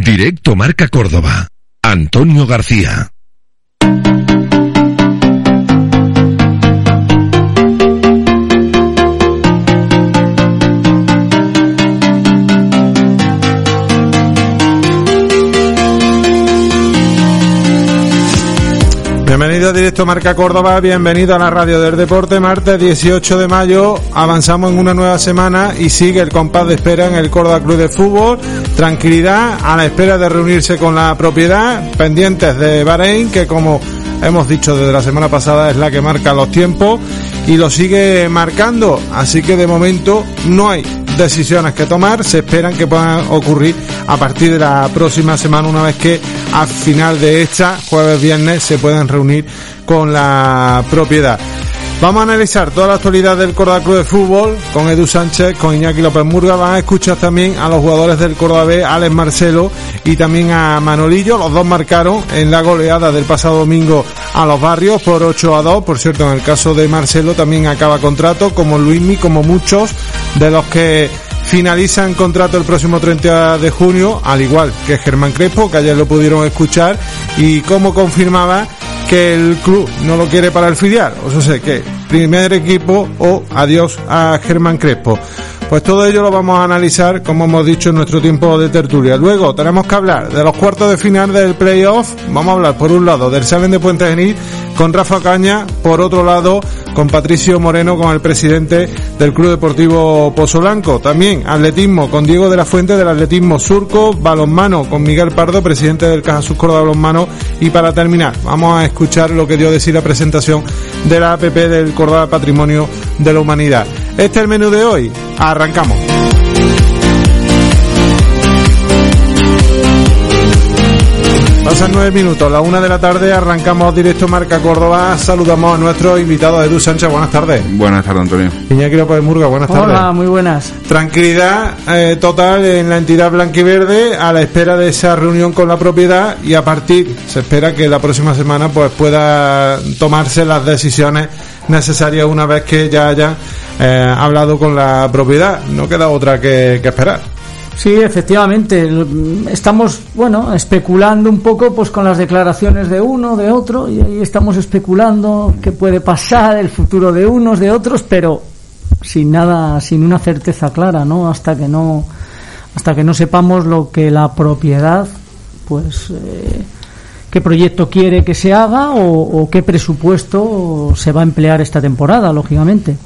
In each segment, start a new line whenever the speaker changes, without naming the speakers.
Directo Marca Córdoba. Antonio García.
Bienvenido a Directo Marca Córdoba, bienvenido a la Radio del Deporte, martes 18 de mayo, avanzamos en una nueva semana y sigue el compás de espera en el Córdoba Club de Fútbol, tranquilidad a la espera de reunirse con la propiedad, pendientes de Bahrein, que como hemos dicho desde la semana pasada es la que marca los tiempos y lo sigue marcando, así que de momento no hay decisiones que tomar, se esperan que puedan ocurrir a partir de la próxima semana, una vez que a final de esta, jueves, viernes, se puedan reunir con la propiedad. Vamos a analizar toda la actualidad del Córdoba de Fútbol con Edu Sánchez, con Iñaki López Murga. Van a escuchar también a los jugadores del Córdoba B, Alex Marcelo y también a Manolillo. Los dos marcaron en la goleada del pasado domingo a los barrios por 8 a 2. Por cierto, en el caso de Marcelo también acaba contrato, como Luismi, como muchos de los que finalizan contrato el próximo 30 de junio, al igual que Germán Crespo, que ayer lo pudieron escuchar, y como confirmaba que el club no lo quiere para el filial, o sea, que primer equipo o adiós a Germán Crespo. Pues todo ello lo vamos a analizar, como hemos dicho, en nuestro tiempo de tertulia. Luego tenemos que hablar de los cuartos de final del playoff. Vamos a hablar, por un lado, del Salen de Puente Genil con Rafa Caña, por otro lado, con Patricio Moreno, con el presidente del Club Deportivo Pozo Blanco. También atletismo con Diego de la Fuente del Atletismo Surco, balonmano con Miguel Pardo, presidente del Caja Sur Balonmano. Y para terminar, vamos a escuchar lo que dio decir la presentación de la APP del Córdoba Patrimonio de la Humanidad. Este es el menú de hoy. Arrancamos. Pasan nueve minutos, la una de la tarde, arrancamos directo Marca Córdoba. Saludamos a nuestro invitado Edu Sánchez. Buenas tardes.
Buenas tardes, Antonio.
Iñaki López Murga, buenas tardes.
Hola, muy buenas.
Tranquilidad eh, total en la entidad blanquiverde a la espera de esa reunión con la propiedad y a partir, se espera que la próxima semana pues pueda tomarse las decisiones necesarias una vez que ya haya eh, hablado con la propiedad. No queda otra que, que esperar.
Sí, efectivamente. Estamos, bueno, especulando un poco pues con las declaraciones de uno, de otro, y ahí estamos especulando qué puede pasar, el futuro de unos, de otros, pero sin nada, sin una certeza clara, ¿no? Hasta que no, hasta que no sepamos lo que la propiedad, pues, eh, qué proyecto quiere que se haga o, qué presupuesto se va a emplear esta temporada, lógicamente.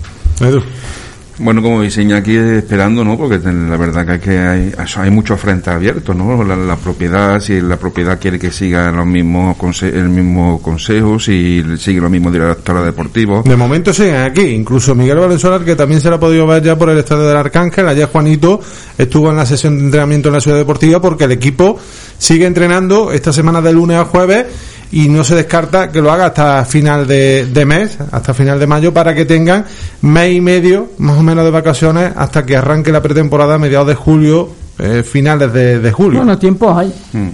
Bueno, como dice aquí esperando, ¿no? Porque la verdad que hay, que hay, hay muchos frentes abiertos, ¿no? La, la, propiedad, si la propiedad quiere que siga los mismos el mismo consejo, si sigue los mismos directores deportivos.
De momento siguen aquí, incluso Miguel Valenzuela, que también se la ha podido ver ya por el estadio del Arcángel. Ayer Juanito estuvo en la sesión de entrenamiento en la ciudad deportiva porque el equipo sigue entrenando esta semana de lunes a jueves y no se descarta que lo haga hasta final de, mes, hasta final de mayo, para que tengan mes y medio más o menos de vacaciones hasta que arranque la pretemporada a mediados de julio, eh, finales de, de, julio.
Bueno, tiempo hay. Mm.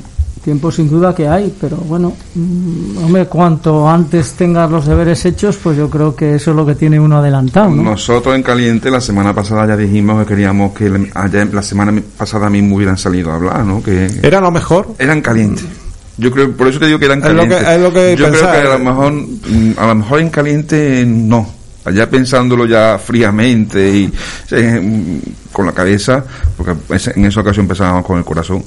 Tiempo sin duda que hay, pero bueno, mmm, hombre, cuanto antes tengas los deberes hechos, pues yo creo que eso es lo que tiene uno adelantado. ¿no?
Nosotros en Caliente la semana pasada ya dijimos que queríamos que allá, la semana pasada mismo hubieran salido a hablar, ¿no? Que
era lo mejor.
Eran calientes. Yo creo, por eso te digo que eran calientes.
Es lo que, es lo que
Yo
pensar.
creo que a lo mejor, a lo mejor en caliente no. Allá pensándolo ya fríamente y eh, con la cabeza, porque en esa ocasión pensábamos con el corazón.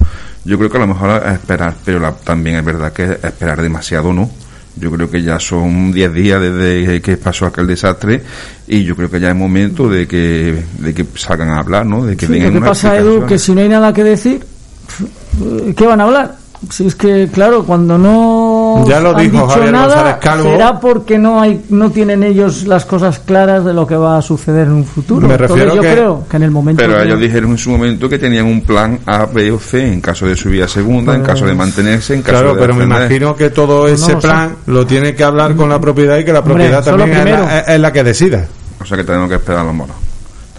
Yo creo que a lo mejor es esperar, pero la, también es verdad que esperar demasiado no. Yo creo que ya son 10 días desde que pasó aquel desastre y yo creo que ya es momento de que, de que salgan a hablar, ¿no? De que
sí,
vengan
¿Qué pasa, Edu? Que si no hay nada que decir, ¿qué van a hablar? Si es que, claro, cuando no
ya lo
han
dijo
dicho
Javier
nada,
González Calvo.
será porque no hay, no tienen ellos las cosas claras de lo que va a suceder en un futuro.
Me refiero
Entonces, yo
que-
creo que en el momento.
Pero
que-
ellos dijeron en su momento que tenían un plan A, B o C en caso de subir a segunda, en
Pues-
caso de mantenerse, en caso
Claro,
de
pero me imagino que todo ese
lo sé.
plan lo tiene que hablar con la propiedad y que la propiedad también es la, es- la que decida.
O sea que tenemos que esperar a los moros.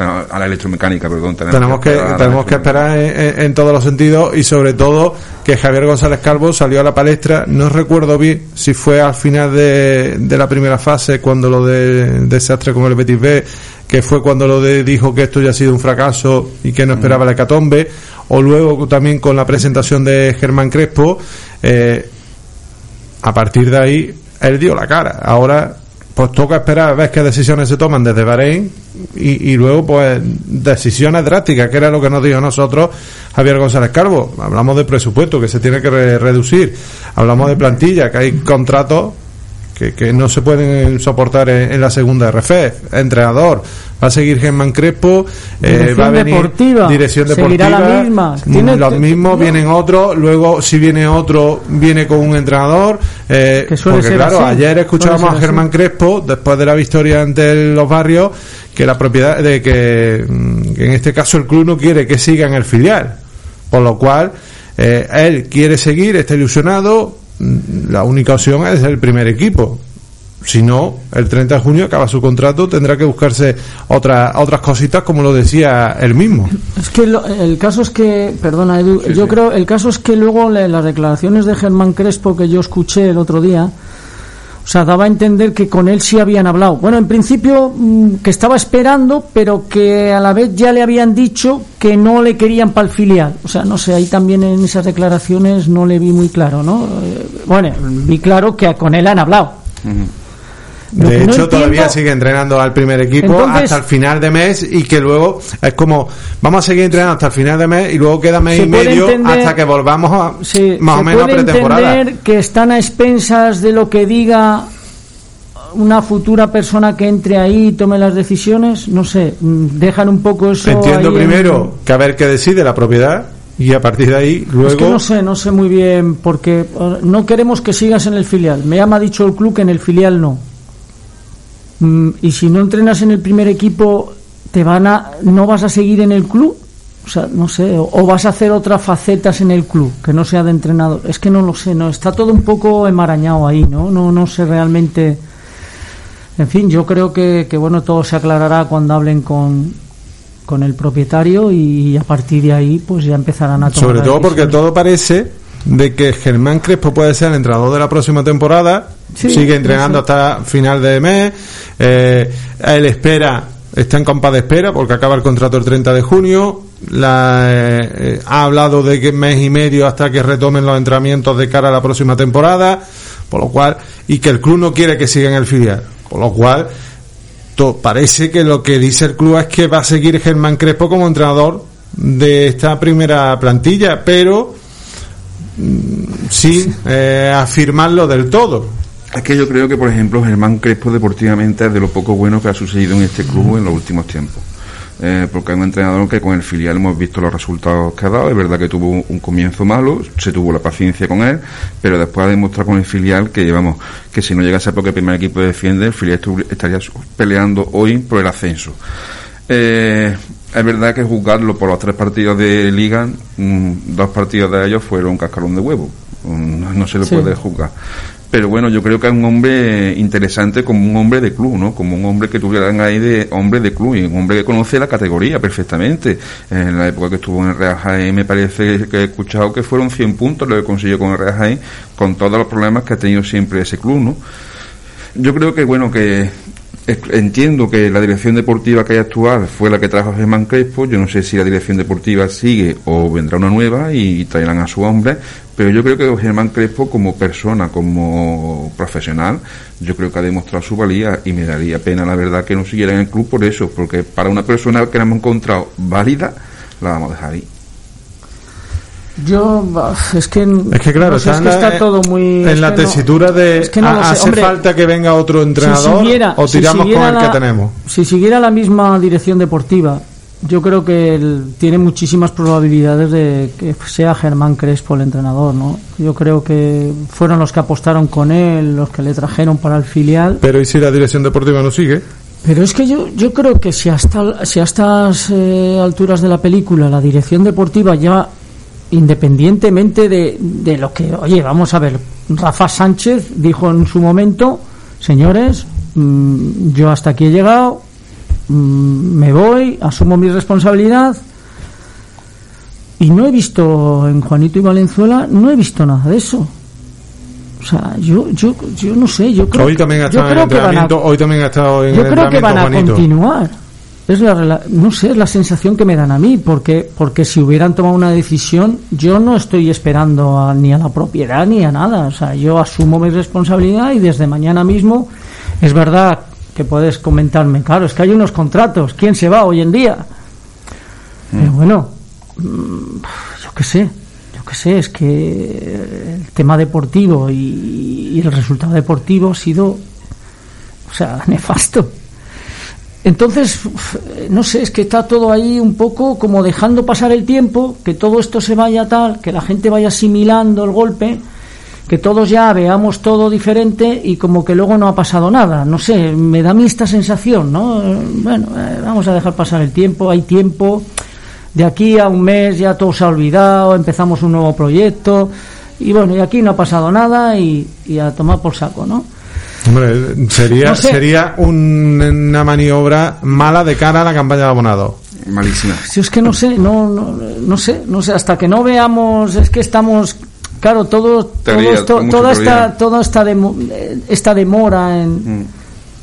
A la electromecánica, perdón.
Tenemos, que, tenemos que esperar en, todos los sentidos y sobre todo que Javier González Calvo salió a la palestra, no recuerdo bien si fue al final de, de la primera fase cuando lo de desastre con el Betis B, que fue cuando lo de, dijo que esto ya ha sido un fracaso y que no esperaba la hecatombe, o luego también con la presentación de Germán Crespo, eh, a partir de ahí él dio la cara. Ahora pues toca esperar a ver qué decisiones se toman desde Bahrein y, luego pues decisiones drásticas, que era lo que nos dijo nosotros Javier González Carbo. Hablamos de presupuesto que se tiene que reducir, hablamos de plantilla, que hay contratos que, no se pueden soportar en, la segunda RF. Entrenador, va a seguir Germán Crespo,
eh,
va a
venir deportiva,
dirección deportiva,
la misma.
Mm, los mismos, vienen otros, luego si viene otro, viene con un entrenador. Eh, porque claro, ayer escuchábamos a Germán Crespo, después de la victoria ante los barrios, que la propiedad de que, mm, que, en este caso el club no quiere que siga en el filial. Por lo cual, eh, él quiere seguir, está ilusionado, la única opción es el primer equipo. Si no, el 30 de junio acaba su contrato, tendrá que buscarse otra, otras cositas, como lo decía él mismo.
Es que el caso es que, perdona Edu, yo creo, el caso es que luego las declaraciones de Germán Crespo que yo escuché el otro día, sea, daba a entender que con él sí habían hablado. Bueno, en principio mm, que estaba esperando, pero que a la vez ya le habían dicho que no le querían para el filial. O sea, no sé, ahí también en esas declaraciones no le vi muy claro, ¿no? Eh, bueno, vi claro que con él han hablado.
De hecho, todavía sigue entrenando al primer equipo hasta el final de mes y que luego es como vamos a seguir entrenando hasta el final de mes y luego queda mes y medio hasta que volvamos a más o menos a pretemporada.
Que están a expensas de lo que diga una futura persona que entre ahí y tome las decisiones, no sé, dejan un poco eso.
Entiendo primero que a ver qué decide la propiedad y a partir de ahí luego. Es
que no sé, no sé muy bien porque eh, no queremos que sigas en el filial. Me ha dicho el club que en el filial no. Mm, y si no entrenas en el primer equipo, te van a, no vas a seguir en el club. O sea, no sé, o, vas a hacer otras facetas en el club que no sea de entrenador. Es que no lo sé, no está todo un poco emarañado ahí, ¿no? No, no sé realmente. En fin, yo creo que, que bueno, todo se aclarará cuando hablen con, con el propietario y a partir de ahí pues ya empezarán a
tomar sobre todo porque todo parece de que Germán Crespo puede ser el entrenador de la próxima temporada. Sigue entrenando hasta final de mes. Eh, él espera está en compás de espera porque acaba el contrato el 30 de junio. La, eh, ha hablado de que mes y medio hasta que retomen los entrenamientos de cara a la próxima temporada por lo cual y que el club no quiere que siga en el filial por lo cual parece que lo que dice el club es que va a seguir Germán Crespo como entrenador de esta primera plantilla pero sin eh, afirmarlo del todo
es que yo creo que, por ejemplo, Germán Crespo deportivamente es de lo poco bueno que ha sucedido en este club en los últimos tiempos. Eh, porque es un entrenador que con el filial hemos visto los resultados que ha dado. Es verdad que tuvo un, comienzo malo, se tuvo la paciencia con él, pero después ha demostrado con el filial que llevamos, que si no llega a ser porque el primer equipo defiende, el filial estaría peleando hoy por el ascenso. Eh, es verdad que juzgarlo por los tres partidos de liga, mm, dos partidos de ellos fueron un cascarón de huevo. Mm, no se le puede juzgar pero bueno, yo creo que es un hombre interesante como un hombre de club, ¿no? Como un hombre que tuvieran ahí de hombre de club y un hombre que conoce la categoría perfectamente. En la época que estuvo en el Real Jaén me parece que he escuchado que fueron 100 puntos lo que consiguió con el Real Jaén con todos los problemas que ha tenido siempre ese club, ¿no? Yo creo que bueno que entiendo que la dirección deportiva que hay actual fue la que trajo Germán Crespo. Yo no sé si la dirección deportiva sigue o vendrá una nueva y traerán a su hombre, pero yo creo que Germán Crespo, como persona, como profesional, yo creo que ha demostrado su valía y me daría pena, la verdad, que no siguiera en el club por eso, porque para una persona que la hemos encontrado válida, la vamos a dejar ahí.
Yo, es que,
es que claro,
está todo muy.
En la tesitura de. ¿Hace falta que venga otro entrenador o tiramos con el que tenemos?
Si siguiera la misma dirección deportiva yo creo que él tiene muchísimas probabilidades de que sea Germán Crespo el entrenador, ¿no? Yo creo que fueron los que apostaron con él, los que le trajeron para el filial.
Pero ¿y si la dirección deportiva no sigue?
Pero es que yo, yo creo que si hasta, si a estas eh, alturas de la película la dirección deportiva ya, independientemente de, de lo que, oye, vamos a ver, Rafa Sánchez dijo en su momento, señores, mm, yo hasta aquí he llegado, mm, me voy, asumo mi responsabilidad y no he visto en Juanito y Valenzuela, no he visto nada de eso. O sea, yo, yo, yo no sé, yo creo,
Hoy también ha
yo
estado en
creo que van a,
hoy también ha estado en
yo creo que van a
Juanito.
continuar. Es la, no sé, es la sensación que me dan a mí, porque, porque si hubieran tomado una decisión, yo no estoy esperando a- ni a la propiedad ni a nada. O sea, yo asumo mi responsabilidad y desde mañana mismo, es verdad que puedes comentarme, claro, es que hay unos contratos, ¿quién se va hoy en día? Pero bueno, mm, yo qué sé, yo qué sé, es que el tema deportivo y, y el resultado deportivo ha sido, o sea, nefasto. Entonces, no sé, es que está todo ahí un poco como dejando pasar el tiempo, que todo esto se vaya tal, que la gente vaya asimilando el golpe, que todos ya veamos todo diferente y como que luego no ha pasado nada. No sé, me da a mí esta sensación, ¿no? Bueno, eh, vamos a dejar pasar el tiempo, hay tiempo. De aquí a un mes ya todo se ha olvidado, empezamos un nuevo proyecto y bueno, y aquí no ha pasado nada y, y a tomar por saco, ¿no?
Hombre, sería,
No sé.
sería un- una maniobra mala de cara a la campaña de abonado.
Malísima.
Si es que no sé, no, no, no sé, no sé, hasta que no veamos, es que estamos, claro, todo, todo esto, toda
teoría.
esta, toda esta, demo- esta demora en,
Mm.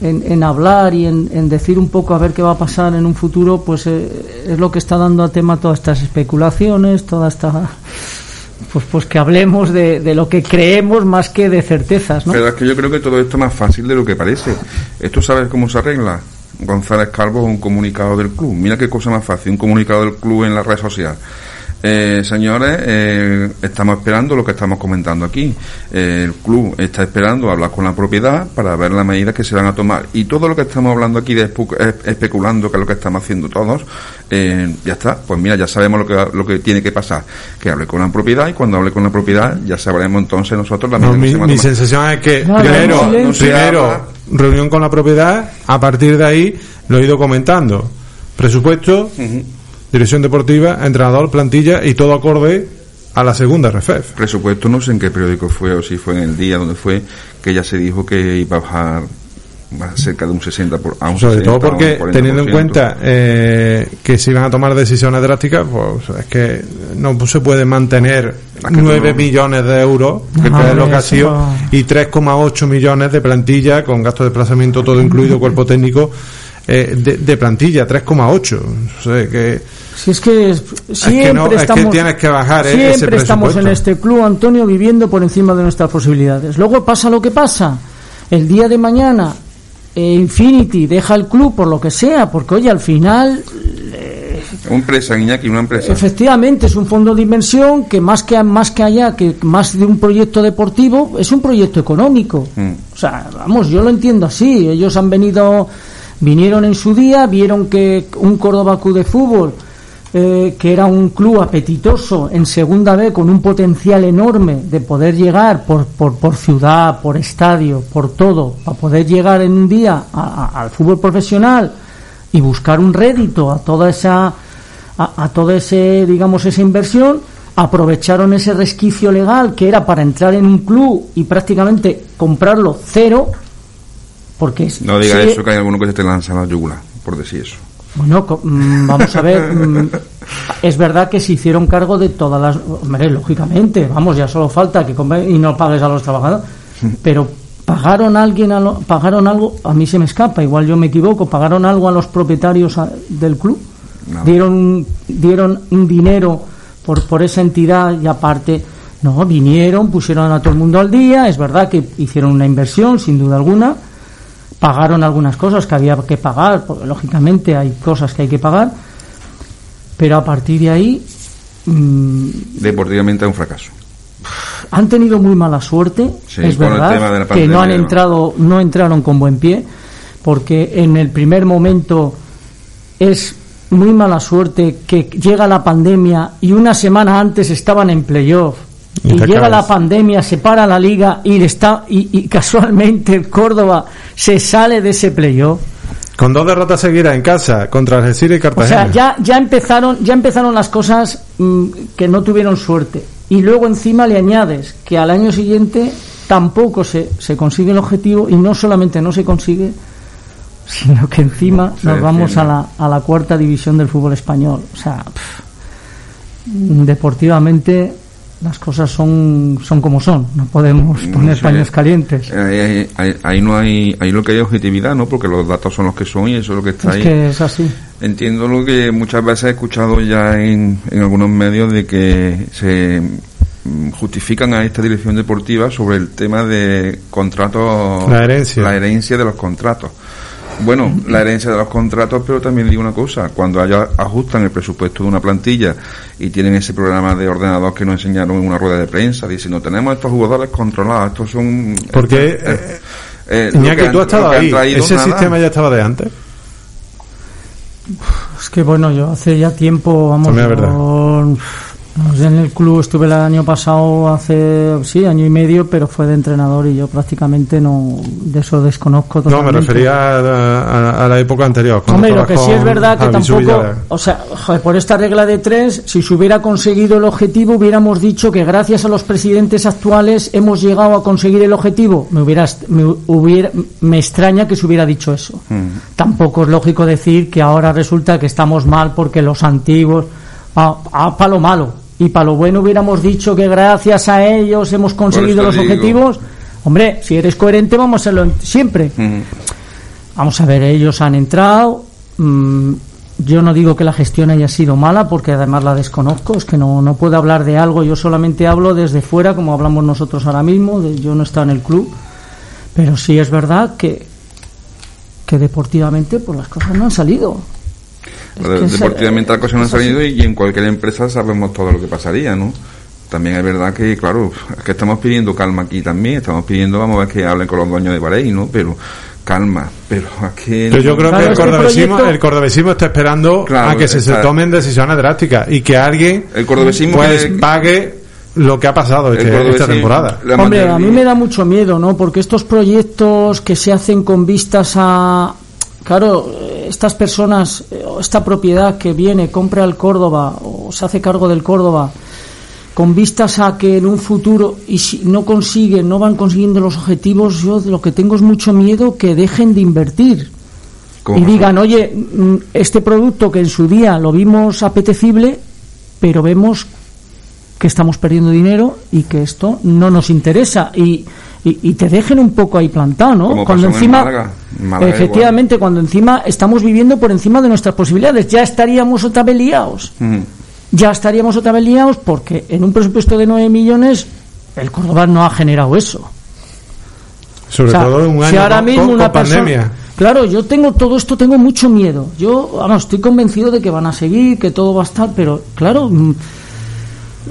en, en hablar y en, en decir un poco a ver qué va a pasar en un futuro, pues eh, es lo que está dando a tema todas estas especulaciones, toda esta, pues, pues que hablemos de, de lo que creemos más que de certezas, ¿no?
Pero es que yo creo que todo esto es más fácil de lo que parece. ¿Esto sabes cómo se arregla? González Calvo un comunicado del club. Mira qué cosa más fácil, un comunicado del club en la red social. Eh, señores, eh, estamos esperando lo que estamos comentando aquí. Eh, el club está esperando hablar con la propiedad para ver las medidas que se van a tomar. Y todo lo que estamos hablando aquí de especulando, que es lo que estamos haciendo todos, eh, ya está. Pues mira, ya sabemos lo que, lo que tiene que pasar. Que hable con la propiedad y cuando hable con la propiedad ya sabremos entonces nosotros la
No,
medida que
mi,
se va a
mi sensación es que primero,
no,
primero reunión con la propiedad, a partir de ahí lo he ido comentando. Presupuesto. Dirección deportiva, entrenador, plantilla y todo acorde a la segunda RFEF.
presupuesto no sé en qué periódico fue o si fue en el día donde fue que ya se dijo que iba a bajar más cerca de un 60 por, a un
Sobre
60,
todo
a un
porque
40%.
teniendo en cuenta eh, que se iban a tomar decisiones drásticas, pues es que no se puede mantener
Ah, que
9
no.
millones de euros, que
No,
es lo que ha sido,
no.
y 3,8 millones de plantilla con gasto de desplazamiento todo incluido, cuerpo técnico eh, de, de plantilla, 3,8. O sea, que
Si es que es- siempre
que no, es que
estamos,
tienes que bajar, eh, ese
siempre estamos en este club, Antonio, viviendo por encima de nuestras posibilidades. Luego pasa lo que pasa. El día de mañana, eh, Infinity deja el club por lo que sea, porque oye, al final,
Una empresa, Iñaki, una empresa.
efectivamente, es un fondo de inversión que más que más que allá, que más de un proyecto deportivo, es un proyecto económico.
Mm.
O sea, vamos, yo lo entiendo así. Ellos han venido, vinieron en su día, vieron que un Córdoba Club de Fútbol, eh, que era un club apetitoso en segunda B, con un potencial enorme de poder llegar por, por, por ciudad, por estadio, por todo, para poder llegar en un día a- a- al fútbol profesional y buscar un rédito a toda esa, a, a toda ese, digamos, esa inversión aprovecharon ese resquicio legal que era para entrar en un club y prácticamente comprarlo cero porque
No diga eso, que hay alguno que se te lanza a la yugular, por decir eso.
Bueno mm, vamos a ver mm, es verdad que se hicieron cargo de todas las hombre, lógicamente vamos ya solo falta que y no pagues a los trabajadores pero pagaron a alguien a lo- pagaron algo a mí se me escapa igual yo me equivoco pagaron algo a los propietarios a- del club dieron dieron un dinero por por esa entidad y aparte no vinieron pusieron a todo el mundo al día es verdad que hicieron una inversión sin duda alguna pagaron algunas cosas que había que pagar porque lógicamente hay cosas que hay que pagar pero a partir de ahí mm,
Deportivamente es un fracaso.
han tenido muy mala suerte,
Sí,
es verdad, que no han entrado, no entraron con buen pie, porque en el primer momento es muy mala suerte que llega la pandemia y una semana antes estaban en playoff
Y
y, llega la pandemia, se para la liga y está y, y casualmente el Córdoba se sale de ese playoff.
con dos derrotas seguidas en casa contra Algeciras y
O
Cartagena.
sea, ya, ya empezaron, ya empezaron las cosas mm, que no tuvieron suerte. Y luego encima le añades que al año siguiente tampoco se, se consigue el objetivo y no solamente no se consigue, sino que encima nos vamos a la, a la cuarta división del fútbol español. O sea, deportivamente las cosas son son como son no podemos poner paños calientes.
Ahí, no hay ahí lo que hay objetividad no porque los datos son los que son y eso es lo que está
es
ahí.
que es así.
Entiendo lo que muchas veces he escuchado ya en, en algunos medios de que se mm, justifican a esta dirección deportiva sobre el tema de contratos
la herencia.
la herencia de los contratos bueno, la herencia de los contratos, pero también digo una cosa, cuando haya, ajustan el presupuesto de una plantilla y tienen ese programa de ordenador que nos enseñaron en una rueda de prensa, diciendo, tenemos estos jugadores controlados, estos son...
Porque, eh, eh, eh que tú has estado ahí, ese sistema ya estaba de antes.
Es que bueno, yo hace ya tiempo, vamos, en el club estuve el año pasado, hace, sí, año y medio, pero fue de entrenador y yo prácticamente no, de eso desconozco
totalmente. No, me refería a, la época anterior.
Hombre, lo que sí es verdad que tampoco, o sea, por esta regla de tres, si se hubiera conseguido el objetivo, hubiéramos dicho que gracias a los presidentes actuales hemos llegado a conseguir el objetivo. Me hubiera, me, hubiera, me extraña que se hubiera dicho eso. Mm. Tampoco es lógico decir que ahora resulta que estamos mal porque los antiguos, a, a palo malo y para lo bueno hubiéramos dicho que gracias a ellos hemos conseguido los objetivos, hombre, si eres coherente vamos a hacerlo siempre. Vamos a ver, ellos han entrado. Mm, yo no digo que la gestión haya sido mala porque además la desconozco, es que no, no puedo hablar de algo, yo solamente hablo desde fuera como hablamos nosotros ahora mismo, yo no estaba en el club, pero sí es verdad que, que deportivamente pues las cosas no han salido
deportivamente las cosas no han salido y, en cualquier empresa sabemos todo lo que pasaría, ¿no? También es verdad que, claro, es que estamos pidiendo calma aquí también, estamos pidiendo, vamos a ver que hablen con los dueños de Bahrein, ¿no? Pero calma, pero aquí...
Pero yo creo que el cordobesismo, el cordobesismo está esperando a que se, tomen decisiones drásticas y que alguien
el cordobesismo
pues pague lo que ha pasado este, esta temporada.
Hombre, a mí me da mucho miedo, ¿no? Porque estos proyectos que se hacen con vistas a, Claro, estas personas, esta propiedad que viene, compra el Córdoba o se hace cargo del Córdoba, con vistas a que en un futuro, y si no consiguen, no van consiguiendo los objetivos, yo lo que tengo es mucho miedo que dejen de invertir. Y digan, oye, mm, este producto que en su día lo vimos apetecible, pero vemos que estamos perdiendo dinero y que esto no nos interesa. Y, y, te dejen un poco ahí plantado, ¿no? cuando encima, efectivamente, cuando encima estamos viviendo por encima de nuestras posibilidades, ya estaríamos otra vez liados. Ya estaríamos otra vez liados porque en un presupuesto de 9 millones el Córdoba no ha generado eso.
Sobre todo en un año si ahora mismo una pandemia.
Claro, yo tengo todo esto, tengo mucho miedo. Yo, vamos, estoy convencido de que van a seguir, que todo va a estar, pero claro, mm,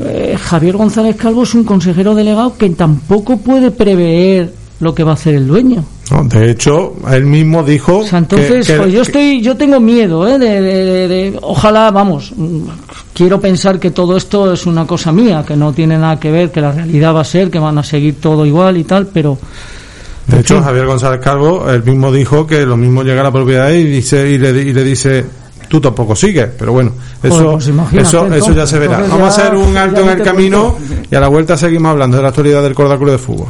eh, Javier González Calvo es un consejero delegado que tampoco puede prever lo que va a hacer el dueño.
de hecho, él mismo dijo.
entonces, pues yo estoy, yo tengo miedo, ¿eh? de, ojalá, vamos, quiero pensar que todo esto es una cosa mía, que no tiene nada que ver, que la realidad va a ser que van a seguir todo igual y tal, pero.
De hecho, Javier González Calvo, él mismo dijo que lo mismo llega a la propiedad y dice y le, y le dice tú tampoco sigues, pero bueno, eso, pues eso, eso ya se verá. Vamos a hacer un alto en el camino y a la vuelta seguimos hablando de la actualidad del Corda Club de Fútbol.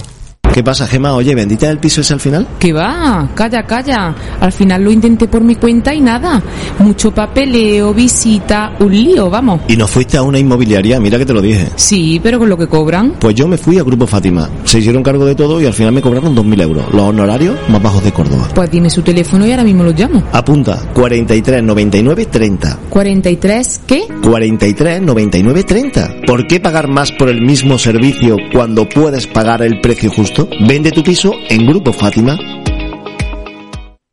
¿Qué pasa, Gema? Oye, ¿bendita el piso ese al final?
¿Qué va? Calla, calla. Al final lo intenté por mi cuenta y nada. Mucho papeleo, visita, un lío, vamos.
¿Y no fuiste a una inmobiliaria? Mira que te lo dije.
Sí, pero con lo que cobran.
Pues yo me fui a Grupo Fátima. Se hicieron cargo de todo y al final me cobraron 2.000 euros. Los honorarios más bajos de Córdoba.
Pues dime su teléfono y ahora mismo lo llamo.
Apunta, 43 99 30.
¿43 qué?
43 99 30. ¿Por qué pagar más por el mismo servicio cuando puedes pagar el precio justo? Vende tu piso en Grupo Fátima.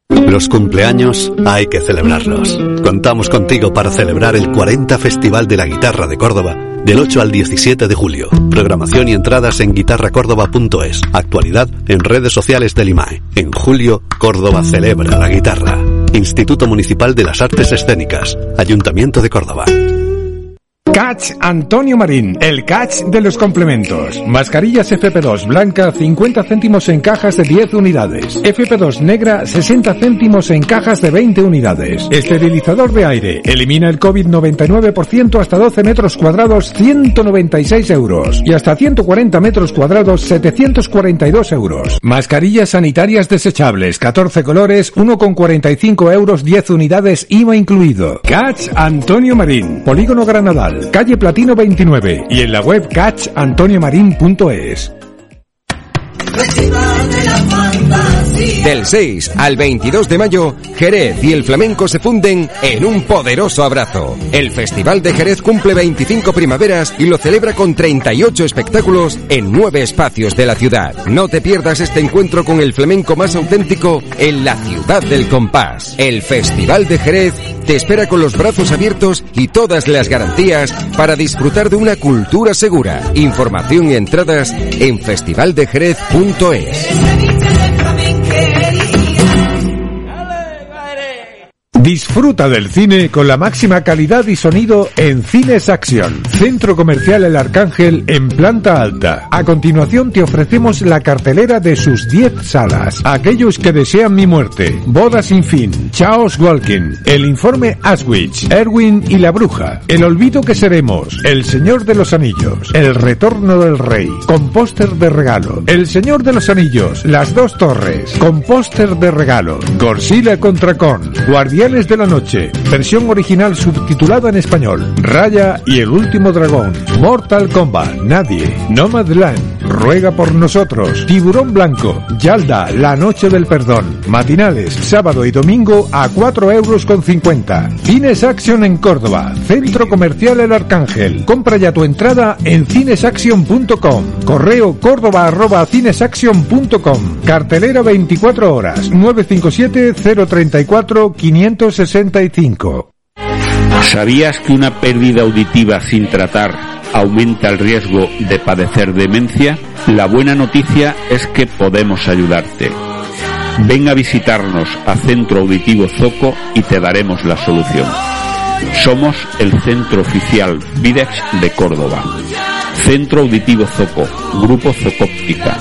Los cumpleaños hay que celebrarlos. Contamos contigo para celebrar el 40 Festival de la Guitarra de Córdoba del 8 al 17 de julio. Programación y entradas en guitarracórdoba.es. Actualidad en redes sociales del IMAE. En julio, Córdoba celebra la guitarra. Instituto Municipal de las Artes Escénicas. Ayuntamiento de Córdoba.
Catch Antonio Marín, el catch de los complementos. Mascarillas FP2 blanca 50 céntimos en cajas de 10 unidades. FP2 negra 60 céntimos en cajas de 20 unidades. Esterilizador de aire. Elimina el COVID-99% hasta 12 metros cuadrados 196 euros. Y hasta 140 metros cuadrados 742 euros. Mascarillas sanitarias desechables 14 colores 1,45 euros 10 unidades IVA incluido. Catch Antonio Marín. Polígono Granadal. Calle Platino 29. Y en la web catchantoniamarin.es.
Del 6 al 22 de mayo, Jerez y el flamenco se funden en un poderoso abrazo. El Festival de Jerez cumple 25 primaveras y lo celebra con 38 espectáculos en nueve espacios de la ciudad. No te pierdas este encuentro con el flamenco más auténtico en la ciudad del compás. El Festival de Jerez te espera con los brazos abiertos y todas las garantías para disfrutar de una cultura segura. Información y entradas en festivaldejerez.es.
Disfruta del cine con la máxima calidad y sonido en Cines Action, Centro Comercial El Arcángel en planta alta. A continuación te ofrecemos la cartelera de sus 10 salas. Aquellos que desean mi muerte, Boda sin fin, Chaos Walking, El informe Aswich, Erwin y la bruja, El olvido que seremos, El Señor de los Anillos, El retorno del rey, con póster de regalo, El Señor de los Anillos, Las dos torres, con póster de regalo, Godzilla contra Con, De la Noche, versión original subtitulada en español, Raya y el último dragón, Mortal Kombat, Nadie, Nomadland, Ruega por nosotros, Tiburón Blanco, Yalda, La Noche del Perdón, matinales, sábado y domingo a 4 euros con 50. Cines Action en Córdoba, Centro Comercial El Arcángel. Compra ya tu entrada en cinesaction.com. Correo córdoba arroba cinesaction.com. Cartelera 24 horas, 957 034 565.
¿Sabías que una pérdida auditiva sin tratar aumenta el riesgo de padecer demencia? La buena noticia es que podemos ayudarte. Ven a visitarnos a Centro Auditivo Zoco y te daremos la solución. Somos el centro oficial Videx de Córdoba. Centro Auditivo Zoco, Grupo Zocóptica.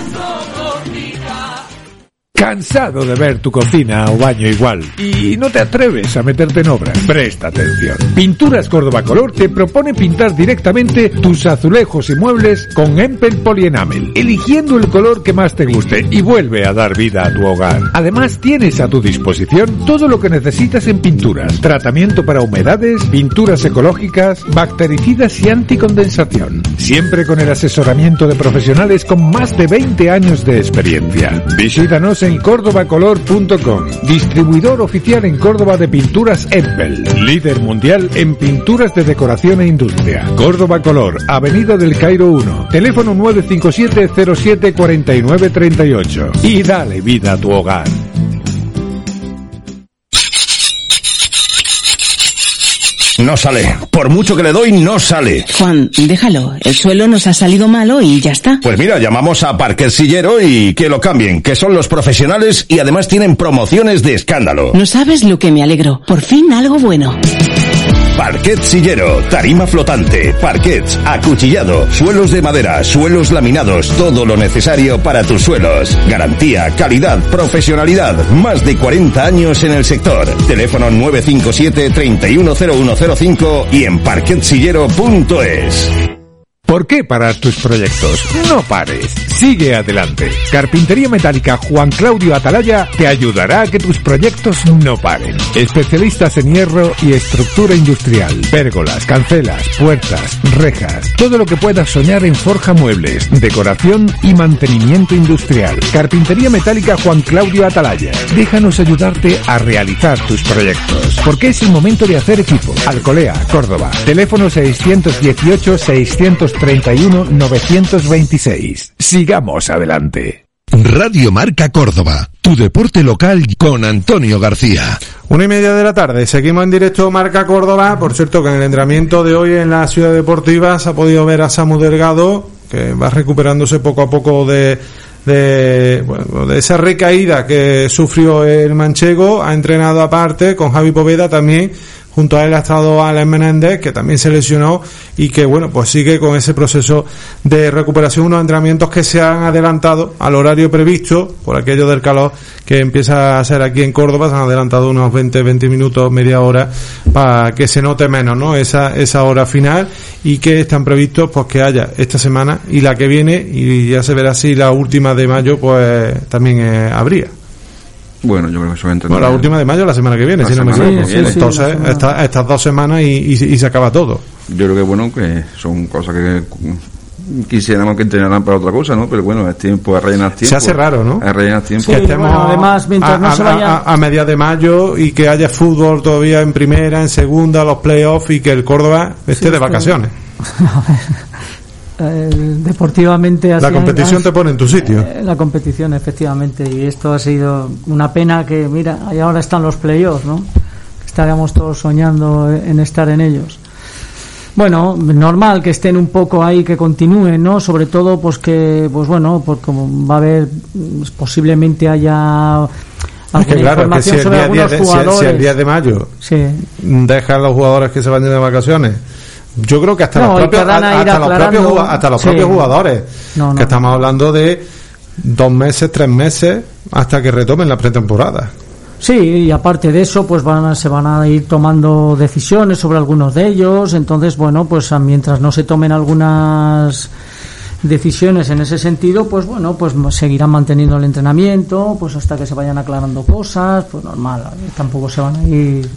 ¿Cansado de ver tu cocina o baño igual? ¿Y no te atreves a meterte en obra? Presta atención. Pinturas Córdoba Color te propone pintar directamente tus azulejos y muebles con Empel Polienamel, eligiendo el color que más te guste y vuelve a dar vida a tu hogar. Además, tienes a tu disposición todo lo que necesitas en pinturas, tratamiento para humedades, pinturas ecológicas, bactericidas y anticondensación. Siempre con el asesoramiento de profesionales con más de 20 años de experiencia. Visítanos en córdobacolor.com, distribuidor oficial en Córdoba de pinturas Empel, líder mundial en pinturas de decoración e industria. Córdoba Color, Avenida del Cairo 1, teléfono 957 07 49 38 y dale vida a tu hogar.
No sale. Por mucho que le doy, no sale.
Juan, déjalo. El suelo nos ha salido malo y ya está.
Pues mira, llamamos a Parker Sillero y que lo cambien, que son los profesionales y además tienen promociones de escándalo.
No sabes lo que me alegro. Por fin algo bueno.
Parquet Sillero, tarima flotante, parquets, acuchillado, suelos de madera, suelos laminados, todo lo necesario para tus suelos. Garantía, calidad, profesionalidad, más de 40 años en el sector. Teléfono 957 310105 y en parquetsillero.es.
¿Por qué parar tus proyectos? No pares, sigue adelante. Carpintería Metálica Juan Claudio Atalaya te ayudará a que tus proyectos no paren. Especialistas en hierro y estructura industrial, pérgolas, cancelas, puertas, rejas, todo lo que puedas soñar en forja muebles, decoración y mantenimiento industrial. Carpintería Metálica Juan Claudio Atalaya. Déjanos ayudarte a realizar tus proyectos. Porque es el momento de hacer equipo. Alcolea, Córdoba. Teléfono 618 600 31 926. Sigamos adelante.
Radio Marca Córdoba, tu deporte local con Antonio García.
Una y media de la tarde, seguimos en directo Marca Córdoba. Por cierto, que en el entrenamiento de hoy en la ciudad deportiva se ha podido ver a Samu Delgado, que va recuperándose poco a poco de, de, bueno, de esa recaída que sufrió el manchego. Ha entrenado aparte con Javi Poveda también Junto a él ha estado Alex Menéndez, que también se lesionó y que, bueno, pues sigue con ese proceso de recuperación, unos entrenamientos que se han adelantado al horario previsto por aquello del calor que empieza a ser aquí en Córdoba, se han adelantado unos 20, 20 minutos, media hora, para que se note menos, ¿no? Esa, esa hora final y que están previstos, pues que haya esta semana y la que viene, y ya se verá si la última de mayo, pues también eh, habría.
Bueno, yo creo que eso va a
Bueno, la última de mayo, la semana que viene,
La
si no me equivoco.
que viene.
Entonces, esta- estas dos semanas y, y- y se acaba todo.
Yo creo que bueno, que son cosas que quisiéramos que entrenaran para otra cosa, ¿no? Pero bueno, es tiempo a rellenar tiempo.
Se hace raro, ¿no?
A rellenar tiempo.
que estemos
bueno, además, mientras
a,
no se
a-
vaya-
a- a media de mayo y que haya fútbol todavía en primera, en segunda, los playoffs y que el Córdoba esté
Sí,
de vacaciones.
Eh, deportivamente
La competición te pone en tu sitio.
Eh, La competición, efectivamente, y esto ha sido una pena que, mira, ahí ahora están los playoffs, ¿no? Estaríamos todos soñando en estar en ellos. Bueno, normal que estén un poco ahí, que continúen, ¿no? Sobre todo, pues que, pues bueno, pues como va a haber, mm, posiblemente haya
Es que claro, que si
información
el,
sobre
día 10
algunos
de, si- si
jugadores.
el día de mayo
Sí.
dejan los jugadores que se vayan de vacaciones, yo creo que hasta
No,
los propios, hasta los propios, hasta los
sí.
propios jugadores,
No, no.
que estamos hablando de dos meses, tres meses, hasta que retomen la pretemporada.
Sí, y aparte de eso, pues van a- se van a ir tomando decisiones sobre algunos de ellos. Entonces, bueno, pues a- mientras no se tomen algunas decisiones en ese sentido, pues bueno, pues seguirán manteniendo el entrenamiento, pues hasta que se vayan aclarando cosas, pues normal. Tampoco se van a ir.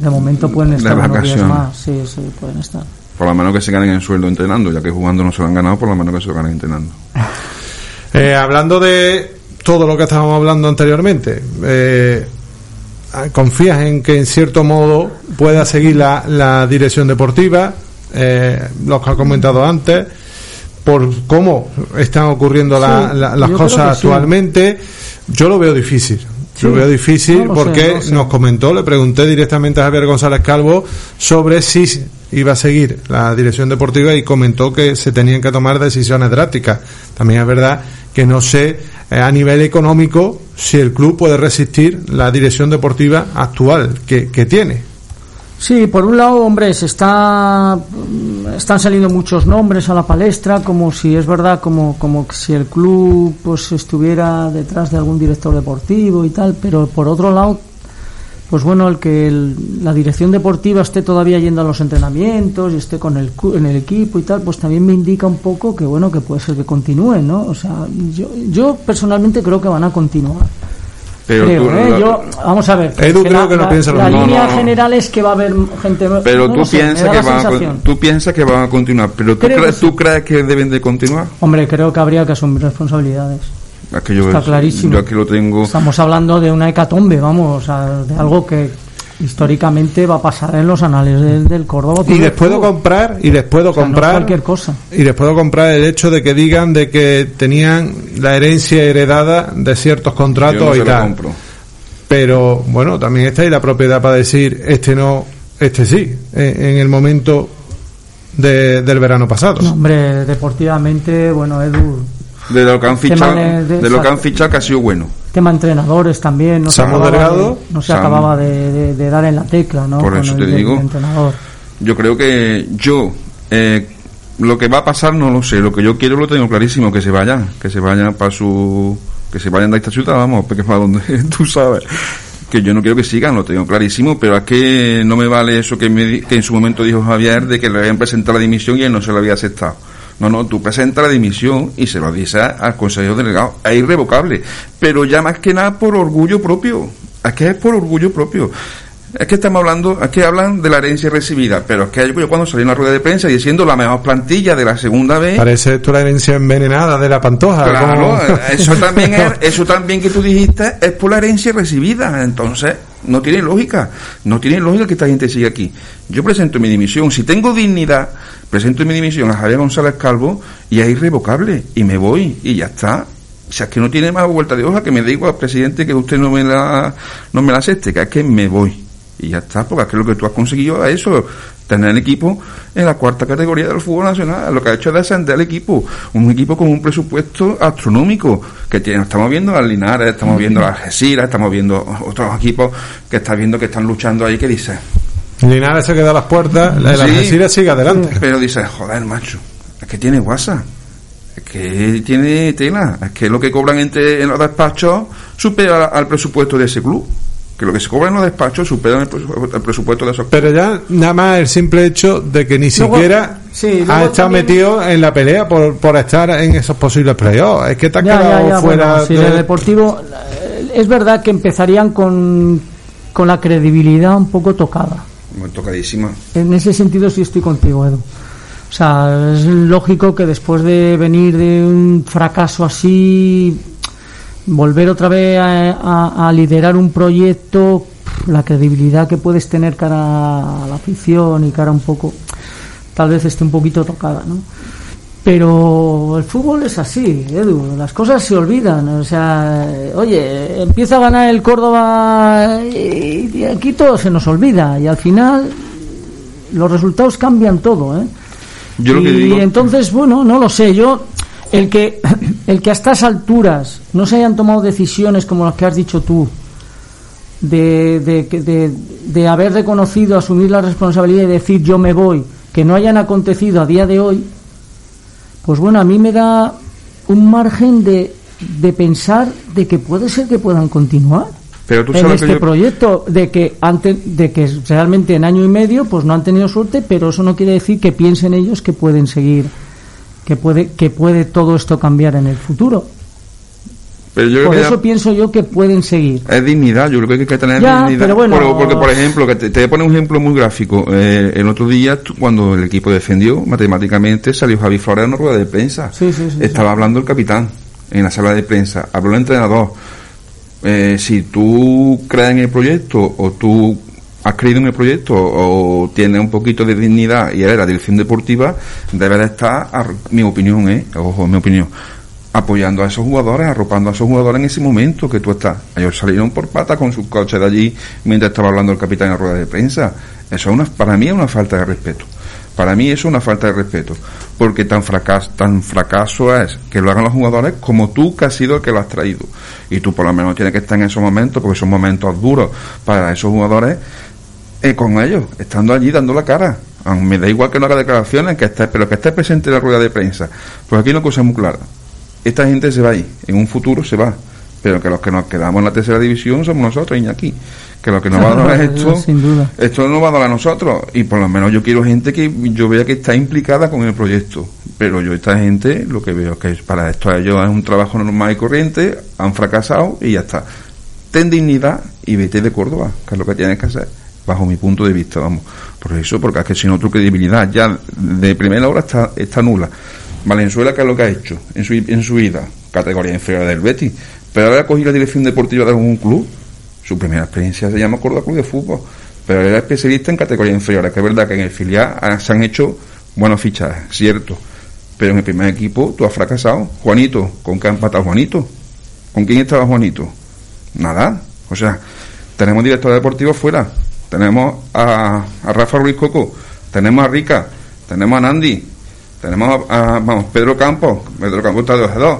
De momento pueden
De
estar unos días
vacaciones.
más. Sí, sí, pueden estar.
Por lo menos que se ganen el sueldo entrenando, ya que jugando no se lo han ganado, por lo menos que se lo ganen entrenando.
Eh, hablando de todo lo que estábamos hablando anteriormente, eh, ¿confías en que en cierto modo pueda seguir la, la dirección deportiva? Eh, lo que ha comentado antes, por cómo están ocurriendo la-
Sí,
la- las cosas
sí.
actualmente, yo lo veo difícil.
Sí,
Lo veo difícil
no lo sé,
porque
no lo sé.
nos comentó, le pregunté directamente a Javier González Calvo sobre si iba a seguir la dirección deportiva y comentó que se tenían que tomar decisiones drásticas. También es verdad que no sé eh, a nivel económico si el club puede resistir la dirección deportiva actual que, que tiene.
Sí, por un lado, hombre, se está están saliendo muchos nombres a la palestra, como si es verdad, como como si el club pues estuviera detrás de algún director deportivo y tal, pero por otro lado, pues bueno, el que el- la dirección deportiva esté todavía yendo a los entrenamientos y esté con el en el equipo y tal, pues también me indica un poco que bueno que puede ser que continúen, ¿no? O sea, yo yo personalmente creo que van a continuar.
Pero
Creo,
tú,
¿eh?
la-
Yo, vamos a ver.
Edu creo
la,
que no
la-
piensa lo
la
mismo.
línea
No, no,
general es que va a haber gente.
pero
no
tú piensas que
la
van a, tú piensas que van a continuar, pero tú,
Creo
tú crees que deben de continuar.
Hombre, creo que habría que asumir responsabilidades.
Es que yo,
Está clarísimo.
yo aquí lo tengo.
Estamos hablando de una hecatombe, vamos, o sea, de algo que históricamente va a pasar en los anales del, del Córdoba.
Y les puedo comprar, y les puedo
O sea, no
comprar
cualquier cosa.
y les puedo comprar el hecho de que digan de que tenían la herencia heredada de ciertos
Yo
contratos
no
y
se lo
tal.
compro.
Pero bueno, también está ahí la propiedad para decir este no, este sí, en, en el momento de- del verano pasado.
No, hombre, deportivamente, bueno, Edu,
De lo que han
Tema
fichado,
de- de-
de lo que han fichado que ha sido bueno.
Tema entrenadores también, no se acababa,
Delgado,
de, no se acababa de, de- de dar en la tecla, ¿no?
Por
Con
eso
el-
te digo.
entrenador.
Yo creo que yo, eh, lo que va a pasar no lo sé. Lo que yo quiero lo tengo clarísimo, que se vayan, que se vayan para su, que se vayan de esta ciudad, vamos, porque para donde tú sabes. Que yo no quiero que sigan, lo tengo clarísimo, pero es que no me vale eso que, me que en su momento dijo Javier de que le habían presentado la dimisión y él no se la había aceptado. No, no, tú presentas la dimisión y se lo dices al Consejo Delegado. Es irrevocable. Pero ya más que nada por orgullo propio. Que es por orgullo propio. Es que estamos hablando, es que hablan de la herencia recibida, pero es que yo cuando salí en la rueda de prensa diciendo la mejor plantilla de la segunda vez,
Parece esto la herencia envenenada de la pantoja.
claro, eso también es, eso también que tú dijiste es por la herencia recibida, entonces no tiene lógica, no tiene lógica que esta gente siga aquí. Yo presento mi dimisión, si tengo dignidad, presento mi dimisión a Javier González Calvo y es irrevocable y me voy y ya está. O sea, es que no tiene más vuelta de hoja, que me diga al presidente que usted no me la, no me la acepte, que es que me voy. Y ya está, porque es que lo que tú has conseguido es eso, tener el equipo en la cuarta categoría del fútbol nacional. Lo que ha hecho es descender el equipo. Un equipo con un presupuesto astronómico, que tiene, estamos viendo a Linares, estamos viendo a Algeciras, estamos viendo otros equipos que estás viendo que están luchando ahí, que dices,
Linares se queda a las puertas, la
Sí,
Algeciras sigue adelante.
Pero dices, joder, macho, es que tiene WhatsApp, es que tiene tela, es que lo que cobran entre, en los despachos supera al presupuesto de ese club. Que lo que se cobra en los despachos supera el, presu- el presupuesto de esos
Pero ya nada más el simple hecho de que ni
Luego-
siquiera
sí,
ha estado
también-
metido en la pelea por, por estar en esos posibles playoffs. Es que te has
Ya,
quedado
ya, ya,
fuera
bueno,
de-
de Deportivo eh, es verdad que empezarían con, con la credibilidad un poco tocada.
Muy tocadísima.
En ese sentido sí estoy contigo, Edu. O sea, es lógico que después de venir de un fracaso así, volver otra vez a, a- a liderar un proyecto, la credibilidad que puedes tener cara a la afición y cara un poco, tal vez esté un poquito tocada, ¿no? Pero el fútbol es así, Edu, las cosas se olvidan. O sea, oye, empieza a ganar el Córdoba y, y aquí todo se nos olvida y al final los resultados cambian todo, ¿eh?
Yo lo que
y
digo-
entonces, bueno, no lo sé, yo el que el que a estas alturas no se hayan tomado decisiones como las que has dicho tú de, de, de, de haber reconocido, asumir la responsabilidad y decir yo me voy, que no hayan acontecido a día de hoy, pues bueno, a mí me da un margen de, de pensar de que puede ser que puedan continuar
Pero tú
en este
que yo-
proyecto de que ante, de que realmente en año y medio pues no han tenido suerte pero eso no quiere decir que piensen ellos que pueden seguir que puede que puede todo esto cambiar en el futuro
Pero yo
por eso
ya
pienso yo que pueden seguir
es dignidad, yo creo que hay que tener
Ya,
dignidad.
pero bueno-
Por- porque, por ejemplo, que te, te voy a poner un ejemplo muy gráfico. Eh, el otro día, tú- cuando el equipo defendió, matemáticamente salió Javi Flores en una rueda de prensa.
Sí, sí, sí,
Estaba hablando el capitán en la sala de prensa, habló el entrenador. Eh, si tú crees en el proyecto o tú has creído en el proyecto o tienes un poquito de dignidad y eres la dirección deportiva, debes de estar, a- mi opinión, ¿eh? ojo, mi opinión, apoyando a esos jugadores, arropando a esos jugadores en ese momento que tú estás. Ellos salieron por pata con sus coches de allí mientras estaba hablando el capitán en rueda de prensa. Eso es una, para mí es una falta de respeto. Para mí eso es una falta de respeto. Porque tan fracaso, tan fracaso es que lo hagan los jugadores como tú que has sido el que lo has traído. Y tú por lo menos tienes que estar en esos momentos, porque son momentos duros para esos jugadores, eh, con ellos, estando allí dando la cara. Aunque me da igual que no haga declaraciones, que esté, pero que esté presente en la rueda de prensa. Pues aquí una cosa muy clara. Esta gente se va ahí, en un futuro se va. Pero que los que nos quedamos en la tercera división somos nosotros, Iñaki. Que lo que nos va a dar esto,
sin duda
esto no va a dar a nosotros. Y por lo menos yo quiero gente que yo vea que está implicada con el proyecto. Pero yo, esta gente, lo que veo que es para esto a ellos es un trabajo normal y corriente, han fracasado y ya está. Ten dignidad y vete de Córdoba, que es lo que tienes que hacer, bajo mi punto de vista, vamos. Por eso, porque es que si no tu credibilidad ya de primera hora está, está nula. Valenzuela, ¿qué es lo que ha hecho en su, en su vida? Categoría inferior del Betis. Pero ahora ha cogido la dirección deportiva de algún club. Su primera experiencia se llama Córdoba Club de Fútbol. Pero era especialista en categorías inferiores, que es verdad que en el filial se han hecho buenos fichajes, cierto. Pero en el primer equipo tú has fracasado. Juanito, ¿con qué ha empatado Juanito? ¿Con quién estaba Juanito? Nada. O sea, tenemos director deportivo fuera. Tenemos a, a Rafa Ruiz Coco. Tenemos a Rica. Tenemos a Nandi. Tenemos a, a- vamos, Pedro Campos. Pedro Campos está de 2 a 2.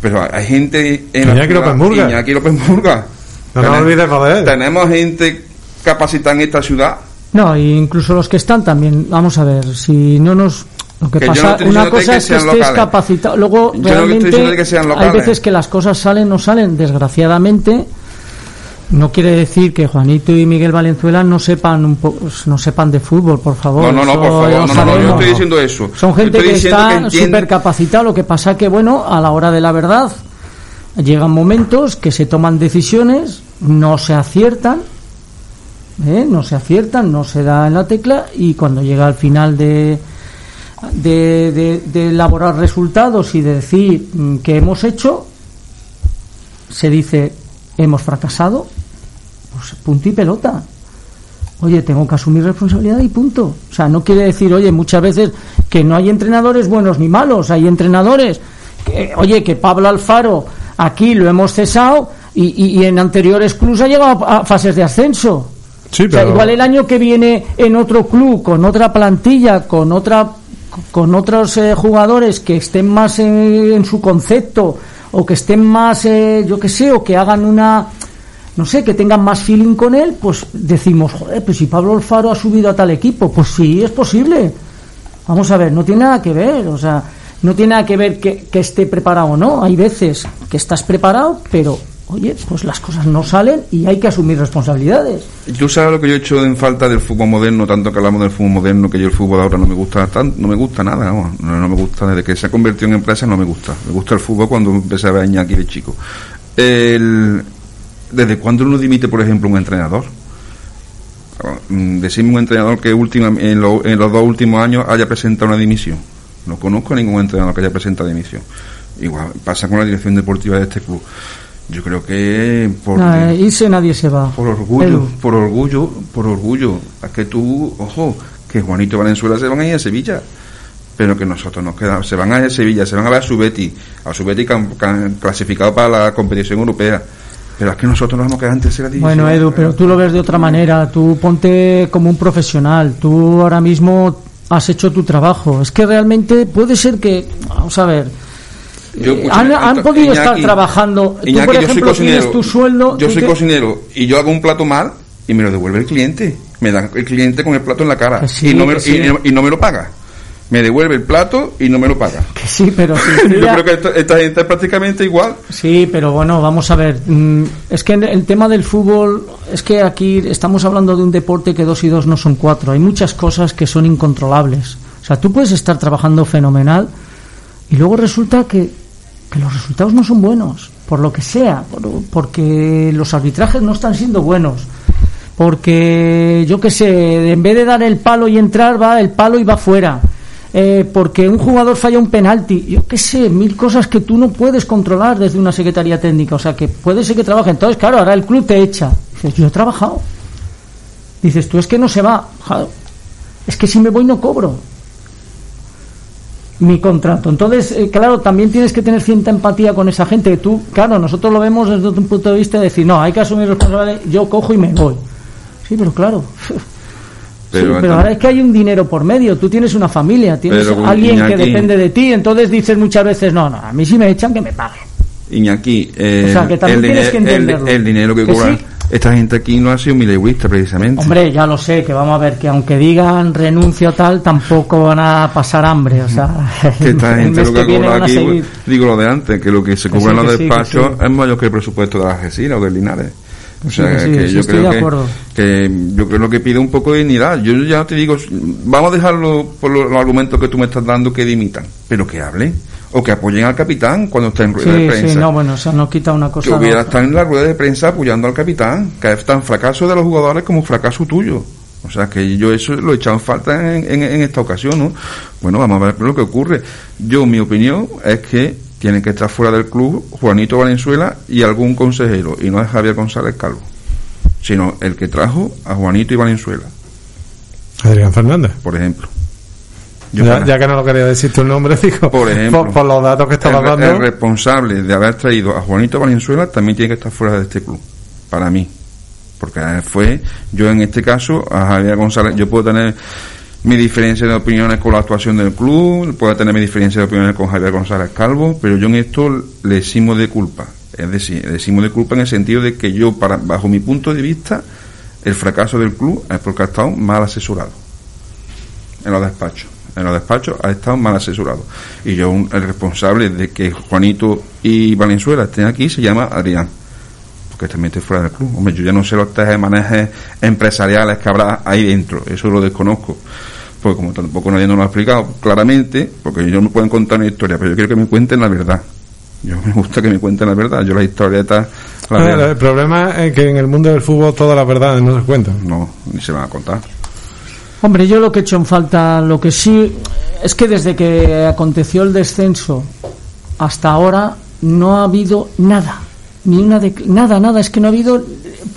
Pero hay gente en la
Iñaki
ciudad-
López Murga.
Iñaki López Murga.
No nos olvides de él.
Tenemos gente capacitada en esta ciudad.
no y incluso los que están también vamos a ver si no nos lo que,
Que yo no
pasa una cosa
que
es que estés
locales.
capacitado luego
Yo
realmente
diciendo que sean
hay veces que las cosas salen no salen desgraciadamente no quiere decir que Juanito y Miguel Valenzuela no sepan un po- no sepan de fútbol, por favor.
No, no, no, por favor. No, no, no, yo estoy diciendo eso.
Son gente que está súper capacitada, lo que pasa que, bueno, a la hora de la verdad, llegan momentos que se toman decisiones, no se aciertan, ¿eh? no se aciertan, no se da en la tecla, y cuando llega al final de, de, de- de elaborar resultados y de decir mm, que hemos hecho, se dice, hemos fracasado, pues punto y pelota. Oye, tengo que asumir responsabilidad y punto. O sea, no quiere decir, oye, muchas veces que no hay entrenadores buenos ni malos, hay entrenadores, que, oye, que Pablo Alfaro aquí lo hemos cesado y, y- y en anteriores clubes ha llegado a, fases de ascenso.
Sí,
O sea, igual el año que viene en otro club, con otra plantilla, con otra con otros eh, jugadores que estén más en su concepto o que estén más, eh, yo que sé, o que hagan una no sé, que tengan más feeling con él, pues decimos, joder, pues si Pablo Alfaro ha subido a tal equipo, pues sí, es posible. Vamos a ver, no tiene nada que ver, o sea, no tiene nada que ver que, esté preparado o no. Hay veces que estás preparado, pero oye, pues las cosas no salen y hay que asumir responsabilidades.
Tú sabes lo que yo he hecho en falta del fútbol moderno, tanto que hablamos del fútbol moderno, que yo el fútbol ahora no me gusta tanto, no me gusta nada, no me gusta, desde que se ha convertido en empresa no me gusta. Me gusta el fútbol cuando empecé a ver a Iñaki de chico. El, ¿Desde cuándo uno dimite, por ejemplo, un entrenador? Mm, Decime un entrenador que última, en, lo- en los dos últimos años haya presentado una dimisión. No conozco a ningún entrenador que haya presentado dimisión. Igual pasa con la dirección deportiva de este club. Yo creo que por,
Nah, irse nadie se va.
por orgullo,
Edu.
por orgullo, por orgullo. Es que tú, ojo, que Juanito Valenzuela se van a ir a Sevilla, pero que nosotros nos quedamos, se van a ir a Sevilla, se van a ver a su Betty, a su Betty cam- cam- clasificado para la competición europea. Pero es que nosotros nos vamos a quedar en tercera división.
Bueno, Edu, pero tú lo ves de otra manera. Tú ponte como un profesional. Tú ahora mismo has hecho tu trabajo. Es que realmente puede ser que, vamos a ver,
Yo,
eh, han, podido
Iñaki,
estar trabajando. tú,
Iñaki,
por
yo soy
ejemplo, tienes tu sueldo.
Yo
tú
soy
te-
cocinero y yo hago un plato mal y me lo devuelve el cliente. Me da el cliente con el plato en la cara
sí,
y, no me,
sí.
y no me lo paga. Me devuelve el plato y no me lo paga.
Que sí, pero sí,
Yo creo que esta, esta gente es prácticamente igual.
Sí, pero bueno, vamos a ver. mm, Es que el tema del fútbol, es que aquí estamos hablando de un deporte que dos y dos no son cuatro. Hay muchas cosas que son incontrolables. O sea, tú puedes estar trabajando fenomenal y luego resulta que, que los resultados no son buenos, por lo que sea, por- porque los arbitrajes no están siendo buenos. Porque, yo qué sé, en vez de dar el palo y entrar, va el palo y va fuera eh, porque un jugador falla un penalti, yo qué sé, mil cosas que tú no puedes controlar desde una secretaría técnica, o sea que puede ser que trabaje. Entonces, claro, ahora el club te echa. Dices, yo he trabajado. Dices, tú es que no se va. Es que si me voy no cobro mi contrato. Entonces, eh, claro, también tienes que tener cierta empatía con esa gente. Tú, claro, nosotros lo vemos desde un punto de vista de decir, no, hay que asumir responsabilidad, yo cojo y me voy. Sí, pero claro.
Pero,
Sí, pero ahora es que hay un dinero por medio, tú tienes una familia, tienes alguien que depende de ti, entonces dices muchas veces, no, no, a mí si me echan que me paguen.
Iñaki, eh,
O sea, que también
el,
tienes que
diner- el-
entenderlo.
el dinero que,
Que
cobra
sí.
esta gente aquí no ha sido mileurista precisamente.
Hombre, ya lo sé, que vamos a ver, que aunque digan renuncio tal, tampoco van a pasar hambre, o sea,
que esta gente lo
que
que cobra aquí, digo lo de antes, que lo que se cobra en
sí,
los
sí,
despachos
sí.
es mayor que el presupuesto de la Algeciras o de Linares. O
Sí,
sea,
que sí,
que
sí,
yo
estoy
creo
de
que,
acuerdo.
que yo creo que pide un poco de dignidad. Yo ya te digo, vamos a dejarlo por los, los argumentos que tú me estás dando que dimitan, pero que hablen o que apoyen al capitán cuando esté en rueda de
Sí,
prensa.
sí, no, bueno, o sea, no quita una cosa.
que hubiera estado en la rueda de prensa apoyando al capitán, que es tan fracaso de los jugadores como fracaso tuyo. O sea, que yo eso lo he echado en falta en, en- en esta ocasión, ¿no? Bueno, vamos a ver lo que ocurre. Yo, mi opinión es que tienen que estar fuera del club Juanito Valenzuela y algún consejero, y no es Javier González Calvo, sino el que trajo a Juanito y Valenzuela,
Adrián Fernández.
por ejemplo.
Ya, que no lo quería decir tu nombre, digo,
Por ejemplo.
por, por los datos que estabas
el,
dando.
el responsable de haber traído a Juanito Valenzuela también tiene que estar fuera de este club, para mí. Porque fue, yo en este caso, a Javier González, yo puedo tener mi diferencia de opiniones con la actuación del club, puedo tener mi diferencia de opiniones con Javier González Calvo, pero yo en esto le decimos de culpa. Es decir, le decimos de culpa en el sentido de que yo, para, bajo mi punto de vista, el fracaso del club es porque ha estado mal asesorado en los despachos. En los despachos ha estado mal asesorado. Y yo, el responsable de que Juanito y Valenzuela estén aquí se llama Adrián. Porque también esté fuera del club. Hombre, yo ya no sé los manejes empresariales que habrá ahí dentro. Eso lo desconozco. Porque como tampoco nadie nos lo ha explicado claramente, porque ellos me pueden contar una historia, pero yo quiero que me cuenten la verdad. Yo me gusta que me cuenten la verdad. Yo las historietas, la
el problema es que en el mundo del fútbol todas las verdades no se cuentan.
no, ni se van a contar.
Hombre, yo lo que he hecho en falta, lo que sí, es que desde que aconteció el descenso hasta ahora no ha habido nada. Ni una de, nada, nada, es que no ha habido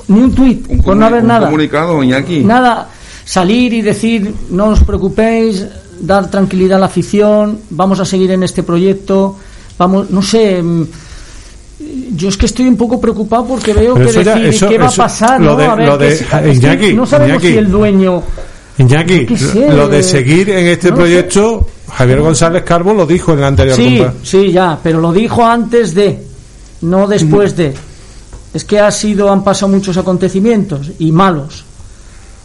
ni un tuit,
Un,
por no haber
un
nada.
comunicado, Iñaki.
Nada, salir y decir, no os preocupéis, dar tranquilidad a la afición, vamos a seguir en este proyecto, vamos, no sé, mm, yo es que estoy un poco preocupado porque veo
Pero
que
ya-
decir,
eso-
¿qué va a pasar?
lo
¿no?
de-
a ver,
lo de-
que no sabemos
Iñaki.
si el dueño...
Iñaki,
sé,
lo de seguir en este
no
proyecto, Javier González Carbo lo dijo en la anterior
Sí, sí, ya, pero lo dijo antes de, no después de. es que ha sido, han pasado muchos acontecimientos y malos.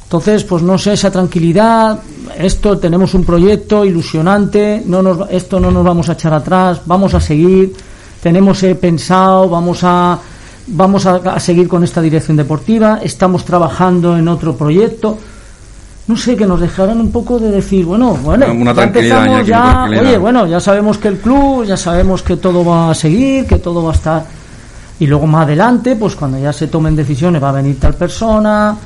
Entonces, pues no sé, esa tranquilidad, esto tenemos un proyecto ilusionante, no nos, esto no nos vamos a echar atrás, vamos a seguir, tenemos eh, pensado, vamos a vamos a, a seguir con esta dirección deportiva, estamos trabajando en otro proyecto no sé, que nos dejaran un poco de decir, bueno, bueno,
Una
ya
tranquilidad,
empezamos, ya, oye, bueno, ya sabemos que el club, ya sabemos que todo va a seguir, que todo va a estar. Y luego más adelante, pues cuando ya se tomen decisiones, va a venir tal persona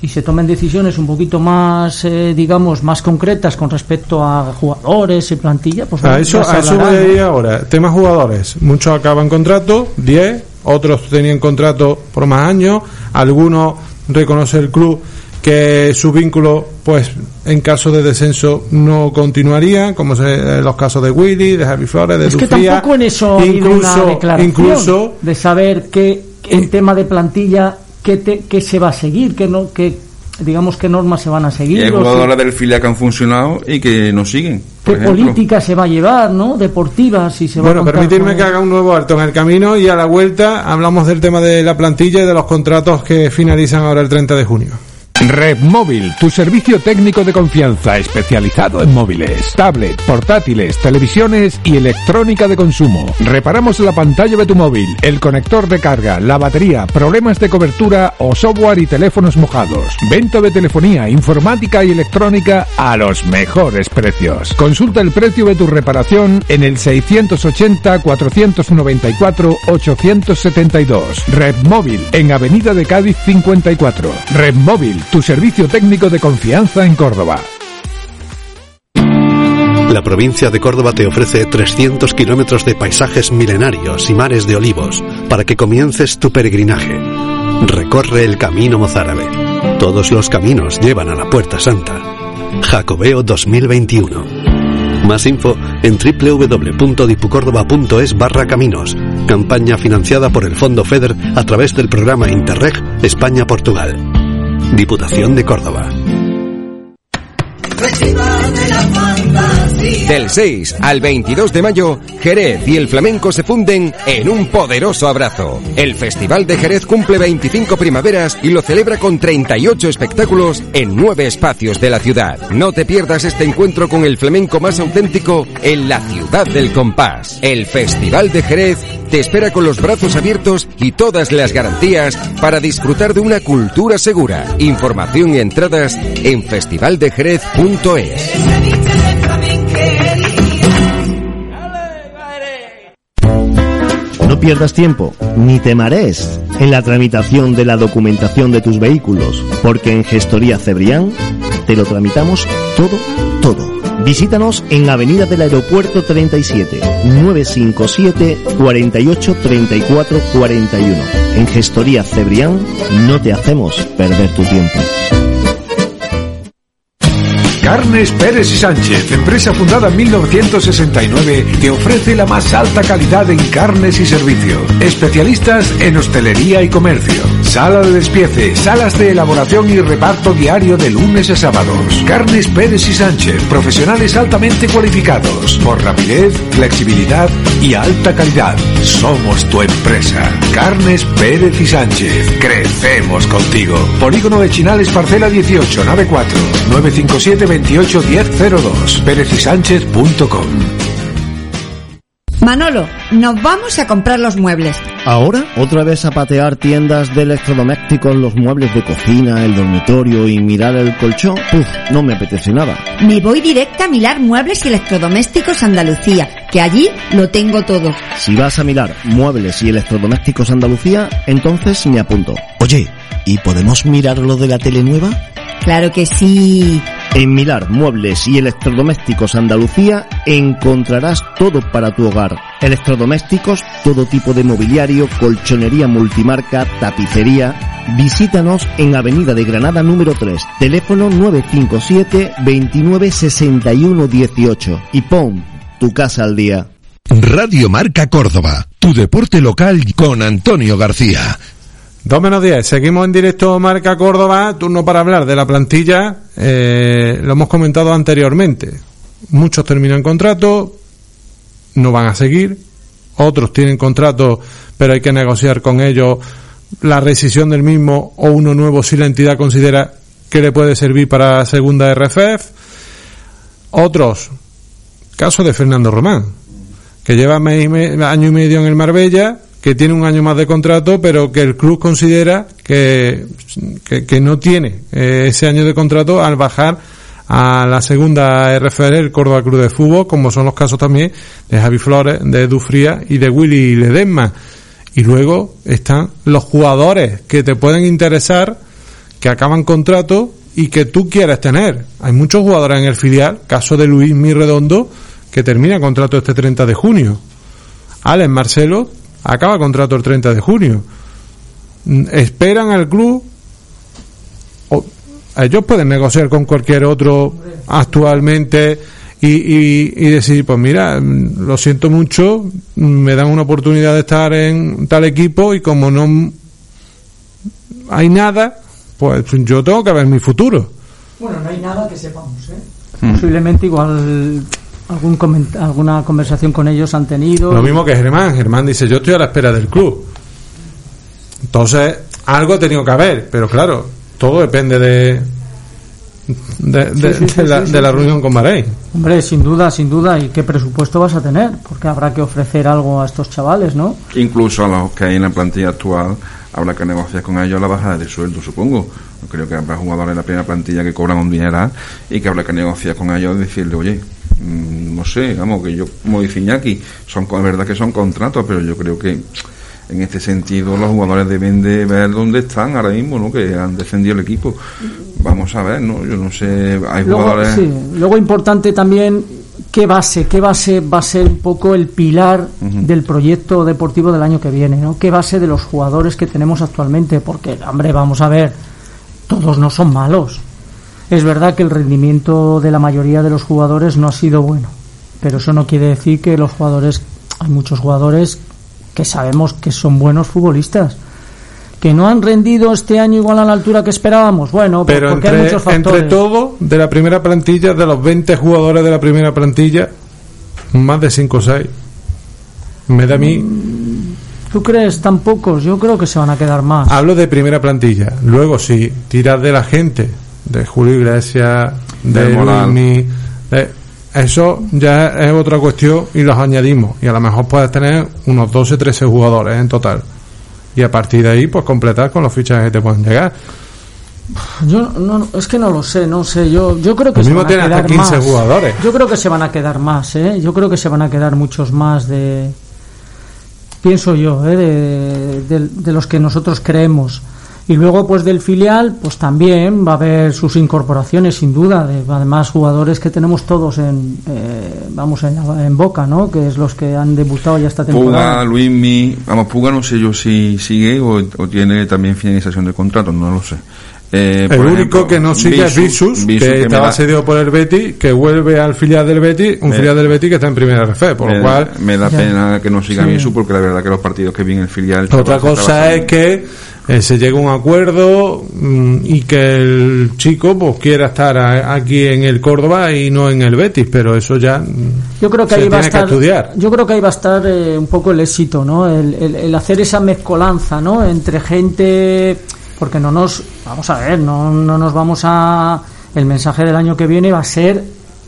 y se tomen decisiones un poquito más, eh, digamos, más concretas con respecto a jugadores y plantilla, pues
A eso, a eso voy a ir ahora. Tema jugadores. Muchos acaban contrato, 10, otros tenían contrato por más años, algunos reconoce el club que su vínculo, pues en caso de descenso no continuaría, como se, en los casos de Willy, de Javi Flores, de
Es que
Lucía,
tampoco en eso ha habido una
incluso,
declaración
incluso
de saber que en tema de plantilla qué, te- qué se va a seguir, qué no, qué, digamos qué normas se van a seguir,
hay
si-
jugadores del filial que han funcionado y que no siguen.
qué
ejemplo.
política se va a llevar, ¿no? Deportiva, si se va
Bueno,
a
permitirme
con-
que haga un nuevo alto en el camino y a la vuelta hablamos del tema de la plantilla y de los contratos que finalizan ahora el 30 de junio.
Red Móvil, tu servicio técnico de confianza especializado en móviles, tablet, portátiles, televisiones y electrónica de consumo. Reparamos la pantalla de tu móvil, el conector de carga, la batería, problemas de cobertura o software y teléfonos mojados. Venta de telefonía, informática y electrónica a los mejores precios. Consulta el precio de tu reparación en el 680 494 872. Red Móvil en Avenida de Cádiz 54. Red Móvil, tu servicio técnico de confianza en Córdoba.
La provincia de Córdoba te ofrece 300 kilómetros de paisajes milenarios y mares de olivos para que comiences tu peregrinaje. Recorre el Camino Mozárabe. Todos los caminos llevan a la Puerta Santa. Jacobeo 2021. Más info en www.dipucórdoba.es barra caminos. Campaña financiada por el Fondo FEDER a través del programa Interreg España-Portugal. Diputación de Córdoba.
Del 6 al 22 de mayo, Jerez y el flamenco se funden en un poderoso abrazo. El Festival de Jerez cumple 25 primaveras y lo celebra con 38 espectáculos en nueve espacios de la ciudad. No te pierdas este encuentro con el flamenco más auténtico en la ciudad del compás. El Festival de Jerez te espera con los brazos abiertos y todas las garantías para disfrutar de una cultura segura. Información y entradas en festivaldejerez.es.
No pierdas tiempo, ni te marees en la tramitación de la documentación de tus vehículos, porque en Gestoría Cebrián te lo tramitamos todo, todo. Visítanos en Avenida del Aeropuerto 37, 957 48 34 41. En Gestoría Cebrián no te hacemos perder tu tiempo.
Carnes Pérez y Sánchez, empresa fundada en 1969 que ofrece la más alta calidad en carnes y servicios. Especialistas en hostelería y comercio. Sala de despiece, salas de elaboración y reparto diario de lunes a sábados. Carnes Pérez y Sánchez, profesionales altamente cualificados por rapidez, flexibilidad y alta calidad. Somos tu empresa. Carnes Pérez y Sánchez. Crecemos contigo. Polígono de Chinales, parcela 18, nave 4, 957 28 1002. Pérezysánchez.com.
Manolo, nos vamos a comprar los muebles.
Ahora, otra vez a patear tiendas de electrodomésticos, los muebles de cocina, el dormitorio y mirar el colchón. Puf, no me apetece nada.
Me voy directa a mirar muebles y electrodomésticos Andalucía, que allí lo tengo todo.
Si vas a mirar muebles y electrodomésticos Andalucía, entonces me apunto. Oye, ¿y podemos mirar lo de la tele nueva?
Claro que sí.
En Milar Muebles y Electrodomésticos Andalucía encontrarás todo para tu hogar. Electrodomésticos, todo tipo de mobiliario, colchonería multimarca, tapicería. Visítanos en Avenida de Granada número 3, teléfono 957 29 61 18 y pon tu casa al día.
Radio Marca Córdoba, tu deporte local con Antonio García.
Dos menos 10, seguimos en directo Marca Córdoba, turno para hablar de la plantilla, eh, lo hemos comentado anteriormente, muchos terminan contrato, no van a seguir, otros tienen contrato pero hay que negociar con ellos. La rescisión del mismo o uno nuevo si la entidad considera que le puede servir para segunda RFF. Otros, caso de Fernando Román, que lleva año y medio en el Marbella, que tiene un año más de contrato, pero que el club considera que, que, no tiene eh, ese año de contrato al bajar a la segunda RFL, el Córdoba Club de Fútbol, como son los casos también de Javi Flores, de Edu Fría y de Willy Ledesma. Y luego están los jugadores que te pueden interesar, que acaban contrato y que tú quieres tener. Hay muchos jugadores en el filial, caso de Luis Mirredondo, que termina contrato este 30 de junio. Alex Marcelo acaba contrato el 30 de junio. Mm, Esperan al club. o- ellos pueden negociar con cualquier otro actualmente y, y, y decir, pues mira, mm, lo siento mucho, mm, me dan una oportunidad de estar en tal equipo y como no hay nada, pues yo tengo que ver mi futuro.
Bueno, no hay nada que sepamos, ¿eh?
Mm.
Posiblemente igual algún coment- alguna conversación con ellos han tenido.
Lo mismo que Germán. Germán dice, yo estoy a la espera del club. Entonces, algo ha tenido que haber, pero claro, todo depende de de, de-
Sí, sí, sí,
de la,
sí,
de
sí,
la
sí.
reunión con Bahrein.
Hombre, sin duda, sin duda. ¿Y qué presupuesto vas a tener? Porque habrá que ofrecer algo a estos chavales, ¿no?
Incluso a los que hay en la plantilla actual habrá que negociar con ellos la bajada de sueldo, supongo. Creo que habrá jugadores en la primera plantilla que cobran un dineral y que habrá que negociar con ellos y decirle, oye, no sé, vamos, que yo, como dice Iñaki, son, es verdad que son contratos, pero yo creo que en este sentido los jugadores deben de ver dónde están ahora mismo, ¿no? Que han defendido el equipo. Vamos a ver, ¿no? Yo no sé, hay
Luego,
jugadores...
sí, luego importante también qué base, qué base va a ser un poco el pilar del proyecto deportivo del año que viene, ¿no? ¿Qué base de los jugadores que tenemos actualmente? Porque, hombre, vamos a ver, todos no son malos. Es verdad que el rendimiento de la mayoría de los jugadores no ha sido bueno, pero eso no quiere decir que los jugadores, hay muchos jugadores que sabemos que son buenos futbolistas. Que no han rendido este año igual a la altura que esperábamos. Bueno, pues
Pero
porque hay
entre,
muchos factores.
entre todo, de la primera plantilla, de los 20 jugadores de la primera plantilla, más de 5 o 6. Me da a mí.
¿Tú crees tan pocos? Yo creo que se van a quedar más.
Hablo de primera plantilla. Luego, si tiras de la gente, de Julio Iglesias, de. Luismi, de- eso ya es otra cuestión y los añadimos. Y a lo mejor puedes tener unos 12, 13 jugadores en total. Y a partir de ahí, pues completar con los fichajes que te pueden llegar.
Yo no, es que no lo sé, no sé. Yo, yo creo que se
mismo
van a
tiene hasta
quedar
15
más.
jugadores.
Yo creo que se van a quedar más, ¿eh? Yo creo que se van a quedar muchos más de. Pienso yo, ¿eh? De, de- de los que nosotros creemos. Y luego, pues del filial, pues también va a haber sus incorporaciones, sin duda. De, además, jugadores que tenemos todos en, eh, vamos, en, en boca, ¿no? Que es los que han debutado ya esta temporada.
Puga, Luismi, vamos, Puga no sé yo si sigue o, o tiene también finalización de contrato, no lo sé. Eh,
El
por
único
ejemplo,
que no sigue es Visus,
Visus,
que,
me
estaba cedido por el Betty, que vuelve al filial del Betty, un
Me-
filial del Betty que está en primera RF, por
me,
lo cual
me da
Ya.
pena que no siga
Sí.
Visus porque la verdad que los partidos que vi en el filial
otra cosa es que eh, se llegue a un acuerdo mm, y que el chico pues quiera estar a- aquí en el Córdoba y no en el Betis, pero eso ya
Yo creo que
se
ahí va a
tiene que
estar.
estudiar.
Yo creo que ahí va a estar eh, un poco el éxito, ¿no? El, el- el hacer esa mezcolanza, ¿no? Entre gente, porque no nos, vamos a ver, no, no nos vamos a. El mensaje del año que viene va a ser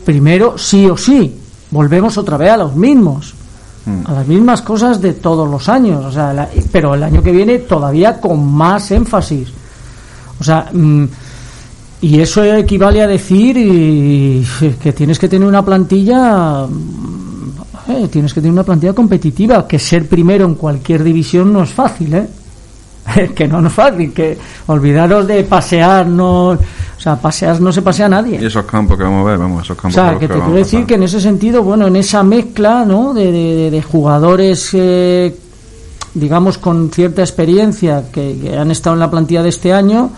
primero sí o sí. Volvemos otra vez a los mismos, a las mismas cosas de todos los años, o sea, la- pero el año que viene todavía con más énfasis. O sea, mm, y eso equivale a decir y, que tienes que tener una plantilla, mm, eh, tienes que tener una plantilla competitiva, que ser primero en cualquier división no es fácil, ¿eh? que no, no es fácil, que olvidaros de pasear, no, o sea, pasear no se pasea nadie.
Y esos campos que vamos a ver, vamos, esos
O
campos
sea,
por los
que te quiero
a
decir que en ese sentido, bueno, en esa mezcla, ¿no? De, de- de jugadores, eh, digamos, con cierta experiencia que, que han estado en la plantilla de este año,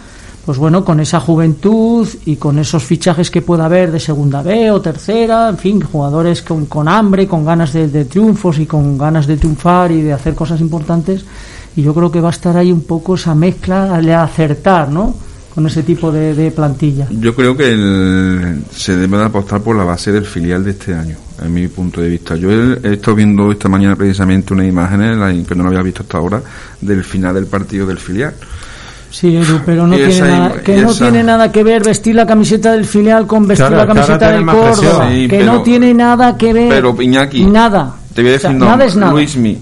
pues bueno, con esa juventud y con esos fichajes que pueda haber de segunda B o tercera, en fin, jugadores con, con hambre, con ganas de, de triunfos y con ganas de triunfar y de hacer cosas importantes. Y yo creo que va a estar ahí un poco esa mezcla de acertar, ¿no? con ese tipo de, de plantilla.
Yo creo que el- se debe de apostar por la base del filial de este año, en mi punto de vista. Yo he, he estado viendo esta mañana precisamente unas imágenes, que no lo había visto hasta ahora, del final del partido del filial.
Sí, Edu, pero no tiene
esa
nada, que no
esa-
tiene nada que ver vestir la camiseta del filial con vestir
Claro,
la camiseta del Córdoba.
Sí,
que
pero-
no tiene nada que ver.
Pero Iñaki,
nada.
Te voy a
O sea,
decir
nada es nada.
Luismi,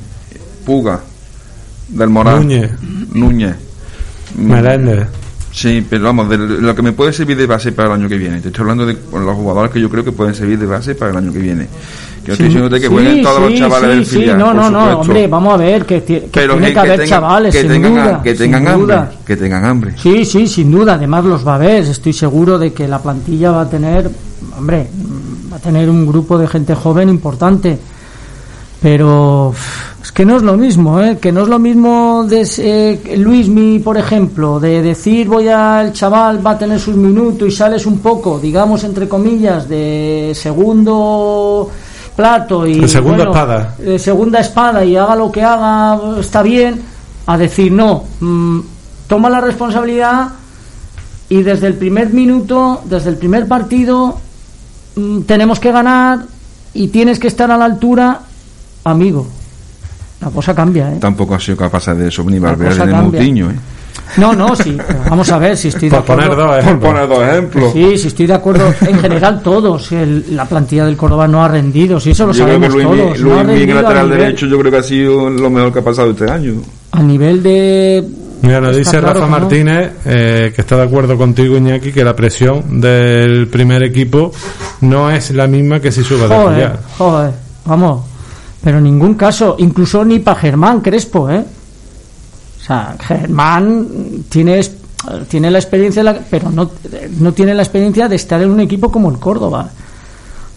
Puga, Del Moral,
Núñez.
Núñez.
Meléndez.
Sí, pero vamos, de lo que me puede servir de base para el año que viene. Te estoy hablando de los jugadores que yo creo que pueden servir de base para el año que viene. Que no estoy que
Sí,
jueguen todos
sí,
los chavales del
sí,
filial.
no, no, no, hombre, vamos a ver que, que
Pero
tiene que, haber
tengan-
chavales,
que
sin
tengan,
duda,
que
sin
tengan hambre,
duda.
que tengan hambre.
Sí, sí, sin duda. Además los va a ver. Estoy seguro de que la plantilla va a tener, hombre, va a tener un grupo de gente joven importante. Pero que no es lo mismo, ¿eh? Que no es lo mismo de eh, Luismi, por ejemplo, de decir voy al chaval va a tener sus minutos y sales un poco, digamos entre comillas, de segundo plato y
De segunda
bueno,
espada.
de segunda espada y haga lo que haga está bien, a decir no, mm, toma la responsabilidad y desde el primer minuto, desde el primer partido, mm, tenemos que ganar y tienes que estar a la altura, amigo. La cosa cambia, ¿eh?
Tampoco ha sido capaz de eso ni
La
Valverde
cosa
ni
cambia.
Moutinho, ¿eh?
No, no, sí. Vamos a ver si estoy de
Por poner
acuerdo.
dos ejemplos. Por poner dos ejemplos.
Sí, sí estoy de acuerdo. En general todos. El- la plantilla del Córdoba no ha rendido. Sí, eso lo
yo creo que
sabemos
Luis,
todos. no
Luis
a
lateral
nivel,
derecho, yo creo que ha sido lo mejor que ha pasado este año.
a nivel de...
Mira, nos dice
claro
Rafa
no.
Martínez eh, que está de acuerdo contigo, Iñaki, que la presión del primer equipo no es la misma que si sube de
Joder, joder, vamos. Pero en ningún caso, incluso ni para Germán Crespo, ¿eh? O sea, Germán tiene, tiene la experiencia, pero no, no tiene la experiencia de estar en un equipo como el Córdoba.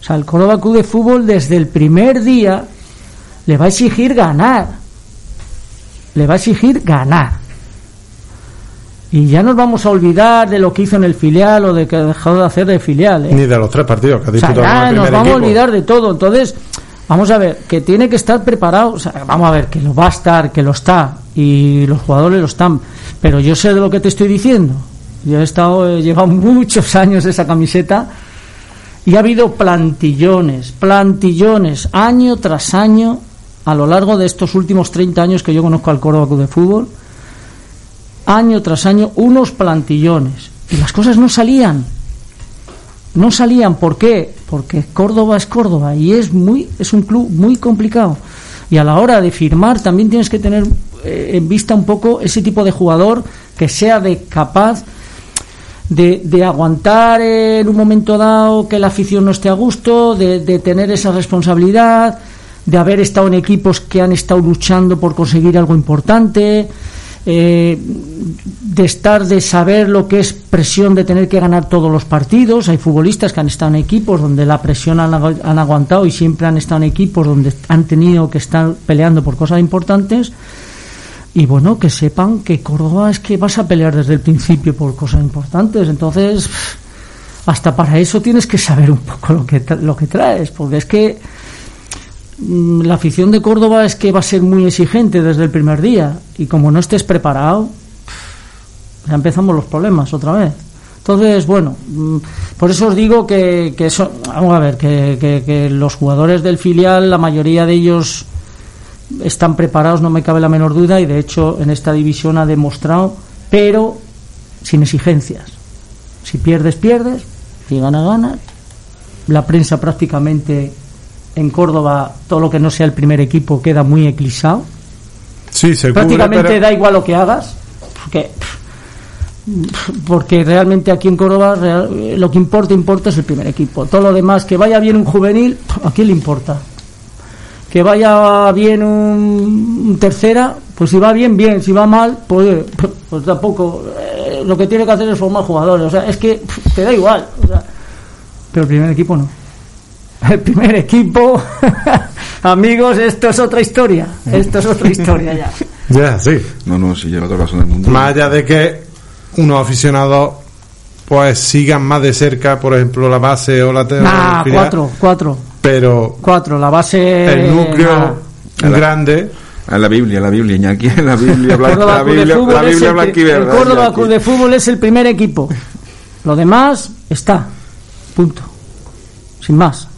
O sea, el Córdoba Club de Fútbol desde el primer día le va a exigir ganar. Le va a exigir ganar. Y ya nos vamos a olvidar de lo que hizo en el filial o de que ha dejado de hacer de filial. ¿eh?
Ni de los tres partidos que ha
O sea,
disputado
ya nos vamos a olvidar de todo. Entonces, vamos a ver, que tiene que estar preparado. o sea, vamos a ver, que lo va a estar, que lo está. Y los jugadores lo están. Pero yo sé de lo que te estoy diciendo. Yo he estado, he llevado muchos años esa camiseta. Y ha habido plantillones, plantillones, año tras año, a lo largo de estos últimos 30 años que yo conozco al Córdoba de Fútbol. Año tras año, unos plantillones. Y las cosas no salían no salían ¿por qué? porque Córdoba es Córdoba y es muy es un club muy complicado y a la hora de firmar también tienes que tener eh, en vista un poco ese tipo de jugador que sea de capaz de, de aguantar en un momento dado que la afición no esté a gusto, de, de tener esa responsabilidad, de haber estado en equipos que han estado luchando por conseguir algo importante, eh, de estar, de saber lo que es presión de tener que ganar todos los partidos. Hay futbolistas que han estado en equipos donde la presión han, han aguantado y siempre han estado en equipos donde han tenido que estar peleando por cosas importantes. Y bueno, que sepan que Córdoba es que vas a pelear desde el principio por cosas importantes. Entonces, hasta para eso tienes que saber un poco lo que, lo que traes, porque es que la afición de Córdoba es que va a ser muy exigente desde el primer día. Y como no estés preparado, ya empezamos los problemas otra vez. Entonces, bueno, mm, por eso os digo que, eso, vamos a ver, que, que- los jugadores del filial, la mayoría de ellos están preparados, no me cabe la menor duda, y de hecho en esta división ha demostrado, pero sin exigencias. Si pierdes, pierdes, si ganas, ganas. La prensa prácticamente en Córdoba, todo lo que no sea el primer equipo, queda muy eclipsado.
Sí, se cubre,
Prácticamente
pero-
da igual lo que hagas, porque, porque realmente aquí en Córdoba real- lo que importa, importa es el primer equipo. Todo lo demás, que vaya bien un juvenil, ¿a quién le importa? Que vaya bien un, un tercera, pues si va bien, bien, si va mal, pues, pues tampoco. eh, lo que tiene que hacer es formar jugadores, o sea, es que te da igual. o sea, pero el primer equipo no. El primer equipo, amigos, esto es otra historia. Esto es otra historia ya.
Ya, sí.
No, no, sí, lleva toda la razón del mundo.
Más allá de que unos aficionados pues sigan más de cerca, por ejemplo, la base o la te-
Nah,
el filial,
cuatro, cuatro,
pero
cuatro. La base.
el núcleo
nada.
grande
En la Biblia, la Biblia, Iñaki, en la Biblia, blanca, la Biblia, la Biblia
el
blanca y verde.
El Córdoba. Club de Fútbol es el primer equipo. Lo demás está. Punto. Sin más.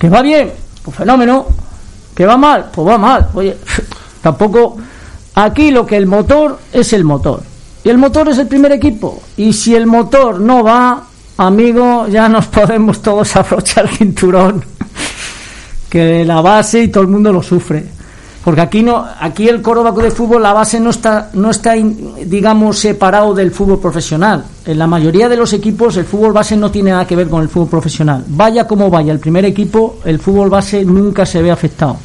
¿Que va bien? Pues fenómeno. ¿Que va mal? Pues va mal. Oye, tampoco. Aquí lo que el motor es el motor. Y el motor es el primer equipo. Y si el motor no va, amigo, ya nos podemos todos abrochar el cinturón. que la base y todo el mundo lo sufre. Porque aquí no, aquí el Córdoba de Fútbol la base no está, no está, digamos, separado del fútbol profesional. En la mayoría de los equipos el fútbol base no tiene nada que ver con el fútbol profesional. Vaya como vaya el primer equipo, el fútbol base nunca se ve afectado.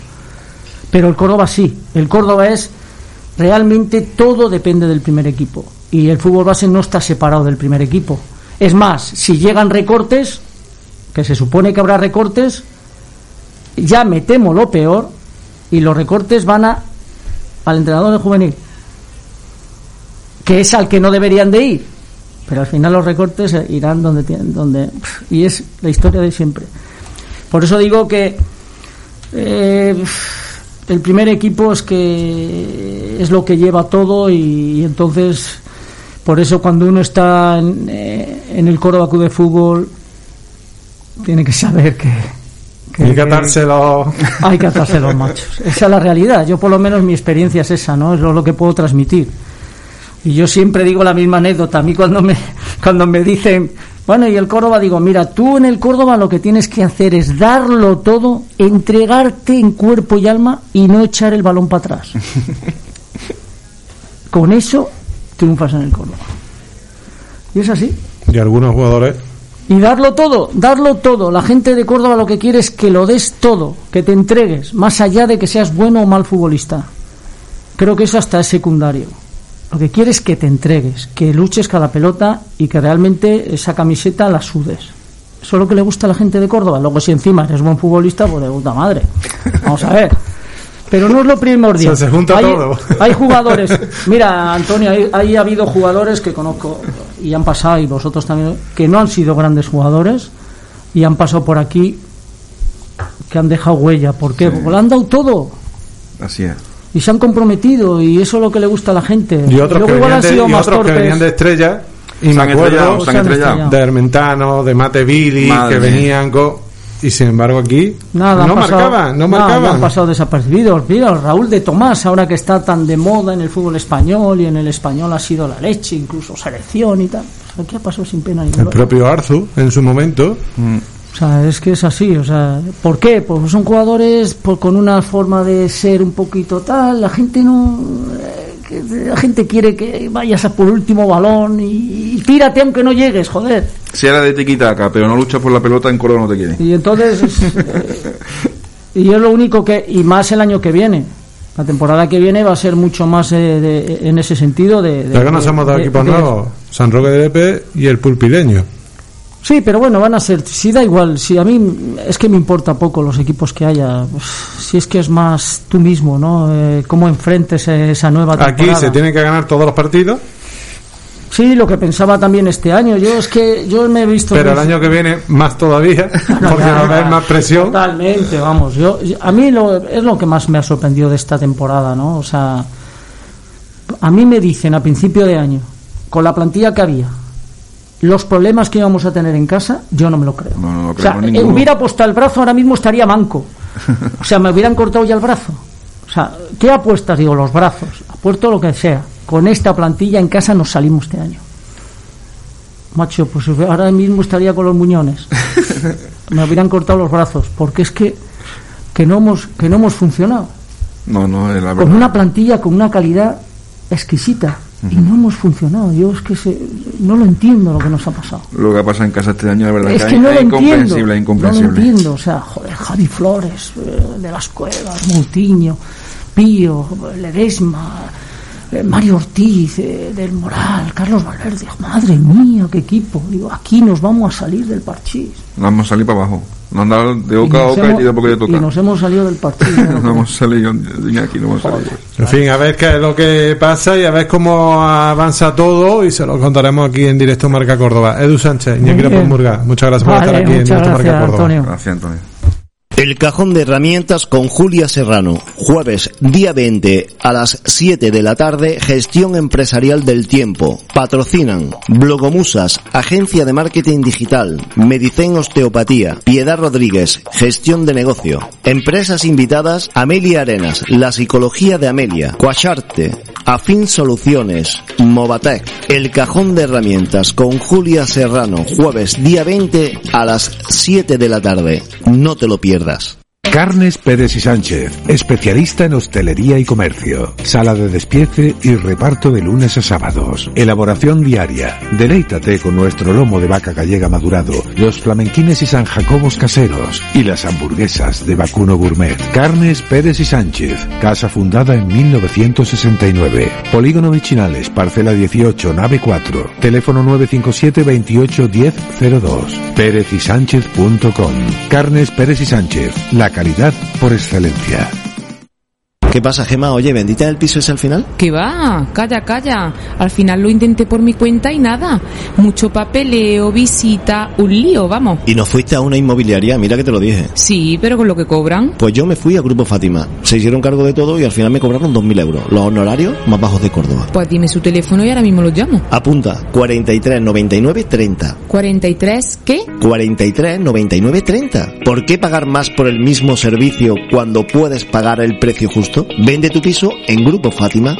Pero el Córdoba sí. El Córdoba es realmente todo depende del primer equipo. Y el fútbol base no está separado del primer equipo. Es más, si llegan recortes, que se supone que habrá recortes, ya me temo lo peor y los recortes van a al entrenador de juvenil que es al que no deberían de ir pero al final los recortes eh, irán donde tienen donde y es la historia de siempre. Por eso digo que eh, el primer equipo es que es lo que lleva todo y, entonces por eso cuando uno está en, eh, en el Córdoba Club de Fútbol tiene que saber que, que-
Hay que atárselo.
hay que atarse los machos. Esa es la realidad. Yo por lo menos mi experiencia es esa, ¿no? Es lo, lo que puedo transmitir. Y yo siempre digo la misma anécdota. A mí cuando me, cuando me dicen, bueno, y el Córdoba, digo, mira, tú en el Córdoba lo que tienes que hacer es darlo todo, entregarte en cuerpo y alma y no echar el balón para atrás. Con eso triunfas en el Córdoba. Y es así.
Y algunos jugadores.
Y darlo todo, darlo todo. La gente de Córdoba lo que quiere es que lo des todo, que te entregues, más allá de que seas bueno o mal futbolista. Creo que eso hasta es secundario. Lo que quiere es que te entregues, que luches cada pelota y que realmente esa camiseta la sudes. Eso es lo que le gusta a la gente de Córdoba. Luego, si encima eres buen futbolista, pues de puta madre. Vamos a ver. Pero no es lo primordial.
O sea, se junta
hay,
todo.
hay jugadores. Mira, Antonio, hay, hay habido jugadores que conozco y han pasado, y vosotros también, que no han sido grandes jugadores y han pasado por aquí que han dejado huella. ¿Por qué? Porque lo han dado todo
Así es.
y se han comprometido y eso es lo que le gusta a la gente.
Y otros,
Luego
que
igual
venían,
han
de,
sido
y
más
otros que venían de estrella. Y me acuerdo de Hermentano, de Mate Billy,
Madre
que venían con. Y sin embargo aquí
Nada,
no
pasado-
marcaban, no
nada,
marcaban.
han pasado desapercibidos. Mira, Raúl de Tomás, ahora que está tan de moda en el fútbol español y en el español ha sido la leche, incluso selección y tal. Aquí ha pasado sin pena ni
El propio Arzu en su momento.
O sea, es que es así, o sea, ¿por qué? Pues son jugadores pues, con una forma de ser un poquito tal, la gente no... eh, que La gente quiere que vayas a por último balón y, y tírate aunque no llegues, joder.
Si era de tiquitaca, pero no luchas por la pelota, en Córdoba no te quiere.
Y entonces, es, eh, y es lo único que, y más el año que viene. La temporada que viene va a ser mucho más eh, de- en ese sentido de... de-
dos
de-
equipos
de-
nuevos, San Roque de Lepe y el Pulpileño.
Sí, pero bueno, van a ser, si da igual, si a mí es que me importa poco los equipos que haya, si es que es más tú mismo, ¿no? Eh, cómo enfrentes esa nueva
Aquí
temporada.
se tienen que ganar todos los partidos,
Sí, lo que pensaba también este año, yo es que yo me he visto...
pero el año que viene más todavía, porque va a haber más presión.
Totalmente, vamos. Yo, yo- a mí lo, es lo que más me ha sorprendido de esta temporada, ¿no? O sea, a mí me dicen a principio de año, con la plantilla que había, los problemas que íbamos a tener en casa, yo no me lo creo.
No, no lo
o sea, eh,
ninguno.
hubiera puesto el brazo, ahora mismo estaría manco. O sea, me hubieran cortado ya el brazo. O sea, ¿qué apuestas? Digo, los brazos. Apuesto lo que sea. Con esta plantilla en casa nos salimos este año. Macho, pues ahora mismo estaría con los muñones. Me hubieran cortado los brazos. Porque es que, que, no, hemos, que no hemos funcionado.
No, no, es la
Con
verdad.
una plantilla con una calidad exquisita. Y no hemos funcionado. Yo es que se- no lo entiendo lo que nos ha pasado.
Lo que ha pasado en casa este año, la verdad,
Es
que
que no
es
lo entiendo.
incomprensible, es
No lo
incomprensible.
entiendo. O sea, joder, Javi Flores, eh, de las Cuevas, Moutinho, Pío, Ledesma, eh, Mario Ortiz, eh, del Moral, Carlos Valverde. Madre mía, qué equipo. Digo, aquí nos vamos a salir del parchís.
Vamos a salir para abajo. No han dado de
Y
boca a
nos
boca
hemos-
y de poco de
y
tocar.
nos hemos salido del parchís. ¿no?
No hemos salido de aquí, no hemos salido.
En fin, a ver qué es lo que pasa y a ver cómo avanza todo y se lo contaremos aquí en directo Marca Córdoba. Edu Sánchez, Iñaki López. Murga, muchas gracias por
Vale,
estar aquí en directo
gracias,
Marca Córdoba.
Antonio.
Gracias, Antonio.
El cajón de herramientas con Julia Serrano. Jueves, día 20, a las 7 de la tarde, gestión empresarial del tiempo. Patrocinan Blogomusas, agencia de marketing digital, Medicen Osteopatía, Piedad Rodríguez, gestión de negocio. Empresas invitadas, Amelia Arenas, la psicología de Amelia, Coacharte, Afin Soluciones, Movatec. El cajón de herramientas con Julia Serrano. Jueves, día 20, a las 7 de la tarde. No te lo pierdas pierdas.
Carnes Pérez y Sánchez, especialista en hostelería y comercio. Sala de despiece y reparto de lunes a sábados. Elaboración diaria. Deleítate con nuestro lomo de vaca gallega madurado, los flamenquines y San Jacobos caseros y las hamburguesas de vacuno gourmet. Carnes Pérez y Sánchez, casa fundada en 1969. Polígono Vichinales, parcela 18, nave 4. Teléfono 957 28 1002. Pérez Carnes Pérez y Sánchez, la calidad por excelencia.
¿Qué pasa, Gema? Oye, ¿bendita el piso es al final?
¿Qué va? Calla, calla. Al final lo intenté por mi cuenta y nada. Mucho papeleo, visita, un lío, vamos.
¿Y no fuiste a una inmobiliaria? Mira que te lo dije.
Sí, pero con lo que cobran.
Pues yo me fui a Grupo Fátima. Se hicieron cargo de todo y al final me cobraron 2.000 euros. Los honorarios más bajos de Córdoba.
Pues dime su teléfono y ahora mismo lo llamo.
Apunta, 43 99 30.
¿43 qué?
43 99 30. ¿Por qué pagar más por el mismo servicio cuando puedes pagar el precio justo? Vende tu piso en Grupo Fátima.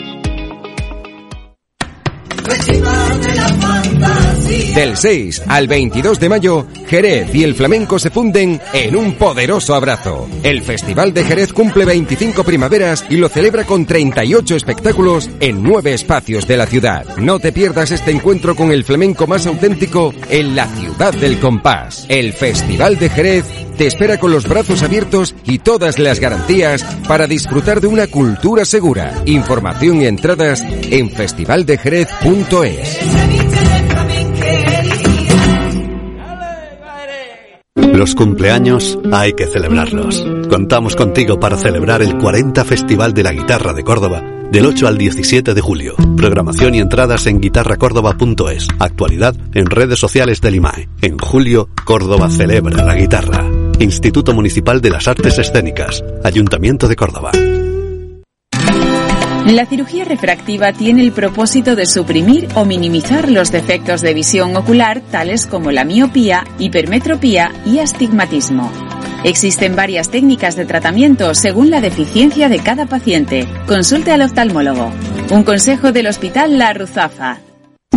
Del 6 al 22 de mayo, Jerez y el flamenco se funden en un poderoso abrazo. El Festival de Jerez cumple 25 primaveras y lo celebra con 38 espectáculos en nueve espacios de la ciudad. No te pierdas este encuentro con el flamenco más auténtico en la ciudad del compás. El Festival de Jerez te espera con los brazos abiertos y todas las garantías para disfrutar de una cultura segura. Información y entradas en festivaldejerez.es.
Los cumpleaños hay que celebrarlos. Contamos contigo para celebrar el 40 Festival de la Guitarra de Córdoba del 8 al 17 de julio. Programación y entradas en guitarracórdoba.es. Actualidad en redes sociales del IMAE. En julio, Córdoba celebra la guitarra. Instituto Municipal de las Artes Escénicas. Ayuntamiento de Córdoba.
La cirugía refractiva tiene el propósito de suprimir o minimizar los defectos de visión ocular tales como la miopía, hipermetropía y astigmatismo. Existen varias técnicas de tratamiento según la deficiencia de cada paciente. Consulte al oftalmólogo. Un consejo del Hospital La Ruzafa.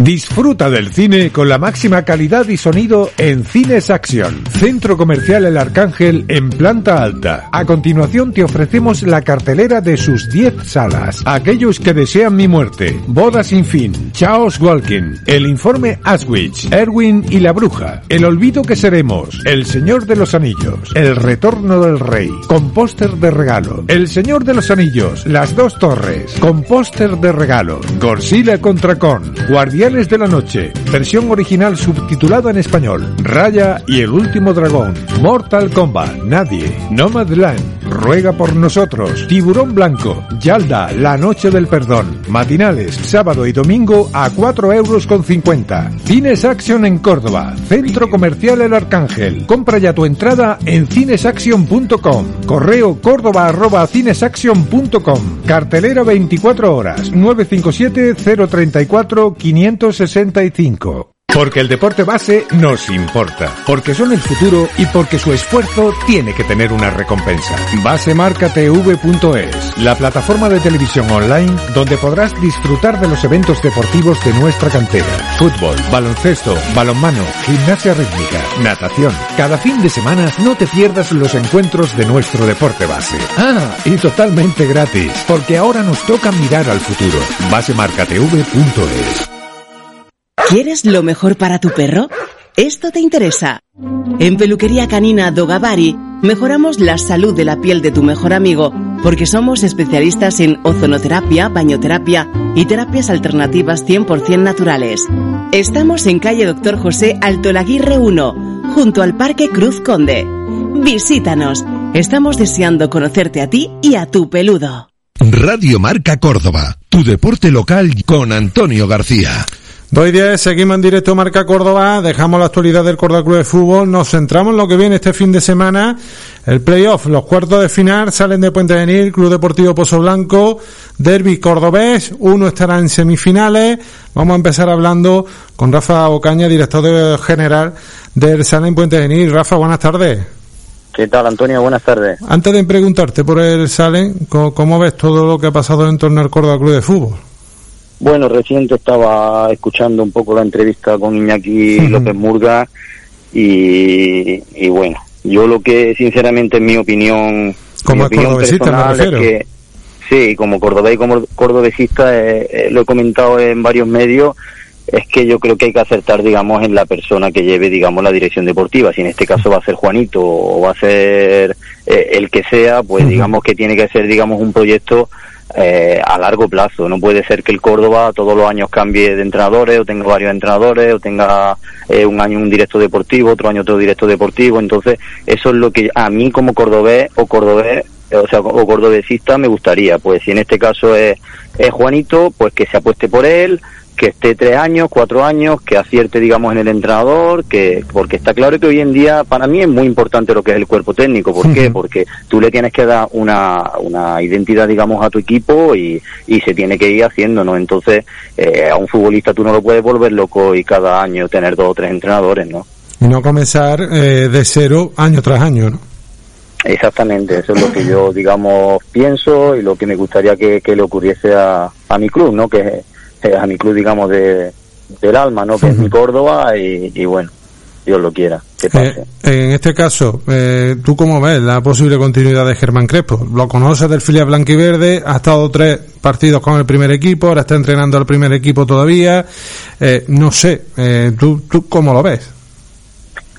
Disfruta del cine con la máxima calidad y sonido en Cines Action, Centro Comercial El Arcángel en planta alta. A continuación te ofrecemos la cartelera de sus 10 salas. Aquellos que desean mi muerte, Boda sin fin, Chaos Walking, El informe Aswich, Erwin y la bruja, El olvido que seremos, El Señor de los Anillos, El retorno del rey, con póster de regalo, El Señor de los Anillos, Las dos torres, con póster de regalo, Godzilla contra Con, Guardián de la Noche, versión original subtitulada en español, Raya y el último dragón, Mortal Kombat, Nadie, Nomadland, Ruega por nosotros, Tiburón Blanco, Yalda, La Noche del Perdón, matinales, sábado y domingo a 4 euros con 50. Cines Action en Córdoba, Centro Comercial El Arcángel. Compra ya tu entrada en cinesaction.com. Correo córdoba arroba cinesaction.com. Cartelera 24 horas, 957 034 500 165. Porque el deporte base nos importa, porque son el futuro y porque su esfuerzo tiene que tener una recompensa. Basemarkatv.es, la plataforma de televisión online donde podrás disfrutar de los eventos deportivos de nuestra cantera. Fútbol, baloncesto, balonmano, gimnasia rítmica, natación. Cada fin de semana no te pierdas los encuentros de nuestro deporte base. Ah, y totalmente gratis, porque ahora nos toca mirar al futuro. Basemarkatv.es.
¿Quieres lo mejor para tu perro? Esto te interesa. En Peluquería Canina Dogabari mejoramos la salud de la piel de tu mejor amigo porque somos especialistas en ozonoterapia, bañoterapia y terapias alternativas 100% naturales. Estamos en calle Doctor José Alto Laguirre 1, junto al Parque Cruz Conde. Visítanos. Estamos deseando conocerte a ti y a tu peludo.
Radio Marca Córdoba, tu deporte local con Antonio García.
Doy 10, seguimos en directo Marca Córdoba, dejamos la actualidad del Córdoba Club de Fútbol, nos centramos en lo que viene este fin de semana, el playoff, los cuartos de final salen de Puente Genil, Club Deportivo Pozo Blanco, Derby Cordobés, uno estará en semifinales, vamos a empezar hablando con Rafa Ocaña, director general del Salen Puente Genil. Rafa, buenas tardes.
¿Qué tal, Antonio? Buenas tardes.
Antes de preguntarte por el Salen, ¿cómo, ves todo lo que ha pasado en torno al Córdoba Club de Fútbol?
Bueno, reciente estaba escuchando un poco la entrevista con Iñaki López Murga y, bueno, yo lo que sinceramente en mi opinión,
como
opinión personal es que sí, como cordobés y como cordobesista eh, eh, lo he comentado en varios medios es que yo creo que hay que acertar, digamos, en la persona que lleve, digamos, la dirección deportiva. Si en este caso va a ser Juanito o va a ser eh, el que sea, pues digamos que tiene que ser, digamos, un proyecto eh, a largo plazo. No puede ser que el Córdoba todos los años cambie de entrenadores o tenga varios entrenadores o tenga eh, un año un directo deportivo, otro año otro directo deportivo. Entonces, eso es lo que a mí como cordobés o cordobés o sea, o cordobesista me gustaría, pues si en este caso es, es Juanito, pues que se apueste por él, que esté tres años, cuatro años, que acierte, digamos, en el entrenador, que porque está claro que hoy en día para mí es muy importante lo que es el cuerpo técnico. ¿Por qué? Porque tú le tienes que dar una, una identidad, digamos, a tu equipo y, y se tiene que ir haciendo, ¿no? Entonces, eh, a un futbolista tú no lo puedes volver loco y cada año tener dos o tres entrenadores, ¿no?
Y no comenzar eh, de cero año tras año, ¿no?
Exactamente, eso es lo que yo, digamos, pienso y lo que me gustaría que, que le ocurriese a, a mi club, ¿no? Que eh, a mi club, digamos, de, del alma, ¿no? Que es mi Córdoba y, bueno, Dios lo quiera. Que
eh, en este caso, eh, ¿tú cómo ves la posible continuidad de Germán Crespo? Lo conoces del filial blanquiverde, ha estado tres partidos con el primer equipo, ahora está entrenando al primer equipo todavía. no sé, ¿tú, ¿tú cómo lo ves?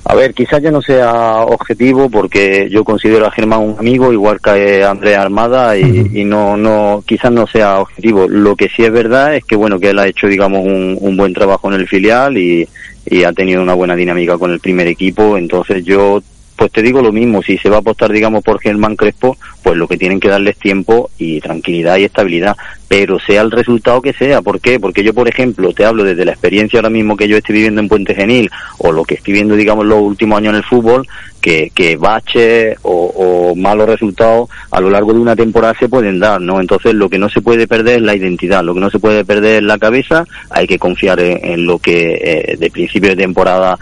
A ver, quizás yo no sea objetivo porque yo considero a Germán un amigo, igual que a Andrea Armada, y, no, no, quizás no sea objetivo. Lo que sí es verdad es que, bueno, que él ha hecho, digamos, un, un buen trabajo en el filial y, y ha tenido una buena dinámica con el primer equipo. Entonces yo pues te digo lo mismo, si se va a apostar, digamos, por Germán Crespo, pues lo que tienen que darles tiempo y tranquilidad y estabilidad, pero sea el resultado que sea. ¿Por qué? Porque yo, por ejemplo, te hablo desde la experiencia ahora mismo que yo estoy viviendo en Puente Genil, o lo que estoy viendo, digamos, los últimos años en el fútbol, que, que baches o, malos resultados a lo largo de una temporada se pueden dar, ¿no? Entonces, lo que no se puede perder es la identidad, lo que no se puede perder es la cabeza, hay que confiar en, lo que eh, de principio de temporada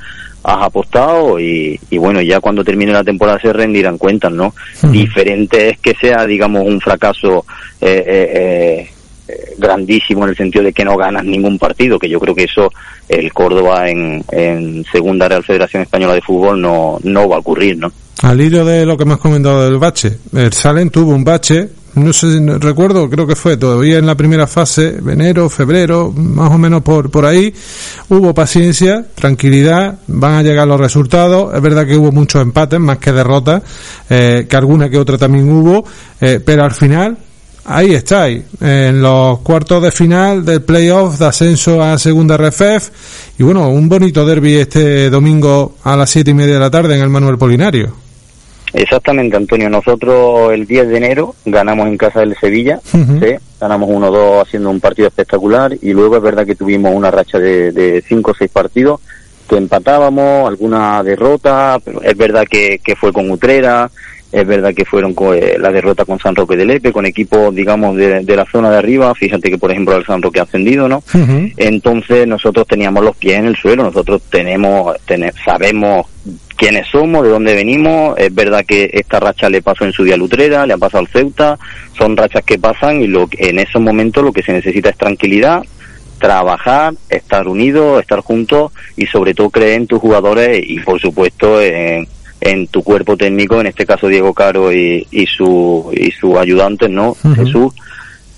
has apostado y, bueno, ya cuando termine la temporada se rendirán cuentas, ¿no? Diferente es que sea, digamos, un fracaso eh, eh, eh, grandísimo en el sentido de que no ganas ningún partido, que yo creo que eso el Córdoba en, en Segunda Real Federación Española de Fútbol no, no va a ocurrir, ¿no?
Al hilo de lo que me has comentado del bache, el Salen tuvo un bache no sé si recuerdo, creo que fue todavía en la primera fase, enero, febrero, más o menos por, por ahí, hubo paciencia, tranquilidad, van a llegar los resultados, es verdad que hubo muchos empates, más que derrotas, eh, que alguna que otra también hubo, eh, pero al final, ahí estáis, en los cuartos de final del playoff de ascenso a segunda RFF, y bueno, un bonito derby este domingo a las siete y media de la tarde en el Manuel Polinario.
Exactamente, Antonio. Nosotros el 10 de enero ganamos en casa del Sevilla, ganamos 1-2 haciendo un partido espectacular y luego es verdad que tuvimos una racha de 5 o 6 partidos que empatábamos, alguna derrota, pero es verdad que, que fue con Utrera, es verdad que fueron con, eh, la derrota con San Roque de Lepe, con equipos, digamos, de, de, la zona de arriba. Fíjate que, por ejemplo, el San Roque ha ascendido, ¿no? Entonces, nosotros teníamos los pies en el suelo, nosotros tenemos, tenemos sabemos quiénes somos, de dónde venimos. Es verdad que esta racha le pasó en su día Lutrera, le ha pasado al Ceuta. Son rachas que pasan y lo, en esos momentos lo que se necesita es tranquilidad, trabajar, estar unidos, estar juntos y sobre todo creer en tus jugadores y por supuesto en, en tu cuerpo técnico, en este caso Diego Caro y, y su y sus ayudantes, ¿no? Jesús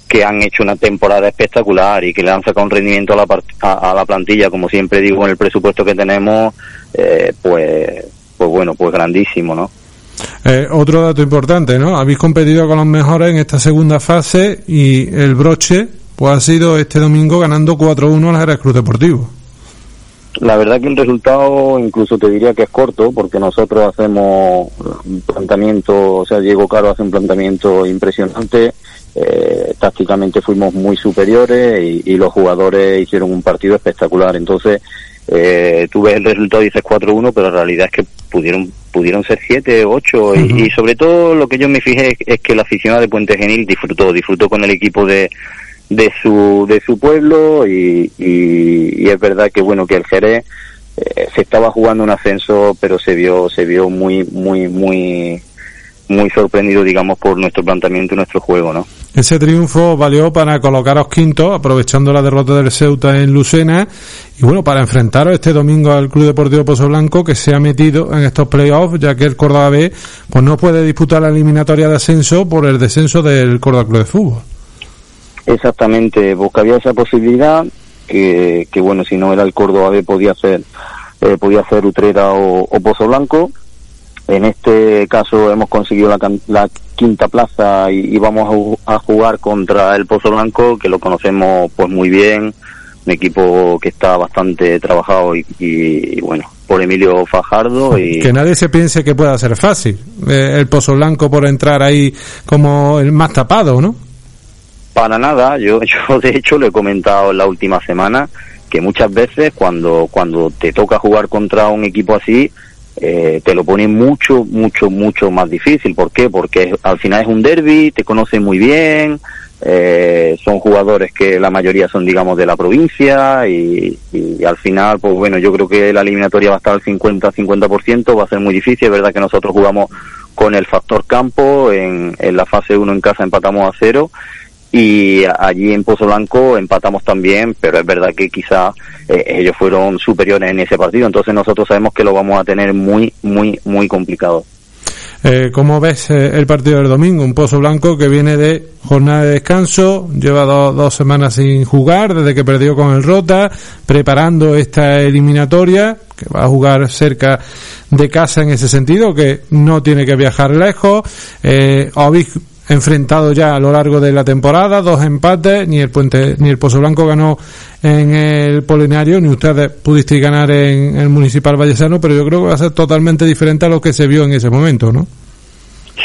que han hecho una temporada espectacular y que le han sacado un rendimiento a la, a, la plantilla, como siempre digo, en el presupuesto que tenemos, eh, pues, pues bueno, pues grandísimo, ¿no?
Eh, otro dato importante, ¿no? Habéis competido con los mejores en esta segunda fase y el broche pues ha sido este domingo ganando 4-1 al Jerez Cruz Deportivo.
La verdad que el resultado incluso te diría que es corto porque nosotros hacemos un planteamiento, o sea, Diego Caro hace un planteamiento impresionante eh, tácticamente fuimos muy superiores y, y, los jugadores hicieron un partido espectacular. Entonces, eh, tú ves el resultado y dices 4-1, pero la realidad es que pudieron pudieron ser 7, 8 y, y, sobre todo lo que yo me fijé es, que la aficionada de Puente Genil disfrutó, disfrutó con el equipo de, de su de su pueblo y, y, es verdad que bueno que el Jerez eh, se estaba jugando un ascenso pero se vio se vio muy muy muy muy sorprendido, digamos, por nuestro planteamiento y nuestro juego, ¿no?
Ese triunfo valió para colocaros quinto, aprovechando la derrota del Ceuta en Lucena, y bueno, para enfrentaros este domingo al Club Deportivo Pozo Blanco, que se ha metido en estos playoffs, ya que el Córdoba B, pues no puede disputar la eliminatoria de ascenso por el descenso del Córdoba Club de Fútbol.
Exactamente, porque había esa posibilidad, que, que bueno, si no era el Córdoba B podía ser, eh, podía ser Utrera o, Pozo Blanco, en este caso hemos conseguido la, la quinta plaza y, vamos a, jugar contra el Pozo Blanco, que lo conocemos pues muy bien, un equipo que está bastante trabajado y, y, y bueno, por Emilio Fajardo. Y...
Que nadie se piense que pueda ser fácil eh, el Pozo Blanco por entrar ahí como el más tapado, ¿no?
Para nada, yo, yo de hecho lo he comentado la última semana que muchas veces cuando, cuando te toca jugar contra un equipo así, eh, te lo pone mucho, mucho, mucho más difícil. ¿Por qué? Porque al final es un derby, te conocen muy bien, eh, son jugadores que la mayoría son, digamos, de la provincia y, y, al final, pues bueno, yo creo que la eliminatoria va a estar al 50-50%, va a ser muy difícil. Es verdad que nosotros jugamos con el factor campo, en, en la fase 1 en casa empatamos a cero y allí en Pozo Blanco empatamos también, pero es verdad que quizá eh, ellos fueron superiores en ese partido, entonces nosotros sabemos que lo vamos a tener muy, muy, muy complicado.
Eh, ¿Cómo ves eh, el partido del domingo? Un Pozo Blanco que viene de jornada de descanso, lleva do, dos semanas sin jugar desde que perdió con el Rota, preparando esta eliminatoria, que va a jugar cerca de casa en ese sentido, que no tiene que viajar lejos. Eh, habéis enfrentado ya a lo largo de la temporada, dos empates, ni el Puente, ni el Pozo Blanco ganó en el Polinario, ni ustedes pudisteis ganar en el Municipal Vallesano, pero yo creo que va a ser totalmente diferente a lo que se vio en ese momento, ¿no?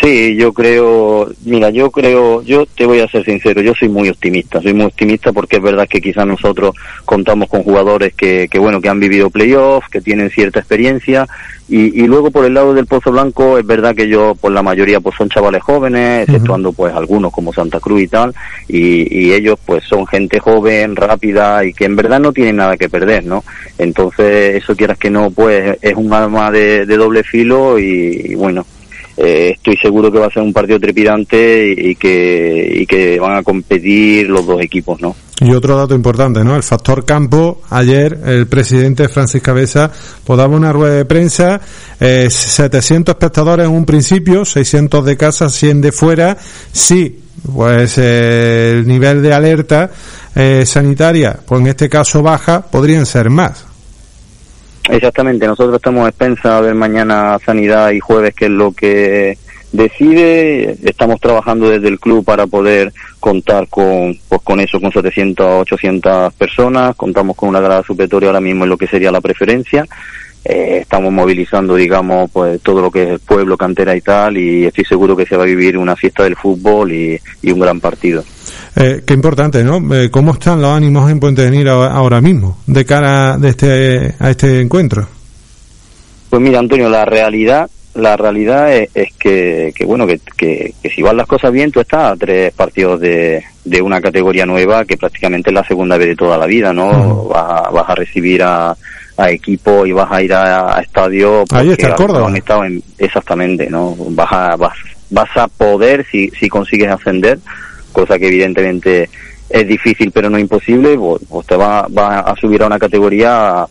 Sí, yo creo, mira, yo creo, yo te voy a ser sincero, yo soy muy optimista, soy muy optimista porque es verdad que quizás nosotros contamos con jugadores que, que bueno, que han vivido playoffs, que tienen cierta experiencia y, y luego por el lado del Pozo Blanco es verdad que yo, por la mayoría pues son chavales jóvenes, exceptuando pues algunos como Santa Cruz y tal, y, y ellos pues son gente joven, rápida y que en verdad no tienen nada que perder, ¿no? Entonces eso quieras que no, pues es un arma de, de doble filo y, y bueno, eh, estoy seguro que va a ser un partido trepidante y que, y que van a competir los dos equipos, ¿no?
Y otro dato importante, ¿no? El factor campo. Ayer el presidente Francis Cabeza pues, daba una rueda de prensa, eh, 700 espectadores en un principio, 600 de casa, 100 de fuera. Sí, pues eh, el nivel de alerta eh, sanitaria, pues en este caso baja, podrían ser más.
Exactamente, nosotros estamos a expensa a ver mañana Sanidad y jueves qué es lo que decide. Estamos trabajando desde el club para poder contar con, pues con eso, con 700 800 personas. Contamos con una grada supletoria ahora mismo en lo que sería la preferencia. Eh, estamos movilizando, digamos, pues todo lo que es el pueblo, cantera y tal, y estoy seguro que se va a vivir una fiesta del fútbol y, y un gran partido.
Eh, qué importante, ¿no? Eh, ¿Cómo están los ánimos en Puente Genil ahora mismo de cara de este, a este encuentro?
Pues mira, Antonio, la realidad la realidad es, es que, que, bueno, que, que, que, si van las cosas bien, tú estás a tres partidos de, de una categoría nueva que prácticamente es la segunda vez de toda la vida, ¿no? Vas, vas, a recibir a, a equipo y vas a ir a, a estadio
Ahí está Córdoba.
han estado en, exactamente, ¿no? Vas a, vas, vas a poder, si, si consigues ascender, cosa que evidentemente es difícil pero no imposible, pues, pues te va, va a subir a una categoría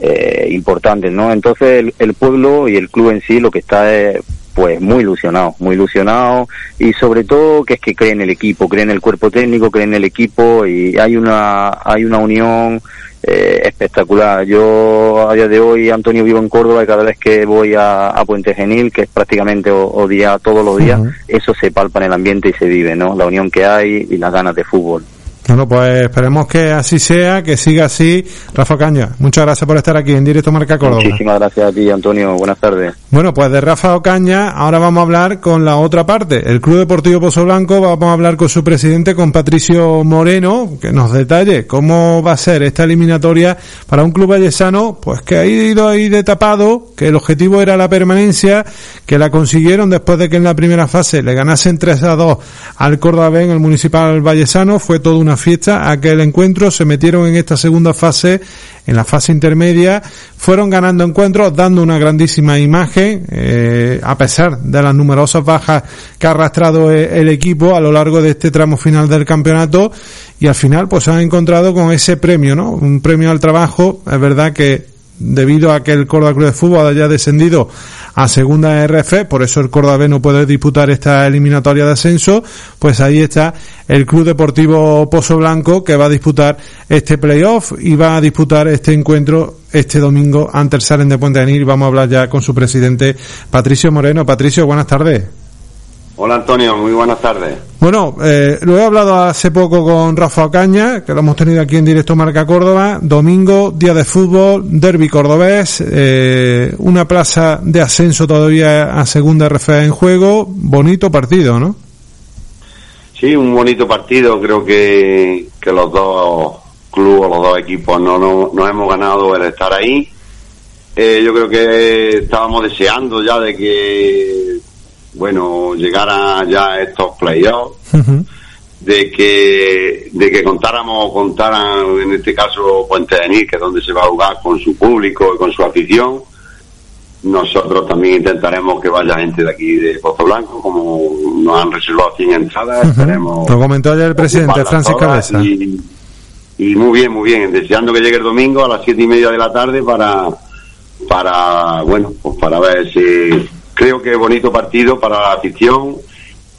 eh, importante, ¿no? Entonces el, el, pueblo y el club en sí lo que está es pues muy ilusionado, muy ilusionado y sobre todo que es que creen el equipo, creen el cuerpo técnico, creen el equipo y hay una hay una unión eh, espectacular. Yo a día de hoy, Antonio, vivo en Córdoba y cada vez que voy a, a Puente Genil, que es prácticamente o, o día todos los días, uh -huh. eso se palpa en el ambiente y se vive, ¿no? La unión que hay y las ganas de fútbol.
Bueno, pues esperemos que así sea, que siga así. Rafa Caña, muchas gracias por estar aquí en Directo Marca Córdoba.
Muchísimas gracias a ti, Antonio. Buenas tardes.
Bueno, pues de Rafa Ocaña, ahora vamos a hablar con la otra parte. El Club Deportivo Pozo Blanco, vamos a hablar con su presidente, con Patricio Moreno, que nos detalle cómo va a ser esta eliminatoria para un club vallesano, pues que ha ido ahí de tapado, que el objetivo era la permanencia, que la consiguieron después de que en la primera fase le ganasen 3 a 2 al Córdoba en el Municipal Vallesano. Fue toda una fiesta aquel encuentro. Se metieron en esta segunda fase, en la fase intermedia, fueron ganando encuentros, dando una grandísima imagen eh, a pesar de las numerosas bajas que ha arrastrado e-, el equipo a lo largo de este tramo final del campeonato y al final pues se han encontrado con ese premio, ¿no? Un premio al trabajo, es verdad que debido a que el Córdoba Club de Fútbol haya descendido a segunda RF, por eso el Córdoba B no puede disputar esta eliminatoria de ascenso, pues ahí está el Club Deportivo Pozo Blanco que va a disputar este playoff y va a disputar este encuentro este domingo ante el Salen de Puente de. Vamos a hablar ya con su presidente Patricio Moreno. Patricio, buenas tardes.
Hola Antonio, muy buenas tardes.
Bueno, eh, lo he hablado hace poco con Rafa Ocaña, que lo hemos tenido aquí en directo Marca Córdoba. Domingo, día de fútbol, derby cordobés, eh, una plaza de ascenso todavía a segunda RF en juego. Bonito partido, ¿no?
Sí, un bonito partido. Creo que, que los dos clubes, los dos equipos, no, no, nos hemos ganado el estar ahí. Eh, yo creo que estábamos deseando ya de que bueno, llegar a ya estos playoffs, de que de que contáramos, contaran en este caso Puente de Nil, que es donde se va a jugar con su público y con su afición. Nosotros también intentaremos que vaya gente de aquí de Pozo Blanco, como nos han reservado 100 entradas.
Lo comentó ayer el presidente Francis Cabeza.
Y, y, muy bien, muy bien, deseando que llegue el domingo a las siete y media de la tarde para, para bueno, pues para ver si creo que bonito partido para la afición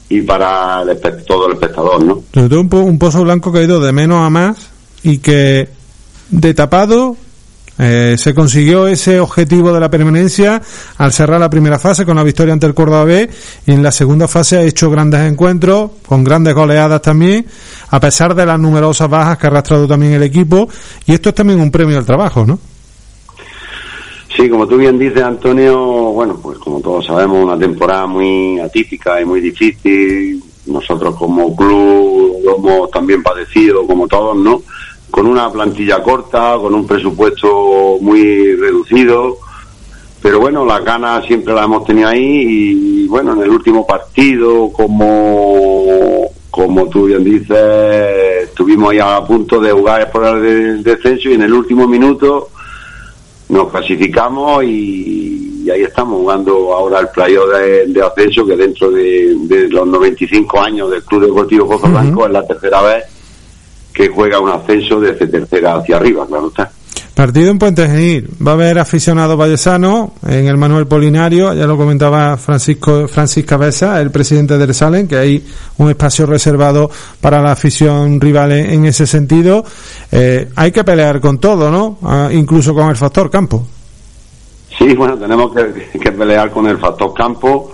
y para el todo el espectador, ¿no?
un, un pozo blanco que ha ido de menos a más y que de tapado eh, se consiguió ese objetivo de la permanencia al cerrar la primera fase con la victoria ante el Córdoba B y en la segunda fase ha hecho grandes encuentros con grandes goleadas también a pesar de las numerosas bajas que ha arrastrado también el equipo y esto es también un premio al trabajo, ¿no?
Sí, como tú bien dices, Antonio, bueno, pues como todos sabemos, una temporada muy atípica y muy difícil. Nosotros como club lo hemos también padecido, como todos, ¿no? Con una plantilla corta, con un presupuesto muy reducido, pero bueno, las ganas siempre las hemos tenido ahí y bueno, en el último partido, como como tú bien dices, estuvimos ahí a punto de jugar por el descenso y en el último minuto nos clasificamos y, ahí estamos jugando ahora el playo de, ascenso que dentro de, los 95 años del Club Deportivo Pozo Blanco es la tercera vez que juega un ascenso desde tercera hacia arriba, claro está.
Partido en Puente Genil. Va a haber aficionados vallesanos en el Manuel Polinario, ya lo comentaba Francisco Francis Cabeza, el presidente del Salen, que hay un espacio reservado para la afición rival en, ese sentido. Eh, hay que pelear con todo, ¿no? Ah, incluso con el factor campo.
Sí, bueno, tenemos que, pelear con el factor campo,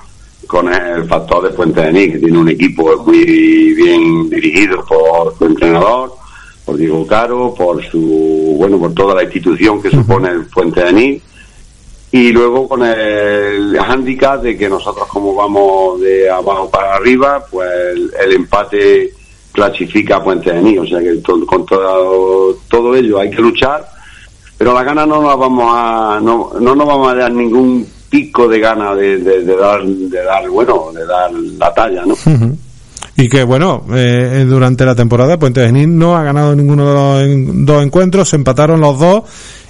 con el factor de Puente Genil, que tiene un equipo muy bien dirigido por su entrenador por Diego Caro, por su, bueno, por toda la institución que supone el Puente de Anís, y luego con el handicap de que nosotros como vamos de abajo para arriba, pues el, empate clasifica a Puente de Anís, o sea que con todo, todo ello hay que luchar, pero la gana no nos vamos a, no, no nos vamos a dar ningún pico de gana de, de, dar, de dar, bueno, de dar la talla, ¿no?
Y que bueno eh, durante la temporada Puente Genil no ha ganado ninguno de los dos encuentros se empataron los dos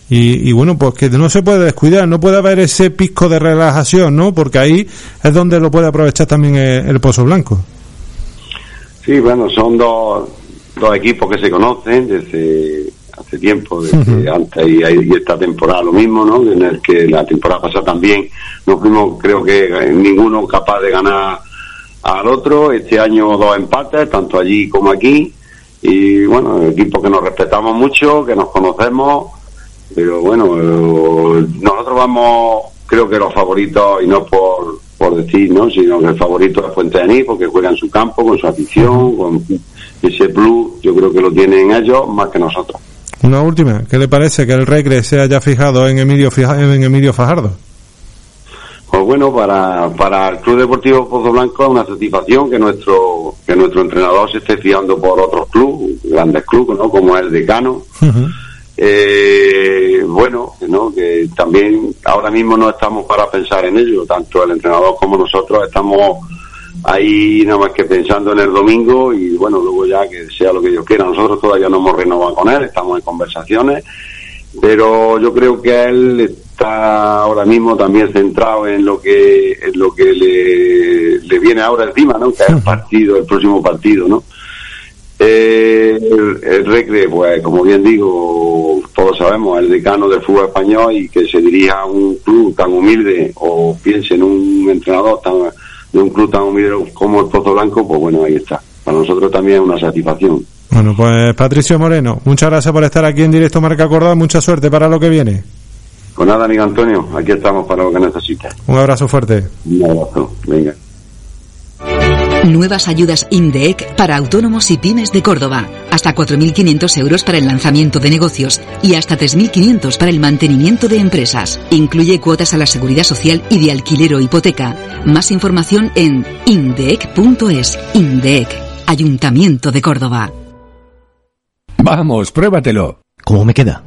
y, bueno pues que no se puede descuidar no puede haber ese pisco de relajación no porque ahí es donde lo puede aprovechar también el, Pozo Blanco.
Sí bueno son dos, dos equipos que se conocen desde hace tiempo desde antes y, y, esta temporada lo mismo no en el que la temporada pasada también no fuimos creo que ninguno capaz de ganar al otro. Este año dos empates, tanto allí como aquí. Y bueno, equipos que nos respetamos mucho, que nos conocemos. Pero bueno, nosotros vamos, creo que los favoritos, y no por, por decir, ¿no? sino que el favorito es Fuente de Nís, porque juega en su campo, con su afición, con ese plus, yo creo que lo tienen ellos más que nosotros.
Una última, ¿qué le parece que el Regre se haya fijado en Emilio, en Emilio Fajardo?
Pues bueno, para, para el Club Deportivo Pozo Blanco es una satisfacción que nuestro que nuestro entrenador se esté fiando por otros clubes, grandes clubes, ¿no? Como el Decano. Eh, bueno, ¿no? que también ahora mismo no estamos para pensar en ello, tanto el entrenador como nosotros estamos ahí nada más que pensando en el domingo y bueno, luego ya que sea lo que Dios quiera. Nosotros todavía no hemos renovado con él, estamos en conversaciones, pero yo creo que él está ahora mismo también centrado en lo que en lo que le, le viene ahora encima, ¿no? Que es el partido, el próximo partido, ¿no? Eh, el, el Recre, pues como bien digo, todos sabemos, el decano del fútbol español y que se dirija a un club tan humilde o piense en un entrenador tan, de un club tan humilde como el Pozo Blanco, pues bueno, ahí está. Para nosotros también es una satisfacción.
Bueno, pues Patricio Moreno, muchas gracias por estar aquí en directo Marca Córdoba, mucha suerte para lo que viene.
Pues nada, amigo Antonio, aquí estamos para lo que necesites.
Un abrazo fuerte.
Un abrazo, venga.
Nuevas ayudas INDEEC para autónomos y pymes de Córdoba. Hasta 4.500 euros para el lanzamiento de negocios y hasta 3.500 para el mantenimiento de empresas. Incluye cuotas a la seguridad social y de alquiler o hipoteca. Más información en indeec.es. INDEEC, Ayuntamiento de Córdoba.
Vamos, pruébatelo.
¿Cómo me queda?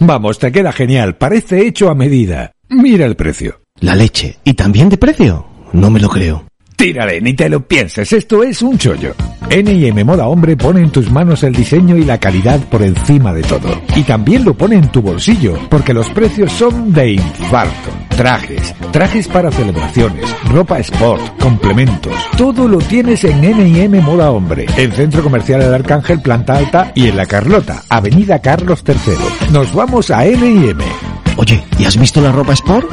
Vamos, te queda genial. Parece hecho a medida. Mira el precio.
La leche. ¿Y también de precio? No me lo creo.
Tírale, ni te lo pienses, esto es un chollo. N&M Moda Hombre pone en tus manos el diseño y la calidad por encima de todo. Y también lo pone en tu bolsillo, porque los precios son de infarto. Trajes, trajes para celebraciones, ropa sport, complementos. Todo lo tienes en N&M Moda Hombre, en Centro Comercial El Arcángel, Planta Alta y en La Carlota, Avenida Carlos III. Nos vamos a N&M.
Oye, ¿y has visto la ropa sport?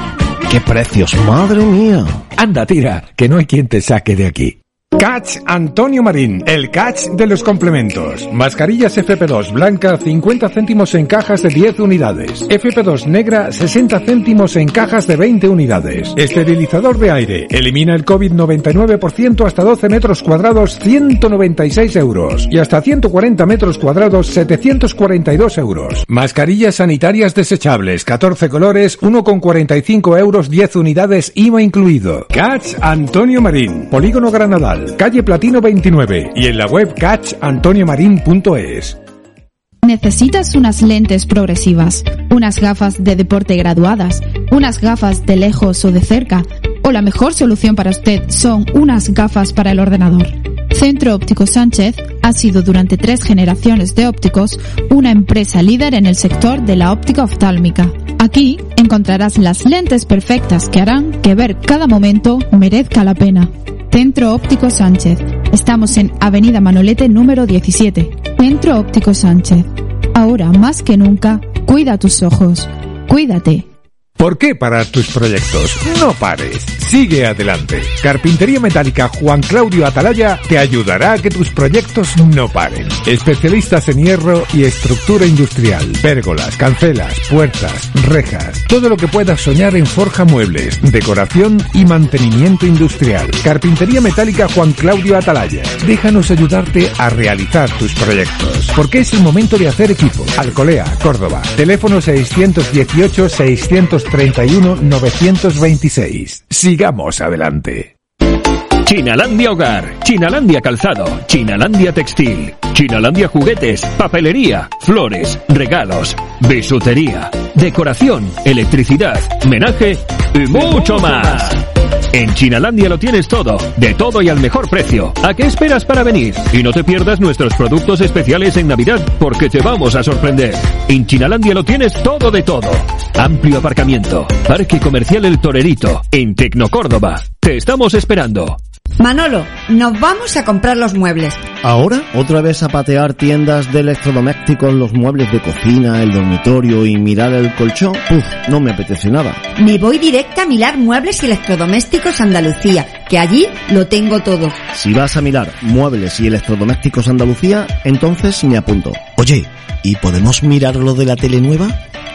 ¡Qué precios, madre mía!
Anda, tira, que no hay quien te saque de aquí. Catch Antonio Marín, el catch de los complementos. Mascarillas FP2 blanca 50 céntimos en cajas de 10 unidades. FP2 negra 60 céntimos en cajas de 20 unidades. Esterilizador de aire. Elimina el COVID-99% hasta 12 metros cuadrados 196 euros. Y hasta 140 metros cuadrados 742 euros. Mascarillas sanitarias desechables 14 colores 1,45 euros 10 unidades IVA incluido. Catch Antonio Marín. Polígono Granadal calle Platino 29 y en la web catchantoniomarin.es.
Necesitas unas lentes progresivas, unas gafas de deporte graduadas, unas gafas de lejos o de cerca, o la mejor solución para usted son unas gafas para el ordenador. Centro Óptico Sánchez ha sido durante tres generaciones de ópticos una empresa líder en el sector de la óptica oftálmica. Aquí encontrarás las lentes perfectas que harán que ver cada momento merezca la pena. Centro Óptico Sánchez. Estamos en Avenida Manolete número 17. Centro Óptico Sánchez. Ahora más que nunca, cuida tus ojos. Cuídate.
¿Por qué parar tus proyectos? No pares, sigue adelante. Carpintería Metálica Juan Claudio Atalaya te ayudará a que tus proyectos no paren. Especialistas en hierro y estructura industrial, pérgolas, cancelas, puertas, rejas, todo lo que puedas soñar en forja muebles, decoración y mantenimiento industrial. Carpintería Metálica Juan Claudio Atalaya. Déjanos ayudarte a realizar tus proyectos, porque es el momento de hacer equipo. Alcolea, Córdoba. Teléfono 618 600 31 926. Sigamos adelante.
Chinalandia Hogar, Chinalandia Calzado, Chinalandia Textil, Chinalandia Juguetes, Papelería, Flores, Regalos, Bisutería, Decoración, Electricidad, Menaje y mucho más. En Chinalandia lo tienes todo, de todo y al mejor precio. ¿A qué esperas para venir? Y no te pierdas nuestros productos especiales en Navidad, porque te vamos a sorprender. En Chinalandia lo tienes todo de todo. Amplio aparcamiento, Parque Comercial El Torerito, en Tecnocórdoba. Te estamos esperando.
Manolo, nos vamos a comprar los muebles.
¿Ahora? ¿Otra vez a patear tiendas de electrodomésticos, los muebles de cocina, el dormitorio y mirar el colchón? Uf, no me apetece nada.
Me voy directa a mirar muebles y electrodomésticos Andalucía, que allí lo tengo todo.
Si vas a mirar muebles y electrodomésticos Andalucía, entonces me apunto. Oye, ¿y podemos mirar lo de la tele nueva?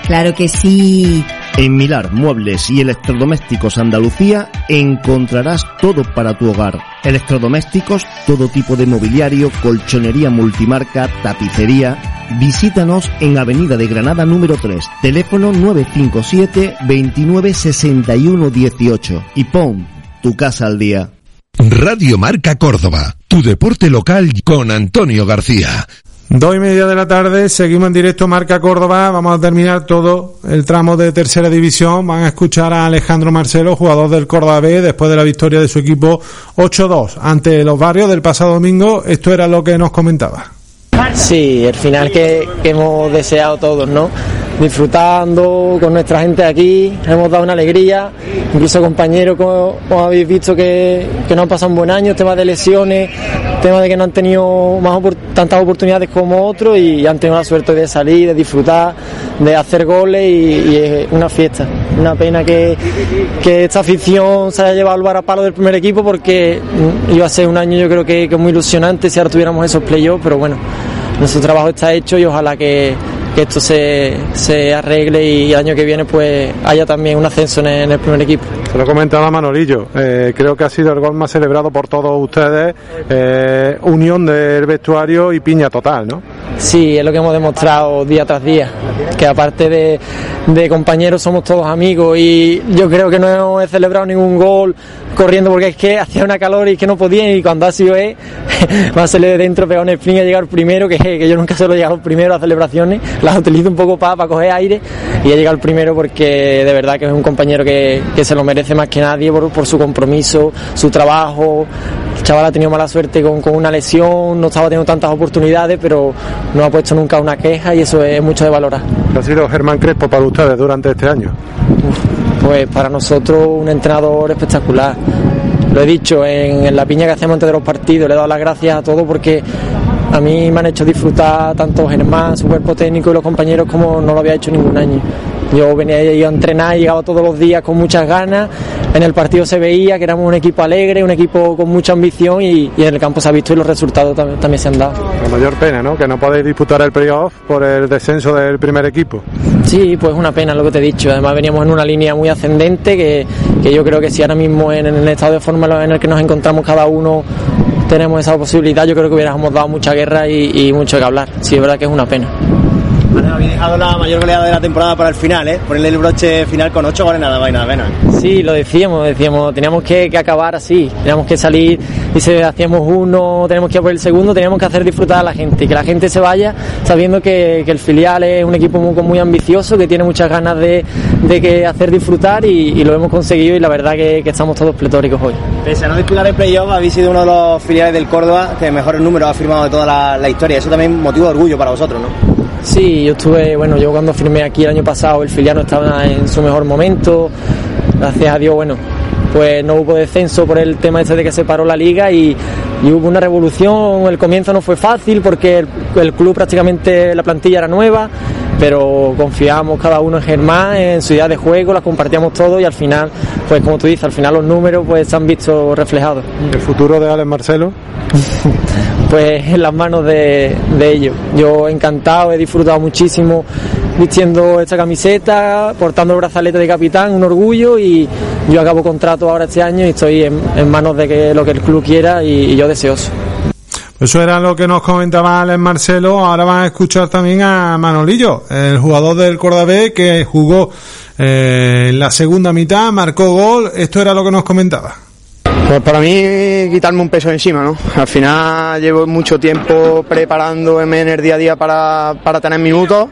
Claro que sí.
En Milar Muebles y Electrodomésticos Andalucía encontrarás todo para tu hogar. Electrodomésticos, todo tipo de mobiliario, colchonería multimarca, tapicería. Visítanos en Avenida de Granada número 3, teléfono 957 29 61 18 y pon tu casa al día.
Radio Marca Córdoba, tu deporte local con Antonio García.
Dos y media de la tarde, seguimos en directo Marca Córdoba, vamos a terminar todo el tramo de tercera división, van a escuchar a Alejandro Marcelo, jugador del Córdoba B, después de la victoria de su equipo 8-2 ante los barrios del pasado domingo, esto era lo que nos comentaba.
Sí, el final que, que hemos deseado todos, ¿no? Disfrutando con nuestra gente aquí, hemos dado una alegría, incluso compañeros como, como habéis visto que, que, no han pasado un buen año, temas de lesiones, temas de que no han tenido más opor tantas oportunidades como otros y han tenido la suerte de salir, de disfrutar, de hacer goles y, es una fiesta. Una pena que, que, esta afición se haya llevado al bar a palo del primer equipo porque iba a ser un año yo creo que, que muy ilusionante si ahora tuviéramos esos playoffs, pero bueno, nuestro trabajo está hecho y ojalá que que esto se, se, arregle y el año que viene pues haya también un ascenso en el, en el primer equipo.
Se lo comentaba Manolillo, eh, creo que ha sido el gol más celebrado por todos ustedes, eh, unión del vestuario y piña total, ¿no?
Sí, es lo que hemos demostrado día tras día, que aparte de, de compañeros somos todos amigos y yo creo que no he celebrado ningún gol corriendo porque es que hacía una calor y que no podía y cuando ha sido él, más se le de dentro pegado un sprint a llegar primero, que, que yo nunca solo he llegado primero a celebraciones, las utilizo un poco para, para coger aire y he llegado primero porque de verdad que es un compañero que, que se lo merece más que nadie por, por, su compromiso, su trabajo. El chaval ha tenido mala suerte con, con, una lesión, no estaba teniendo tantas oportunidades, pero no ha puesto nunca una queja y eso es mucho de valorar.
¿Ha sido Germán Crespo para ustedes durante este año?
Pues para nosotros un entrenador espectacular. Lo he dicho en, en la piña que hacemos antes de los partidos, le he dado las gracias a todos porque a mí me han hecho disfrutar tanto Germán, su cuerpo técnico y los compañeros como no lo había hecho ningún año. Yo venía yo a entrenar, llegaba todos los días con muchas ganas. En el partido se veía que éramos un equipo alegre, un equipo con mucha ambición y, y en el campo se ha visto y los resultados también, también, se han dado.
La mayor pena, ¿no? Que no podéis disputar el playoff por el descenso del primer equipo.
Sí, pues una pena lo que te he dicho. Además veníamos en una línea muy ascendente que, que yo creo que si ahora mismo en, en el estado de forma en el que nos encontramos cada uno tenemos esa posibilidad, yo creo que hubiéramos dado mucha guerra y, y mucho que hablar. Sí, es verdad que es una pena.
Habéis dejado la mayor goleada de la temporada para el final, ¿eh? Ponerle el broche final con 8 goles nada nada menos.
Sí, lo decíamos, decíamos, teníamos que, que, acabar así, teníamos que salir y si hacíamos uno, tenemos que ir por el segundo, teníamos que hacer disfrutar a la gente, que la gente se vaya sabiendo que, que el filial es un equipo muy, muy, ambicioso, que tiene muchas ganas de, de que hacer disfrutar y, y, lo hemos conseguido y la verdad que, que estamos todos pletóricos hoy.
Pese a no disputar el playoff, habéis sido uno de los filiales del Córdoba que mejores números ha firmado de toda la, la historia, eso también motivo de orgullo para vosotros, ¿no?
Sí, yo estuve, bueno, yo cuando firmé aquí el año pasado, el filial no estaba en su mejor momento, gracias a Dios, bueno, pues no hubo descenso por el tema ese de que se paró la liga y hubo una revolución, el comienzo no fue fácil porque el, club prácticamente la plantilla era nueva, pero confiamos cada uno en Germán, en su idea de juego, la compartíamos todo y al final, pues como tú dices, al final los números pues se han visto reflejados.
¿El futuro de Alex Marcelo?
pues en las manos de, de, ellos. Yo encantado, he disfrutado muchísimo vistiendo esta camiseta, portando el brazalete de capitán, un orgullo y yo acabo contrato ahora este año y estoy en, en manos de que lo que el club quiera y, y yo deseoso.
Eso era lo que nos comentaba Alex Marcelo. Ahora van a escuchar también a Manolillo, el jugador del Córdoba B que jugó eh, la segunda mitad, marcó gol. Esto era lo que nos comentaba.
Pues para mí quitarme un peso encima, ¿no? Al final llevo mucho tiempo preparándome en el día a día para, para tener minutos.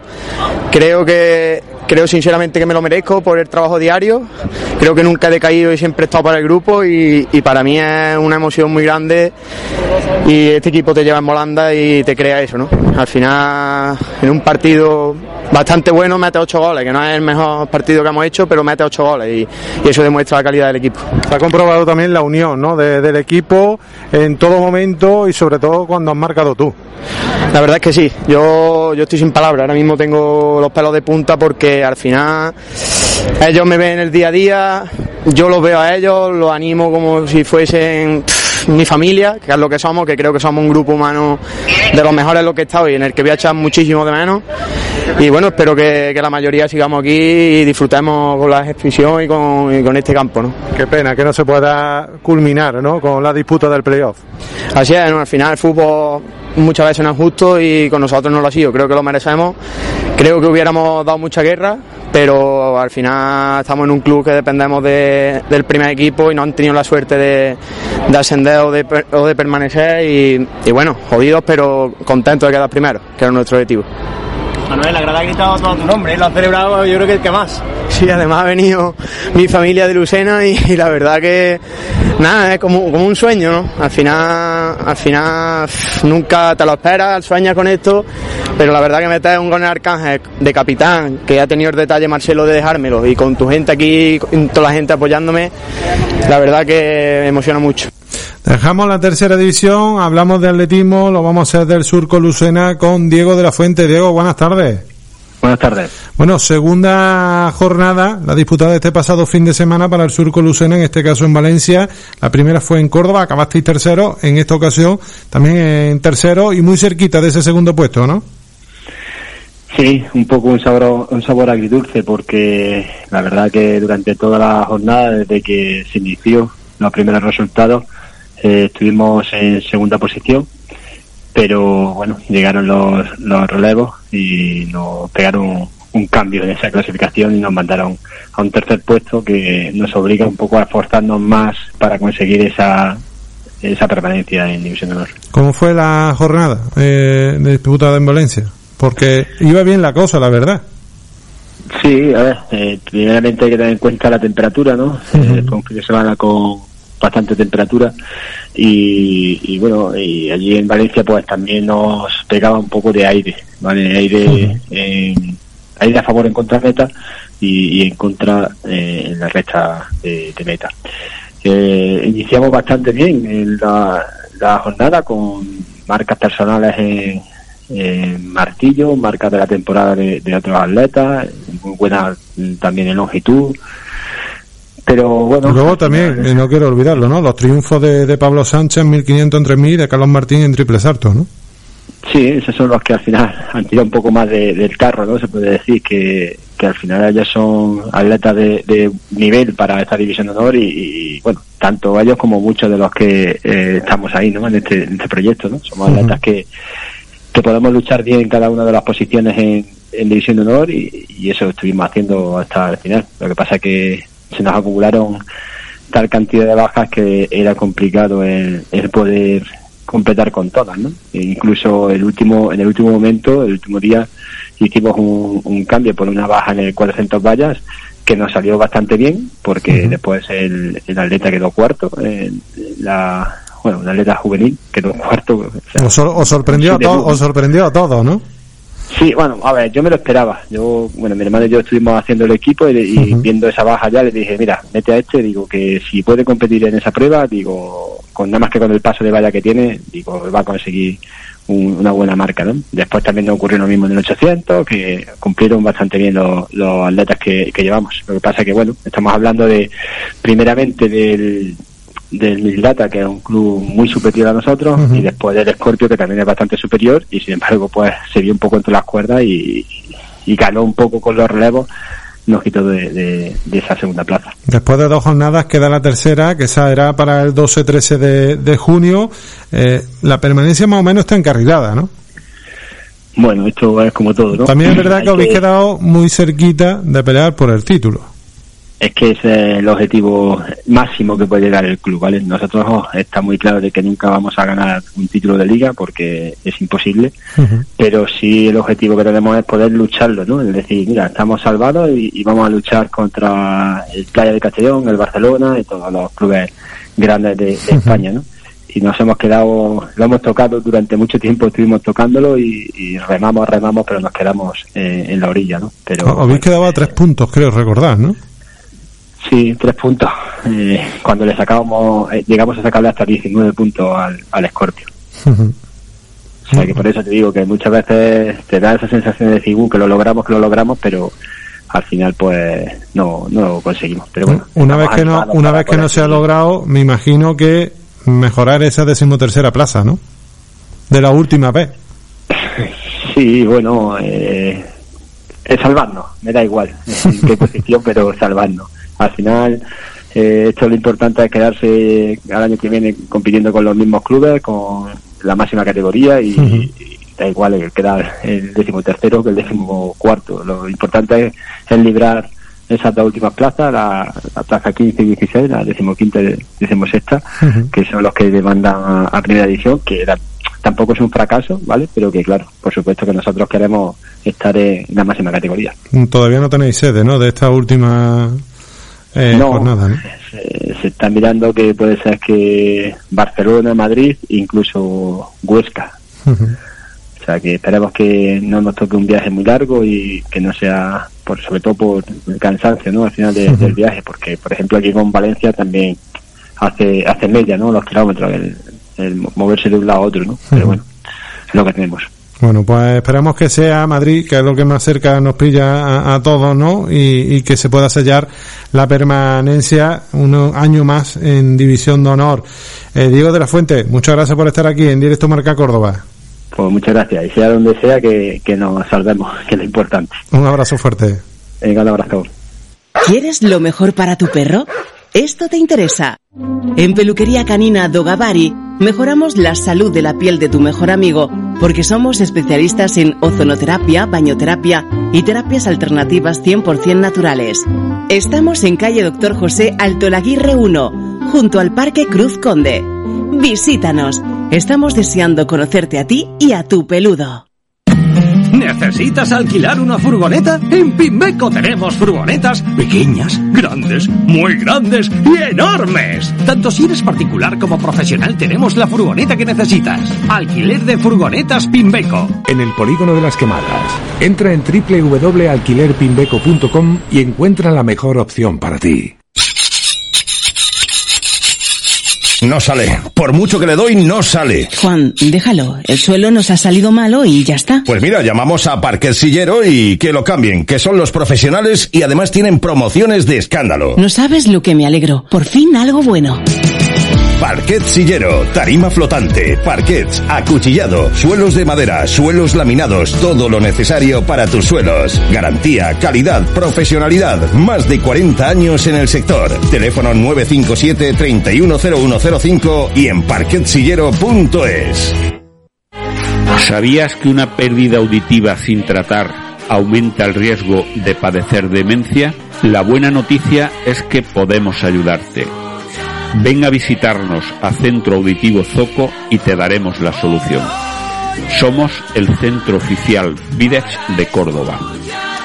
Creo que creo sinceramente que me lo merezco por el trabajo diario. Creo que nunca he decaído y siempre he estado para el grupo y, para mí es una emoción muy grande y este equipo te lleva en volanda y te crea eso, ¿no? Al final en un partido bastante bueno mete ocho goles, que no es el mejor partido que hemos hecho, pero mete ocho goles y, y eso demuestra la calidad del equipo.
Se ha comprobado también la unión, ¿no? De, del equipo en todo momento y sobre todo cuando has marcado tú.
La verdad es que sí, yo, yo estoy sin palabras, ahora mismo tengo los pelos de punta porque al final ellos me ven el día a día, yo los veo a ellos, los animo como si fuesen mi familia, que es lo que somos, que creo que somos un grupo humano de los mejores en lo que he estado y en el que voy a echar muchísimo de menos. Y bueno, espero que, que la mayoría sigamos aquí y disfrutemos con la exhibición y con, y con este campo, ¿no?
Qué pena que no se pueda culminar, ¿no? Con la disputa del playoff.
Así es, ¿no? al final el fútbol muchas veces no es justo y con nosotros no lo ha sido, creo que lo merecemos, creo que hubiéramos dado mucha guerra, pero al final estamos en un club que dependemos de- del primer equipo y no han tenido la suerte de, de ascender o de, o de permanecer y, y bueno, jodidos pero contentos de quedar primero, que era nuestro objetivo.
Manuel, la grada ha gritado todo tu nombre, lo ha celebrado yo creo que el que más.
Sí, además ha venido mi familia de Lucena y, la verdad que nada, es como, como un sueño, ¿no? Al final, al final nunca te lo esperas, sueñas con esto, pero la verdad que meter un gol en Arcángel de capitán, que ha tenido el detalle Marcelo de dejármelo y con tu gente aquí, toda la gente apoyándome, la verdad que me emociona mucho.
Dejamos la tercera división, hablamos de atletismo, lo vamos a hacer del Surco Lucena con Diego de la Fuente. Diego, buenas tardes.
Buenas tardes.
Bueno, segunda jornada, la disputada este pasado fin de semana para el Surco Lucena, en este caso en Valencia. La primera fue en Córdoba, acabasteis tercero, en esta ocasión también en tercero y muy cerquita de ese segundo puesto, ¿no?
Sí, un poco un sabor, un sabor agridulce porque la verdad que durante toda la jornada, desde que se inició los primeros resultados, eh, estuvimos en segunda posición, pero bueno, llegaron los, los relevos y nos pegaron un cambio en esa clasificación y nos mandaron a un tercer puesto que nos obliga un poco a esforzarnos más para conseguir esa, esa permanencia en División de Honor.
¿Cómo fue la jornada eh, disputada en Valencia? Porque iba bien la cosa, la verdad.
Sí, a ver, eh, primeramente hay que tener en cuenta la temperatura, ¿no? Eh, fue un fin de semana con bastante temperatura y, y bueno, y allí en Valencia pues también nos pegaba un poco de aire, ¿vale? Aire, en- aire a favor en contra meta y, y en contra eh, en la recta de, de meta. Eh, iniciamos bastante bien en la, la jornada con marcas personales en, en martillo, marcas de la temporada de, de otros atletas, muy buena mm, también en longitud. Pero bueno,
luego también, eh, no quiero olvidarlo, ¿no? Los triunfos de, de Pablo Sánchez en 1500 en 3000 y de Carlos Martín en triple salto, ¿no?
Sí, esos son los que al final han tirado un poco más de- del carro, ¿no? Se puede decir que, que al final ellos son atletas de, de nivel para esta división de honor y, y, bueno, tanto ellos como muchos de los que eh, estamos ahí, ¿no? En este, en este proyecto, ¿no? Somos atletas que, que podemos luchar bien en cada una de las posiciones en, en división de honor y, y eso estuvimos haciendo hasta el final. Lo que pasa es que se nos acumularon tal cantidad de bajas que era complicado el, el poder completar con todas, ¿no? E incluso el último, en el último momento, el último día, hicimos un, un cambio por una baja en el 400 vallas que nos salió bastante bien porque después el, el atleta quedó cuarto, en la, bueno, un atleta juvenil quedó cuarto. o sea,
Os, sor- os sorprendió a os sorprendió a todos, ¿no?
Sí, bueno, a ver, yo me lo esperaba. Yo, bueno, mi hermano y yo estuvimos haciendo el equipo y, y viendo esa baja ya le dije, mira, mete a este, digo que si puede competir en esa prueba, digo, con nada más que con el paso de valla que tiene, digo, va a conseguir un- una buena marca, ¿no? Después también nos ocurrió lo mismo en el 800, que cumplieron bastante bien los, los atletas que, que llevamos. Lo que pasa que, bueno, estamos hablando de, primeramente del, del Mislata, que es un club muy superior a nosotros, y después del Scorpio, que también es bastante superior, y sin embargo, pues se vio un poco entre las cuerdas y, y ganó un poco con los relevos, nos quitó de, de- de esa segunda plaza.
Después de dos jornadas queda la tercera, que esa era para el 12-13 de, de junio. Eh, la permanencia más o menos está encarrilada, ¿no?
Bueno, esto es como todo, ¿no?
También es verdad que habéis quedado muy cerquita de pelear por el título.
Es que ese es el objetivo máximo que puede llegar el club, ¿vale? Nosotros oh, está muy claro de que nunca vamos a ganar un título de liga porque es imposible, pero sí el objetivo que tenemos es poder lucharlo, ¿no? Es decir, mira, estamos salvados y, y vamos a luchar contra el Playa de Castellón, el Barcelona y todos los clubes grandes de, de España, ¿no? Y nos hemos quedado, lo hemos tocado durante mucho tiempo, estuvimos tocándolo y, y remamos, remamos, pero nos quedamos eh, en la orilla, ¿no? Pero
O- Habéis quedado a tres puntos, creo recordar, ¿no?
Sí, tres puntos. Eh, cuando le sacábamos, eh, llegamos a sacarle hasta 19 puntos al, al Scorpio. O sea que por eso te digo que muchas veces te da esa sensación de decir, "Uh, que lo logramos, que lo logramos, pero al final pues no, no lo conseguimos. Pero bueno,
Una vez que no, una vez que no se ha logrado, me imagino que mejorar esa decimotercera plaza, ¿no? De la última vez.
Sí, bueno, eh, es salvarnos, me da igual en qué posición, pero salvarnos. Al final, eh, esto lo importante es quedarse al año que viene compitiendo con los mismos clubes, con la máxima categoría y, y da igual el quedar el décimo tercero que el décimo cuarto. Lo importante es, es librar esas dos últimas plazas, la, la plaza 15 y 16, la decimoquinta y decimosexta, que son los que demandan a, a primera edición, que tampoco es un fracaso, ¿vale? Pero que claro, por supuesto que nosotros queremos estar en la máxima categoría.
Todavía no tenéis sede, ¿no? De esta última eh,
No.
jornada, ¿no?
Se, se está mirando que puede ser que Barcelona, Madrid, incluso Huesca. O sea que esperemos que no nos toque un viaje muy largo y que no sea, por, sobre todo por el cansancio, ¿no? Al final de- del viaje, porque por ejemplo aquí con Valencia también hace hace media, ¿no? Los kilómetros, el, el moverse de un lado a otro, ¿no? Pero bueno, es lo que tenemos.
Bueno, pues esperamos que sea Madrid, que es lo que más cerca nos pilla a, a todos, ¿no? Y, y que se pueda sellar la permanencia un año más en División de Honor. Eh, Diego de la Fuente, muchas gracias por estar aquí en Directo Marca Córdoba.
Pues muchas gracias y sea donde sea que, que nos salvemos, que es lo importante.
Un abrazo fuerte.
Venga, un abrazo.
¿Quieres lo mejor para tu perro? Esto te interesa. En Peluquería Canina Dogavari mejoramos la salud de la piel de tu mejor amigo porque somos especialistas en ozonoterapia, bañoterapia y terapias alternativas 100% naturales. Estamos en calle Doctor José Alto Laguirre 1, junto al Parque Cruz Conde. Visítanos. Estamos deseando conocerte a ti y a tu peludo.
¿Necesitas alquilar una furgoneta? En Pimbeco tenemos furgonetas pequeñas, grandes, muy grandes y enormes. Tanto si eres particular como profesional tenemos la furgoneta que necesitas. Alquiler de furgonetas Pimbeco.
En el polígono de las quemadas. Entra en www.alquilerpinbeco.com y encuentra la mejor opción para ti.
No sale. Por mucho que le doy, no sale.
Juan, déjalo. El suelo nos ha salido malo y ya está.
Pues mira, llamamos a Parquet Sillero y que lo cambien, que son los profesionales y además tienen promociones de escándalo.
No sabes lo que me alegro. Por fin algo bueno.
Parquet Sillero, tarima flotante, parquets, acuchillado, suelos de madera, suelos laminados, todo lo necesario para tus suelos. Garantía, calidad, profesionalidad, más de 40 años en el sector. Teléfono 957 310105 y en parquetsillero.es.
¿Sabías que una pérdida auditiva sin tratar aumenta el riesgo de padecer demencia? La buena noticia es que podemos ayudarte. Ven a visitarnos a Centro Auditivo Zoco y te daremos la solución. Somos el centro oficial Videx de Córdoba.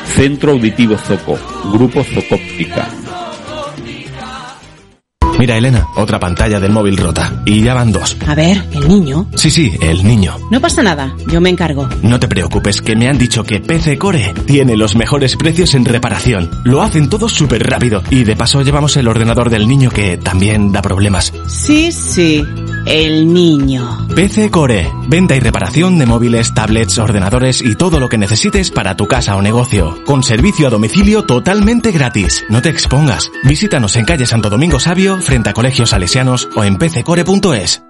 Centro Auditivo Zoco, Grupo Zocóptica.
Mira, Elena, otra pantalla del móvil rota. Y ya van dos.
A ver, el niño.
Sí, sí, el niño.
No pasa nada, yo me encargo.
No te preocupes, que me han dicho que PC Core tiene los mejores precios en reparación. Lo hacen todo súper rápido. Y de paso llevamos el ordenador del niño que también da problemas.
Sí, sí, el niño.
PC Core, venta y reparación de móviles, tablets, ordenadores y todo lo que necesites para tu casa o negocio. Con servicio a domicilio totalmente gratis. No te expongas. Visítanos en calle Santo Domingo Sabio, frente a colegios salesianos o en pccore.es.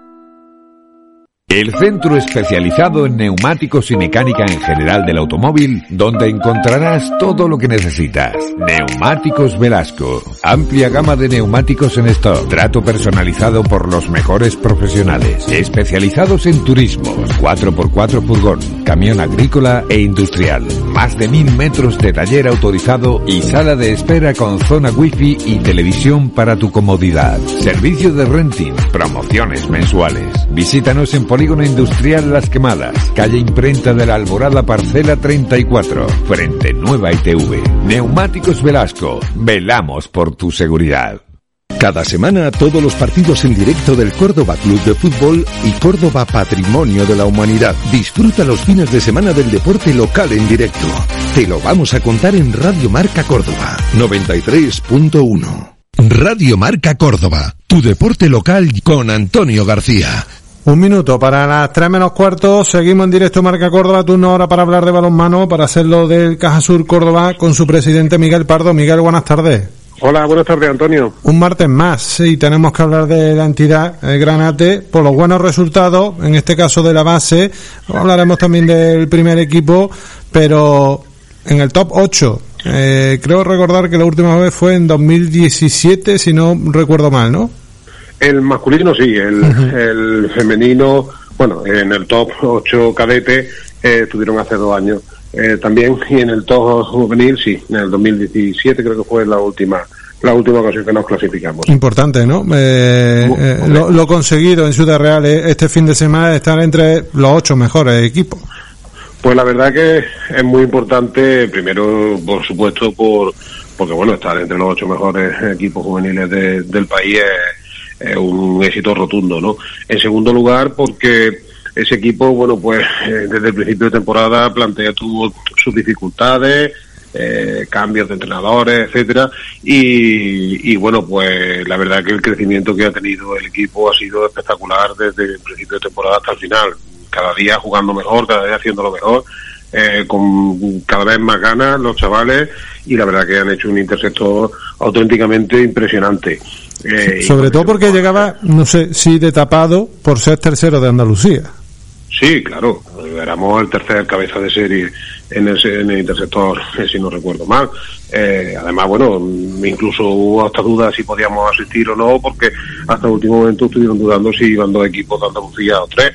El centro especializado en neumáticos y mecánica en general del automóvil, donde encontrarás todo lo que necesitas. Neumáticos Velasco. Amplia gama de neumáticos en stock. Trato personalizado por los mejores profesionales. Especializados en turismo. 4x4 furgón. Camión agrícola e industrial. Más de mil metros de taller autorizado y sala de espera con zona wifi y televisión para tu comodidad. Servicio de renting. Promociones mensuales. Visítanos en Polígono Industrial Las Quemadas, calle Imprenta de la Alborada Parcela 34, frente Nueva ITV. Neumáticos Velasco, velamos por tu seguridad.
Cada semana todos los partidos en directo del Córdoba Club de Fútbol y Córdoba Patrimonio de la Humanidad. Disfruta los fines de semana del deporte local en directo. Te lo vamos a contar en Radio Marca Córdoba 93.1. Radio Marca Córdoba, tu deporte local con Antonio García.
Un minuto para las 3 menos cuarto. Seguimos en directo Marca Córdoba. Turno ahora para hablar de balonmano, para hacerlo del Caja Sur Córdoba con su presidente Miguel Pardo. Miguel, buenas tardes.
Hola, buenas tardes, Antonio.
Un martes más, sí, tenemos que hablar de la entidad eh, Granate por los buenos resultados, en este caso de la base. Hablaremos también del primer equipo, pero en el top 8. Eh, creo recordar que la última vez fue en 2017, si no recuerdo mal, ¿no?
El masculino sí, el, el femenino, bueno, en el top 8 cadete eh, estuvieron hace dos años eh, también y en el top juvenil sí, en el 2017 creo que fue la última la última ocasión que nos clasificamos.
Importante, ¿no? Eh, eh, lo, lo conseguido en Ciudad Real eh, este fin de semana es estar entre los ocho mejores equipos.
Pues la verdad que es muy importante, primero, por supuesto, por porque bueno, estar entre los ocho mejores equipos juveniles de- del país es, es un éxito rotundo, ¿no? En segundo lugar, porque ese equipo, bueno, pues eh, desde el principio de temporada plantea tuvo sus dificultades, eh, cambios de entrenadores, etcétera, y, y bueno, pues la verdad que el crecimiento que ha tenido el equipo ha sido espectacular desde el principio de temporada hasta el final, cada día jugando mejor, cada día haciéndolo mejor, eh, con cada vez más ganas los chavales y la verdad que han hecho un intersector auténticamente impresionante. Eh,
Sobre todo porque llegaba, no sé si de tapado por ser tercero de Andalucía.
Sí, claro. Éramos el tercer cabeza de serie en, ese, en el intersector, eh, si no recuerdo mal. Eh, además, bueno, incluso hubo hasta dudas si podíamos asistir o no, porque hasta el último momento estuvieron dudando si iban dos equipos de Andalucía o tres.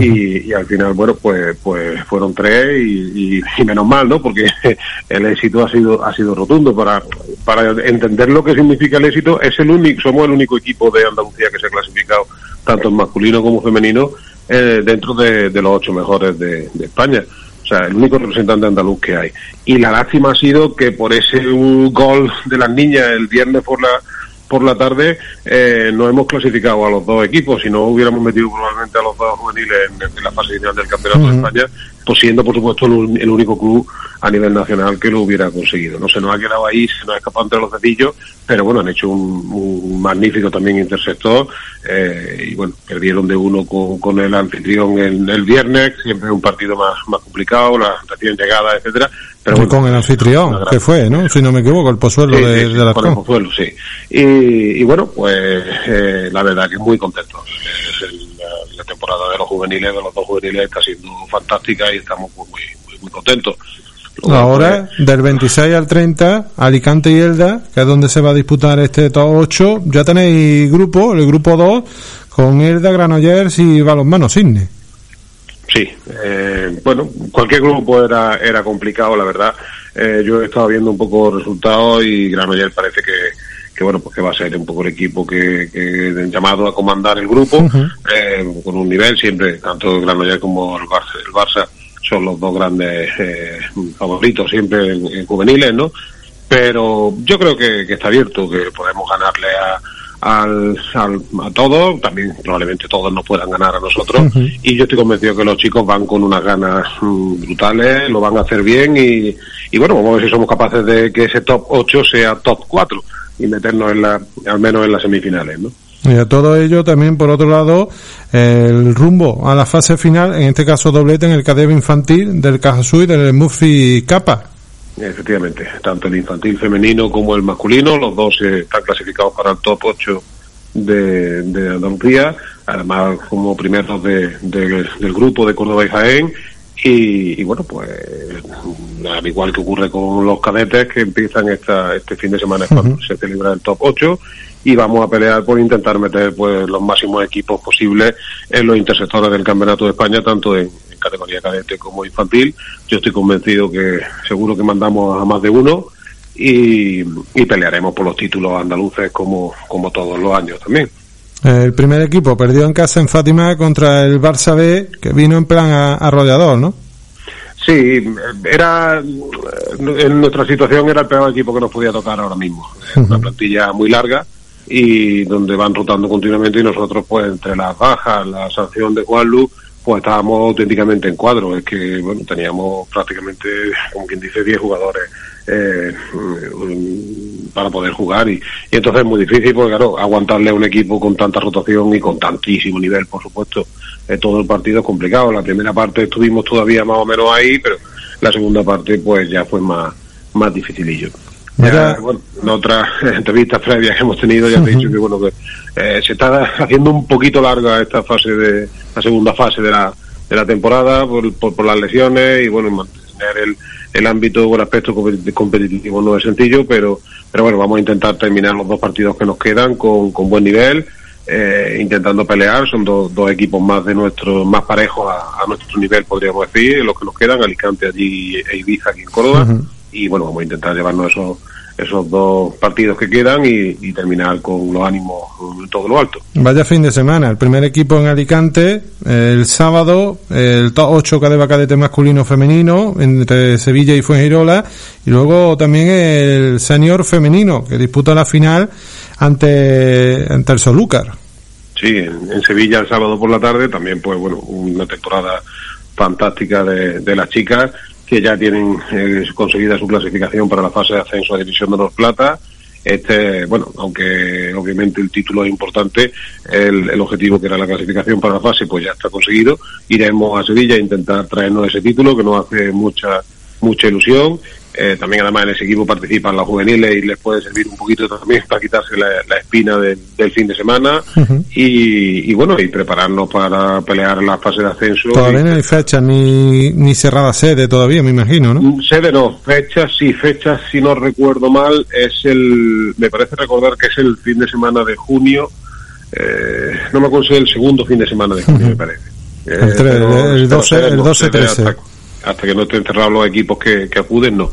y, y al final, bueno, pues pues fueron tres y, y- y menos mal, ¿no? Porque el éxito ha sido ha sido rotundo. Para, para entender lo que significa el éxito, es el único, somos el único equipo de Andalucía que se ha clasificado tanto en masculino como femenino eh, dentro de, de los ocho mejores de, de España. O sea, el único representante andaluz que hay. Y la lástima ha sido que por ese uh, gol de las niñas el viernes por la por la tarde eh, no hemos clasificado a los dos equipos, si no hubiéramos metido probablemente a los dos juveniles en, en la fase final del Campeonato de. España, pues siendo por supuesto el, el único club a nivel nacional que lo hubiera conseguido. No se nos ha quedado ahí, se nos ha escapado entre los dedillos, pero bueno, han hecho un, un magnífico también intersector eh, y bueno, perdieron de uno con, con el anfitrión el, el viernes, siempre un partido más, más complicado, la recién llegada, etcétera, pero bueno,
con el anfitrión, que fue, ¿no? Si no me equivoco, el pozuelo
Sí,
de,
sí,
de la
con el Pozuelo, sí. Y, y bueno, pues eh, la verdad que muy contento. El- temporada de los juveniles, de los dos juveniles, está siendo fantástica y estamos muy, muy, muy, muy contentos. Luego,
Ahora, del 26 al 30, Alicante y Elda, que es donde se va a disputar este top 8, ya tenéis grupo, el grupo 2, con Elda, Granollers y Balonmano Cisne.
Sí, eh, bueno, cualquier grupo era, era complicado, la verdad. Eh, yo he estado viendo un poco resultados y Granollers parece que, que bueno, pues que va a ser un poco el equipo que, que llamado a comandar el grupo, eh, con un nivel siempre, tanto Granollers como el Barça, el Barça son los dos grandes eh, favoritos siempre en, en juveniles, ¿no? Pero yo creo que, que está abierto, que podemos ganarle a, al, al- a todos, también probablemente todos nos puedan ganar a nosotros y yo estoy convencido que los chicos van con unas ganas mm, brutales, lo van a hacer bien y, y bueno, vamos a ver si somos capaces de que ese top 8 sea top 4 y meternos en la, al menos en las semifinales, ¿no?
Y a todo ello también, por otro lado, el rumbo a la fase final, en este caso doblete en el cadete infantil del Cajasú y del Murphy Capa.
Efectivamente, tanto el infantil femenino como el masculino, los dos eh, están clasificados para el top 8 de, de Andalucía, además como primeros de- de- del grupo de Córdoba y Jaén. Y, y bueno, pues al igual que ocurre con los cadetes que empiezan esta, este fin de semana cuando se celebra el top 8 y vamos a pelear por intentar meter pues los máximos equipos posibles en los intersectores del Campeonato de España, tanto en, en categoría cadete como infantil. Yo estoy convencido que seguro que mandamos a más de uno y, y pelearemos por los títulos andaluces como, como todos los años también.
El primer equipo perdió en casa en Fátima contra el Barça B, que vino en plan a- arrollador, ¿no?
Sí, era en nuestra situación era el peor equipo que nos podía tocar ahora mismo. Una plantilla muy larga y donde van rotando continuamente y nosotros pues entre las bajas, la sanción de Juanlu, pues estábamos auténticamente en cuadro. Es que bueno teníamos prácticamente, como quien dice, 10 jugadores eh, mm, para poder jugar y, y entonces es muy difícil porque claro, aguantarle a un equipo con tanta rotación y con tantísimo nivel, por supuesto, eh, todo el partido es complicado. La primera parte estuvimos todavía más o menos ahí, pero la segunda parte pues ya fue más, más dificilillo. Ya, bueno, en otras entrevistas previas que hemos tenido ya te he dicho que bueno que eh, se está haciendo un poquito larga esta fase de la segunda fase de la de la temporada por, por, por las lesiones y bueno mantener el, el ámbito o el aspecto competi- competitivo. No es sencillo pero pero bueno vamos a intentar terminar los dos partidos que nos quedan con, con buen nivel eh, intentando pelear. Son dos, dos equipos más de nuestro más parejos a, a nuestro nivel podríamos decir los que nos quedan Alicante allí e Ibiza aquí en Córdoba. Y bueno, vamos a intentar llevarnos esos, esos dos partidos que quedan y, y terminar con los ánimos en todo lo alto.
Vaya fin de semana. El primer equipo en Alicante, el sábado, el top 8 cadeva cadete masculino femenino entre Sevilla y Fuengirola. Y luego también el senior femenino que disputa la final ante, ante el Solúcar.
Sí, en, en Sevilla el sábado por la tarde también, pues bueno, una temporada fantástica de, de las chicas que ya tienen eh, conseguida su clasificación para la fase de ascenso a División de Honor Plata. Este, bueno, aunque obviamente el título es importante, el, el objetivo que era la clasificación para la fase, pues ya está conseguido. Iremos a Sevilla a intentar traernos ese título que nos hace mucha mucha ilusión. Eh, también además en ese equipo participan las juveniles y les puede servir un poquito también para quitarse la, la espina del- del fin de semana y, y bueno, y prepararnos para pelear la fase de ascenso.
Todavía
Y-
no hay fecha ni, ni cerrada sede todavía, me imagino, ¿no?
Mm, Sede no, fecha sí, fecha si no recuerdo mal, es el, me parece recordar que es el fin de semana de junio, eh, no me acuerdo si es el segundo fin de semana de junio, me parece. Eh,
El
pero-
el
pero
12
sede
el
no,
12
sede
13.
Hasta, hasta que no estén cerrados los equipos que, que acuden, no.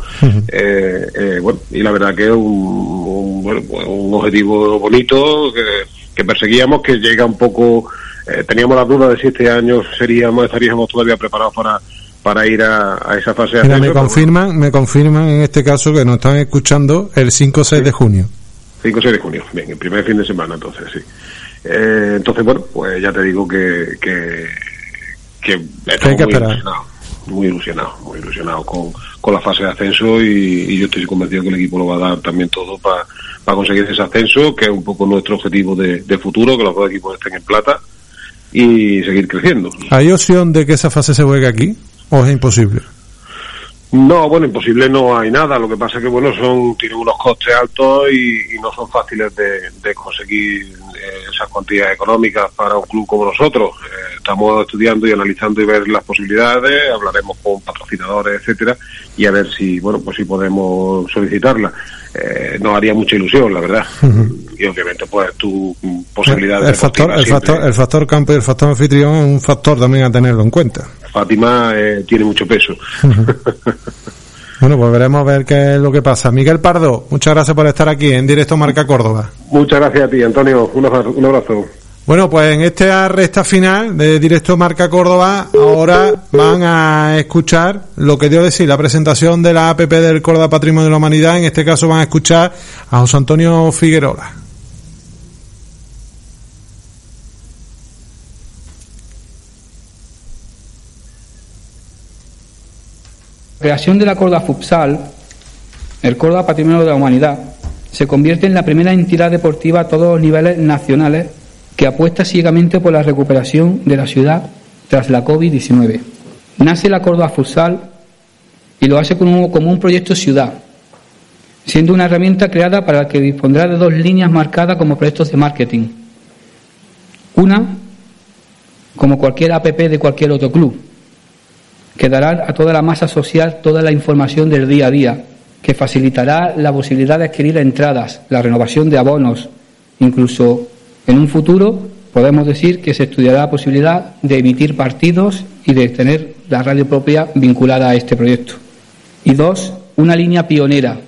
Eh, eh, bueno, y la verdad que es un, un, bueno, pues un objetivo bonito que, que perseguíamos, que llega un poco, eh, teníamos la duda de si este año seríamos, estaríamos todavía preparados para para ir a, a esa fase de
me
bueno,
confirman, me confirman en este caso que nos están escuchando el 5 o 6 de junio.
5 o 6 de junio, bien, el primer fin de semana, entonces, sí. Eh, entonces, bueno, pues ya te digo que, que, que estamos
que
muy
esperar.
Muy ilusionados, muy ilusionados con, con la fase de ascenso y, y yo estoy convencido que el equipo lo va a dar también todo para conseguir ese ascenso, que es un poco nuestro objetivo de, de futuro, que los dos equipos estén en plata y seguir creciendo.
¿Hay opción de que esa fase se juegue aquí? ¿O es imposible?
No, bueno, imposible no hay nada. Lo que pasa es que, bueno, son tienen unos costes altos y, y no son fáciles de, de conseguir esas cuantías económicas para un club como nosotros. Eh, estamos estudiando y analizando y ver las posibilidades. Hablaremos con patrocinadores, etcétera, y a ver si, bueno, pues si podemos solicitarla. Eh, nos haría mucha ilusión, la verdad. Y obviamente, pues tu posibilidad
El factor, el, factor, el factor campo y el factor anfitrión es un factor también a tenerlo en cuenta.
Fátima eh, tiene mucho peso.
Bueno, pues veremos a ver qué es lo que pasa. Miguel Pardo, muchas gracias por estar aquí en directo Marca Córdoba.
Muchas gracias a ti, Antonio. Un abrazo. Un abrazo.
Bueno, pues en esta recta final de Directo Marca Córdoba, ahora van a escuchar lo que dio de sí la presentación de la APP del Córdoba Patrimonio de la Humanidad. En este caso van a escuchar a José Antonio Figueroa.
Creación de la Córdoba Futsal, el Córdoba Patrimonio de la Humanidad, se convierte en la primera entidad deportiva a todos los niveles nacionales que apuesta ciegamente por la recuperación de la ciudad tras la COVID-19. Nace la Córdoba Futsal y lo hace como, como un proyecto ciudad, siendo una herramienta creada para la que dispondrá de dos líneas marcadas como proyectos de marketing. Una, como cualquier APP de cualquier otro club, que dará a toda la masa social toda la información del día a día, que facilitará la posibilidad de adquirir entradas, la renovación de abonos, incluso en un futuro podemos decir que se estudiará la posibilidad de emitir partidos y de tener la radio propia vinculada a este proyecto. Y dos, una línea pionera.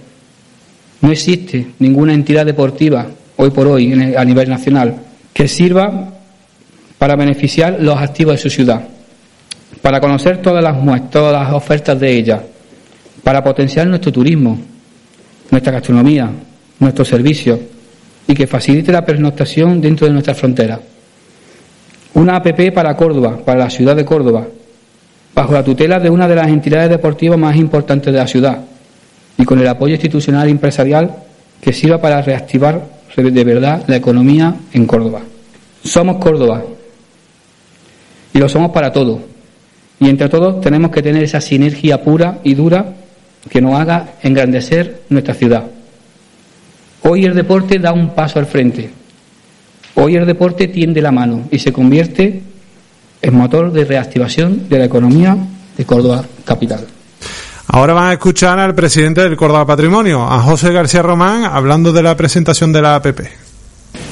No existe ninguna entidad deportiva hoy por hoy a nivel nacional que sirva para beneficiar los activos de su ciudad para conocer todas las todas las ofertas de ella, para potenciar nuestro turismo, nuestra gastronomía, nuestros servicios y que facilite la pernoctación dentro de nuestra frontera. Una APP para Córdoba, para la ciudad de Córdoba, bajo la tutela de una de las entidades deportivas más importantes de la ciudad y con el apoyo institucional y empresarial que sirva para reactivar de verdad la economía en Córdoba. Somos Córdoba y lo somos para todos. Y entre todos tenemos que tener esa sinergia pura y dura que nos haga engrandecer nuestra ciudad. Hoy el deporte da un paso al frente. Hoy el deporte tiende la mano y se convierte en motor de reactivación de la economía de Córdoba capital.
Ahora van a escuchar al presidente del Córdoba Patrimonio, a José García Román, hablando de la presentación de la APP.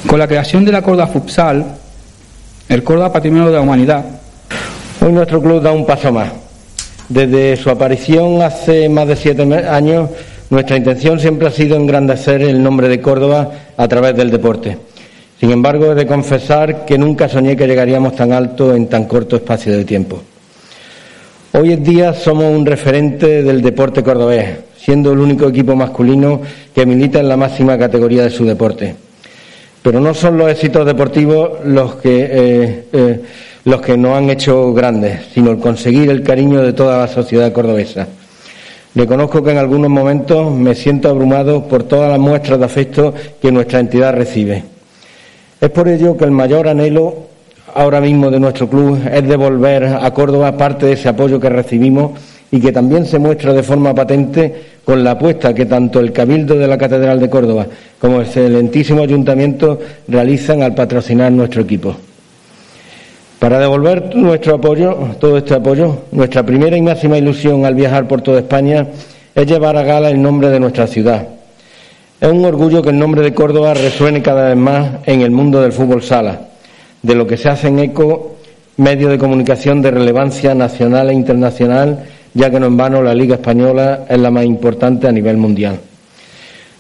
Con la creación de la Córdoba Futsal, el Córdoba Patrimonio de la Humanidad.
Hoy nuestro club da un paso más. Desde su aparición hace más de siete años, nuestra intención siempre ha sido engrandecer el nombre de Córdoba a través del deporte. Sin embargo, he de confesar que nunca soñé que llegaríamos tan alto en tan corto espacio de tiempo. Hoy en día somos un referente del deporte cordobés, siendo el único equipo masculino que milita en la máxima categoría de su deporte. Pero no son los éxitos deportivos los que, eh, eh, los que nos han hecho grandes, sino el conseguir el cariño de toda la sociedad cordobesa. Reconozco que en algunos momentos me siento abrumado por todas las muestras de afecto que nuestra entidad recibe. Es por ello que el mayor anhelo ahora mismo de nuestro club es devolver a Córdoba parte de ese apoyo que recibimos y que también se muestra de forma patente con la apuesta que tanto el Cabildo de la Catedral de Córdoba como el excelentísimo Ayuntamiento realizan al patrocinar nuestro equipo. Para devolver nuestro apoyo, todo este apoyo, nuestra primera y máxima ilusión al viajar por toda España es llevar a gala el nombre de nuestra ciudad, es un orgullo que el nombre de Córdoba resuene cada vez más en el mundo del fútbol sala, de lo que se hacen eco medios de comunicación de relevancia nacional e internacional, ya que no en vano la Liga Española es la más importante a nivel mundial.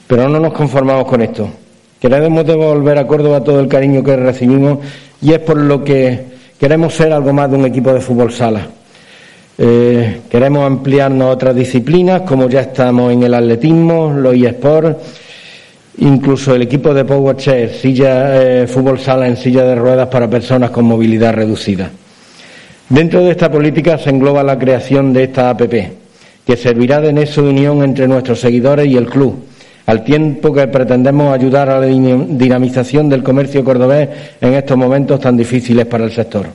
Pero no nos conformamos con esto. Queremos devolver a Córdoba todo el cariño que recibimos y es por lo que queremos ser algo más de un equipo de fútbol sala. Eh, queremos ampliarnos a otras disciplinas, como ya estamos en el atletismo, los eSports, incluso el equipo de Power Chair, eh, fútbol sala en silla de ruedas para personas con movilidad reducida. Dentro de esta política se engloba la creación de esta APP, que servirá de nexo de unión entre nuestros seguidores y el club, al tiempo que pretendemos ayudar a la dinamización del comercio cordobés en estos momentos tan difíciles para el sector.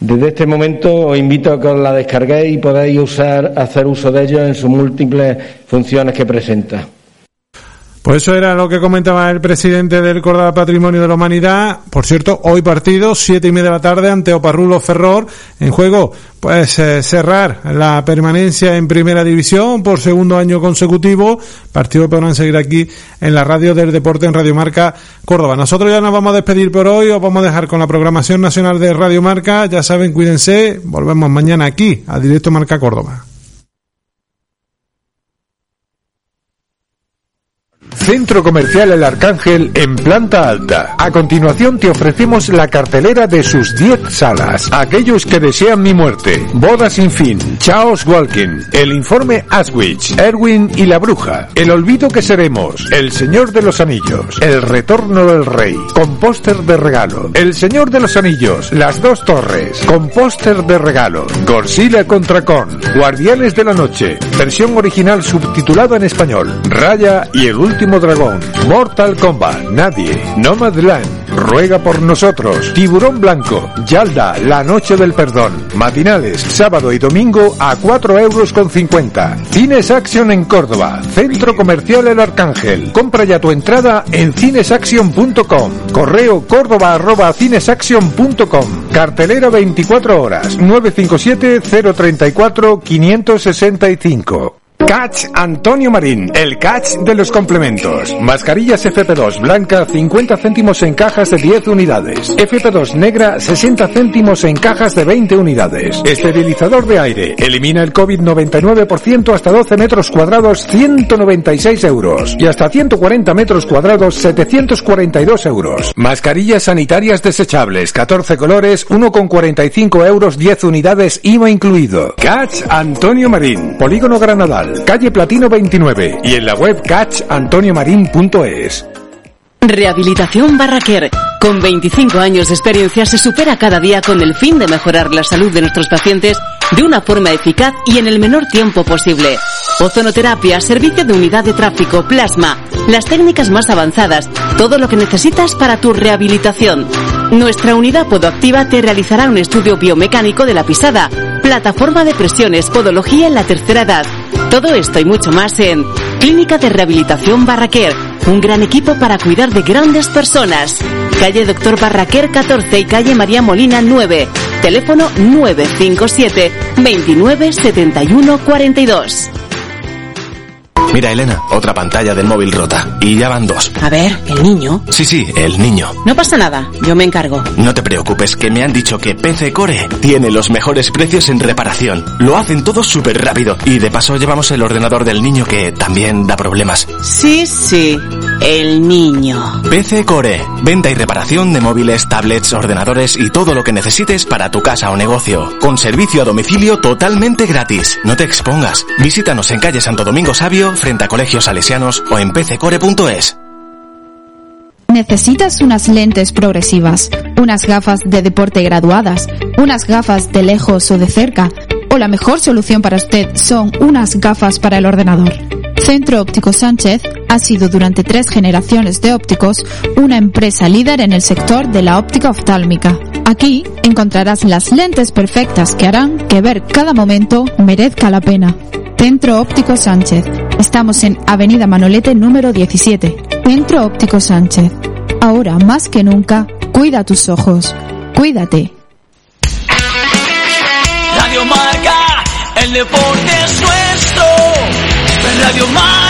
Desde este momento os invito a que os la descarguéis y podáis hacer uso de ello en sus múltiples funciones que presenta.
Pues eso era lo que comentaba el presidente del Córdoba Patrimonio de la Humanidad. Por cierto, hoy partido, siete y media de la tarde, ante Oparrulo Ferror. En juego, pues eh, cerrar la permanencia en primera división por segundo año consecutivo. Partido que podrán seguir aquí en la radio del deporte en Radio Marca Córdoba. Nosotros ya nos vamos a despedir por hoy. Os vamos a dejar con la programación nacional de Radio Marca. Ya saben, cuídense. Volvemos mañana aquí a Directo Marca Córdoba.
Centro Comercial El Arcángel en planta alta. A continuación te ofrecemos la cartelera de sus 10 salas. Aquellos que desean mi muerte. Boda sin fin. Chaos Walking. El informe Aswich. Erwin y la bruja. El olvido que seremos. El Señor de los Anillos. El retorno del rey. Con póster de regalo. El Señor de los Anillos. Las dos torres. Con póster de regalo. Godzilla contra Con. Guardianes de la Noche. Versión original subtitulada en español. Raya y el último Dragón, Mortal Kombat, Nadie, Nomadland, Ruega por nosotros, Tiburón Blanco, Yalda, La Noche del Perdón, matinales, sábado y domingo a 4 euros con 50. Cines Action en Córdoba, Centro Comercial El Arcángel. Compra ya tu entrada en cinesaction.com. Correo córdoba arroba cinesaction.com. Cartelera 24 horas, 957 034 565. Catch Antonio Marín, el catch de los complementos. Mascarillas FP2 blanca 50 céntimos en cajas de 10 unidades. FP2 negra 60 céntimos en cajas de 20 unidades. Esterilizador de aire. Elimina el COVID 99% hasta 12 metros cuadrados 196 euros. Y hasta 140 metros cuadrados 742 euros. Mascarillas sanitarias desechables 14 colores 1,45 euros 10 unidades IVA incluido. Catch Antonio Marín. Polígono Granadal calle Platino 29 y en la web catchantoniomarin.es.
Rehabilitación Barraquer. Con 25 años de experiencia se supera cada día con el fin de mejorar la salud de nuestros pacientes de una forma eficaz y en el menor tiempo posible. Ozonoterapia, servicio de unidad de tráfico, plasma, las técnicas más avanzadas, todo lo que necesitas para tu rehabilitación. Nuestra unidad podoactiva te realizará un estudio biomecánico de la pisada, plataforma de presiones, podología en la tercera edad. Todo esto y mucho más en Clínica de Rehabilitación Barraquer Un gran equipo para cuidar de grandes personas. Calle Doctor Barraquer 14 y calle María Molina 9. Teléfono 957 29 71 42.
Mira, Elena, otra pantalla del móvil rota. Y ya van dos.
A ver, el niño.
Sí, sí, el niño.
No pasa nada, yo me encargo.
No te preocupes, que me han dicho que PC Core tiene los mejores precios en reparación. Lo hacen todo súper rápido. Y de paso llevamos el ordenador del niño que también da problemas.
Sí, sí, el niño.
PC Core. Venta y reparación de móviles, tablets, ordenadores y todo lo que necesites para tu casa o negocio. Con servicio a domicilio totalmente gratis. No te expongas. Visítanos en calle Santo Domingo Sabio, frente a colegios salesianos o en pccore.es.
¿Necesitas unas lentes progresivas, unas gafas de deporte graduadas, unas gafas de lejos o de cerca? ¿O la mejor solución para usted son unas gafas para el ordenador? Centro Óptico Sánchez ha sido durante tres generaciones de ópticos una empresa líder en el sector de la óptica oftálmica. Aquí encontrarás las lentes perfectas que harán que ver cada momento merezca la pena. Centro Óptico Sánchez. Estamos en Avenida Manolete número 17. Centro Óptico Sánchez. Ahora más que nunca, cuida tus ojos. Cuídate.
Radio Marca, el deporte es nuestro. Radio Marca.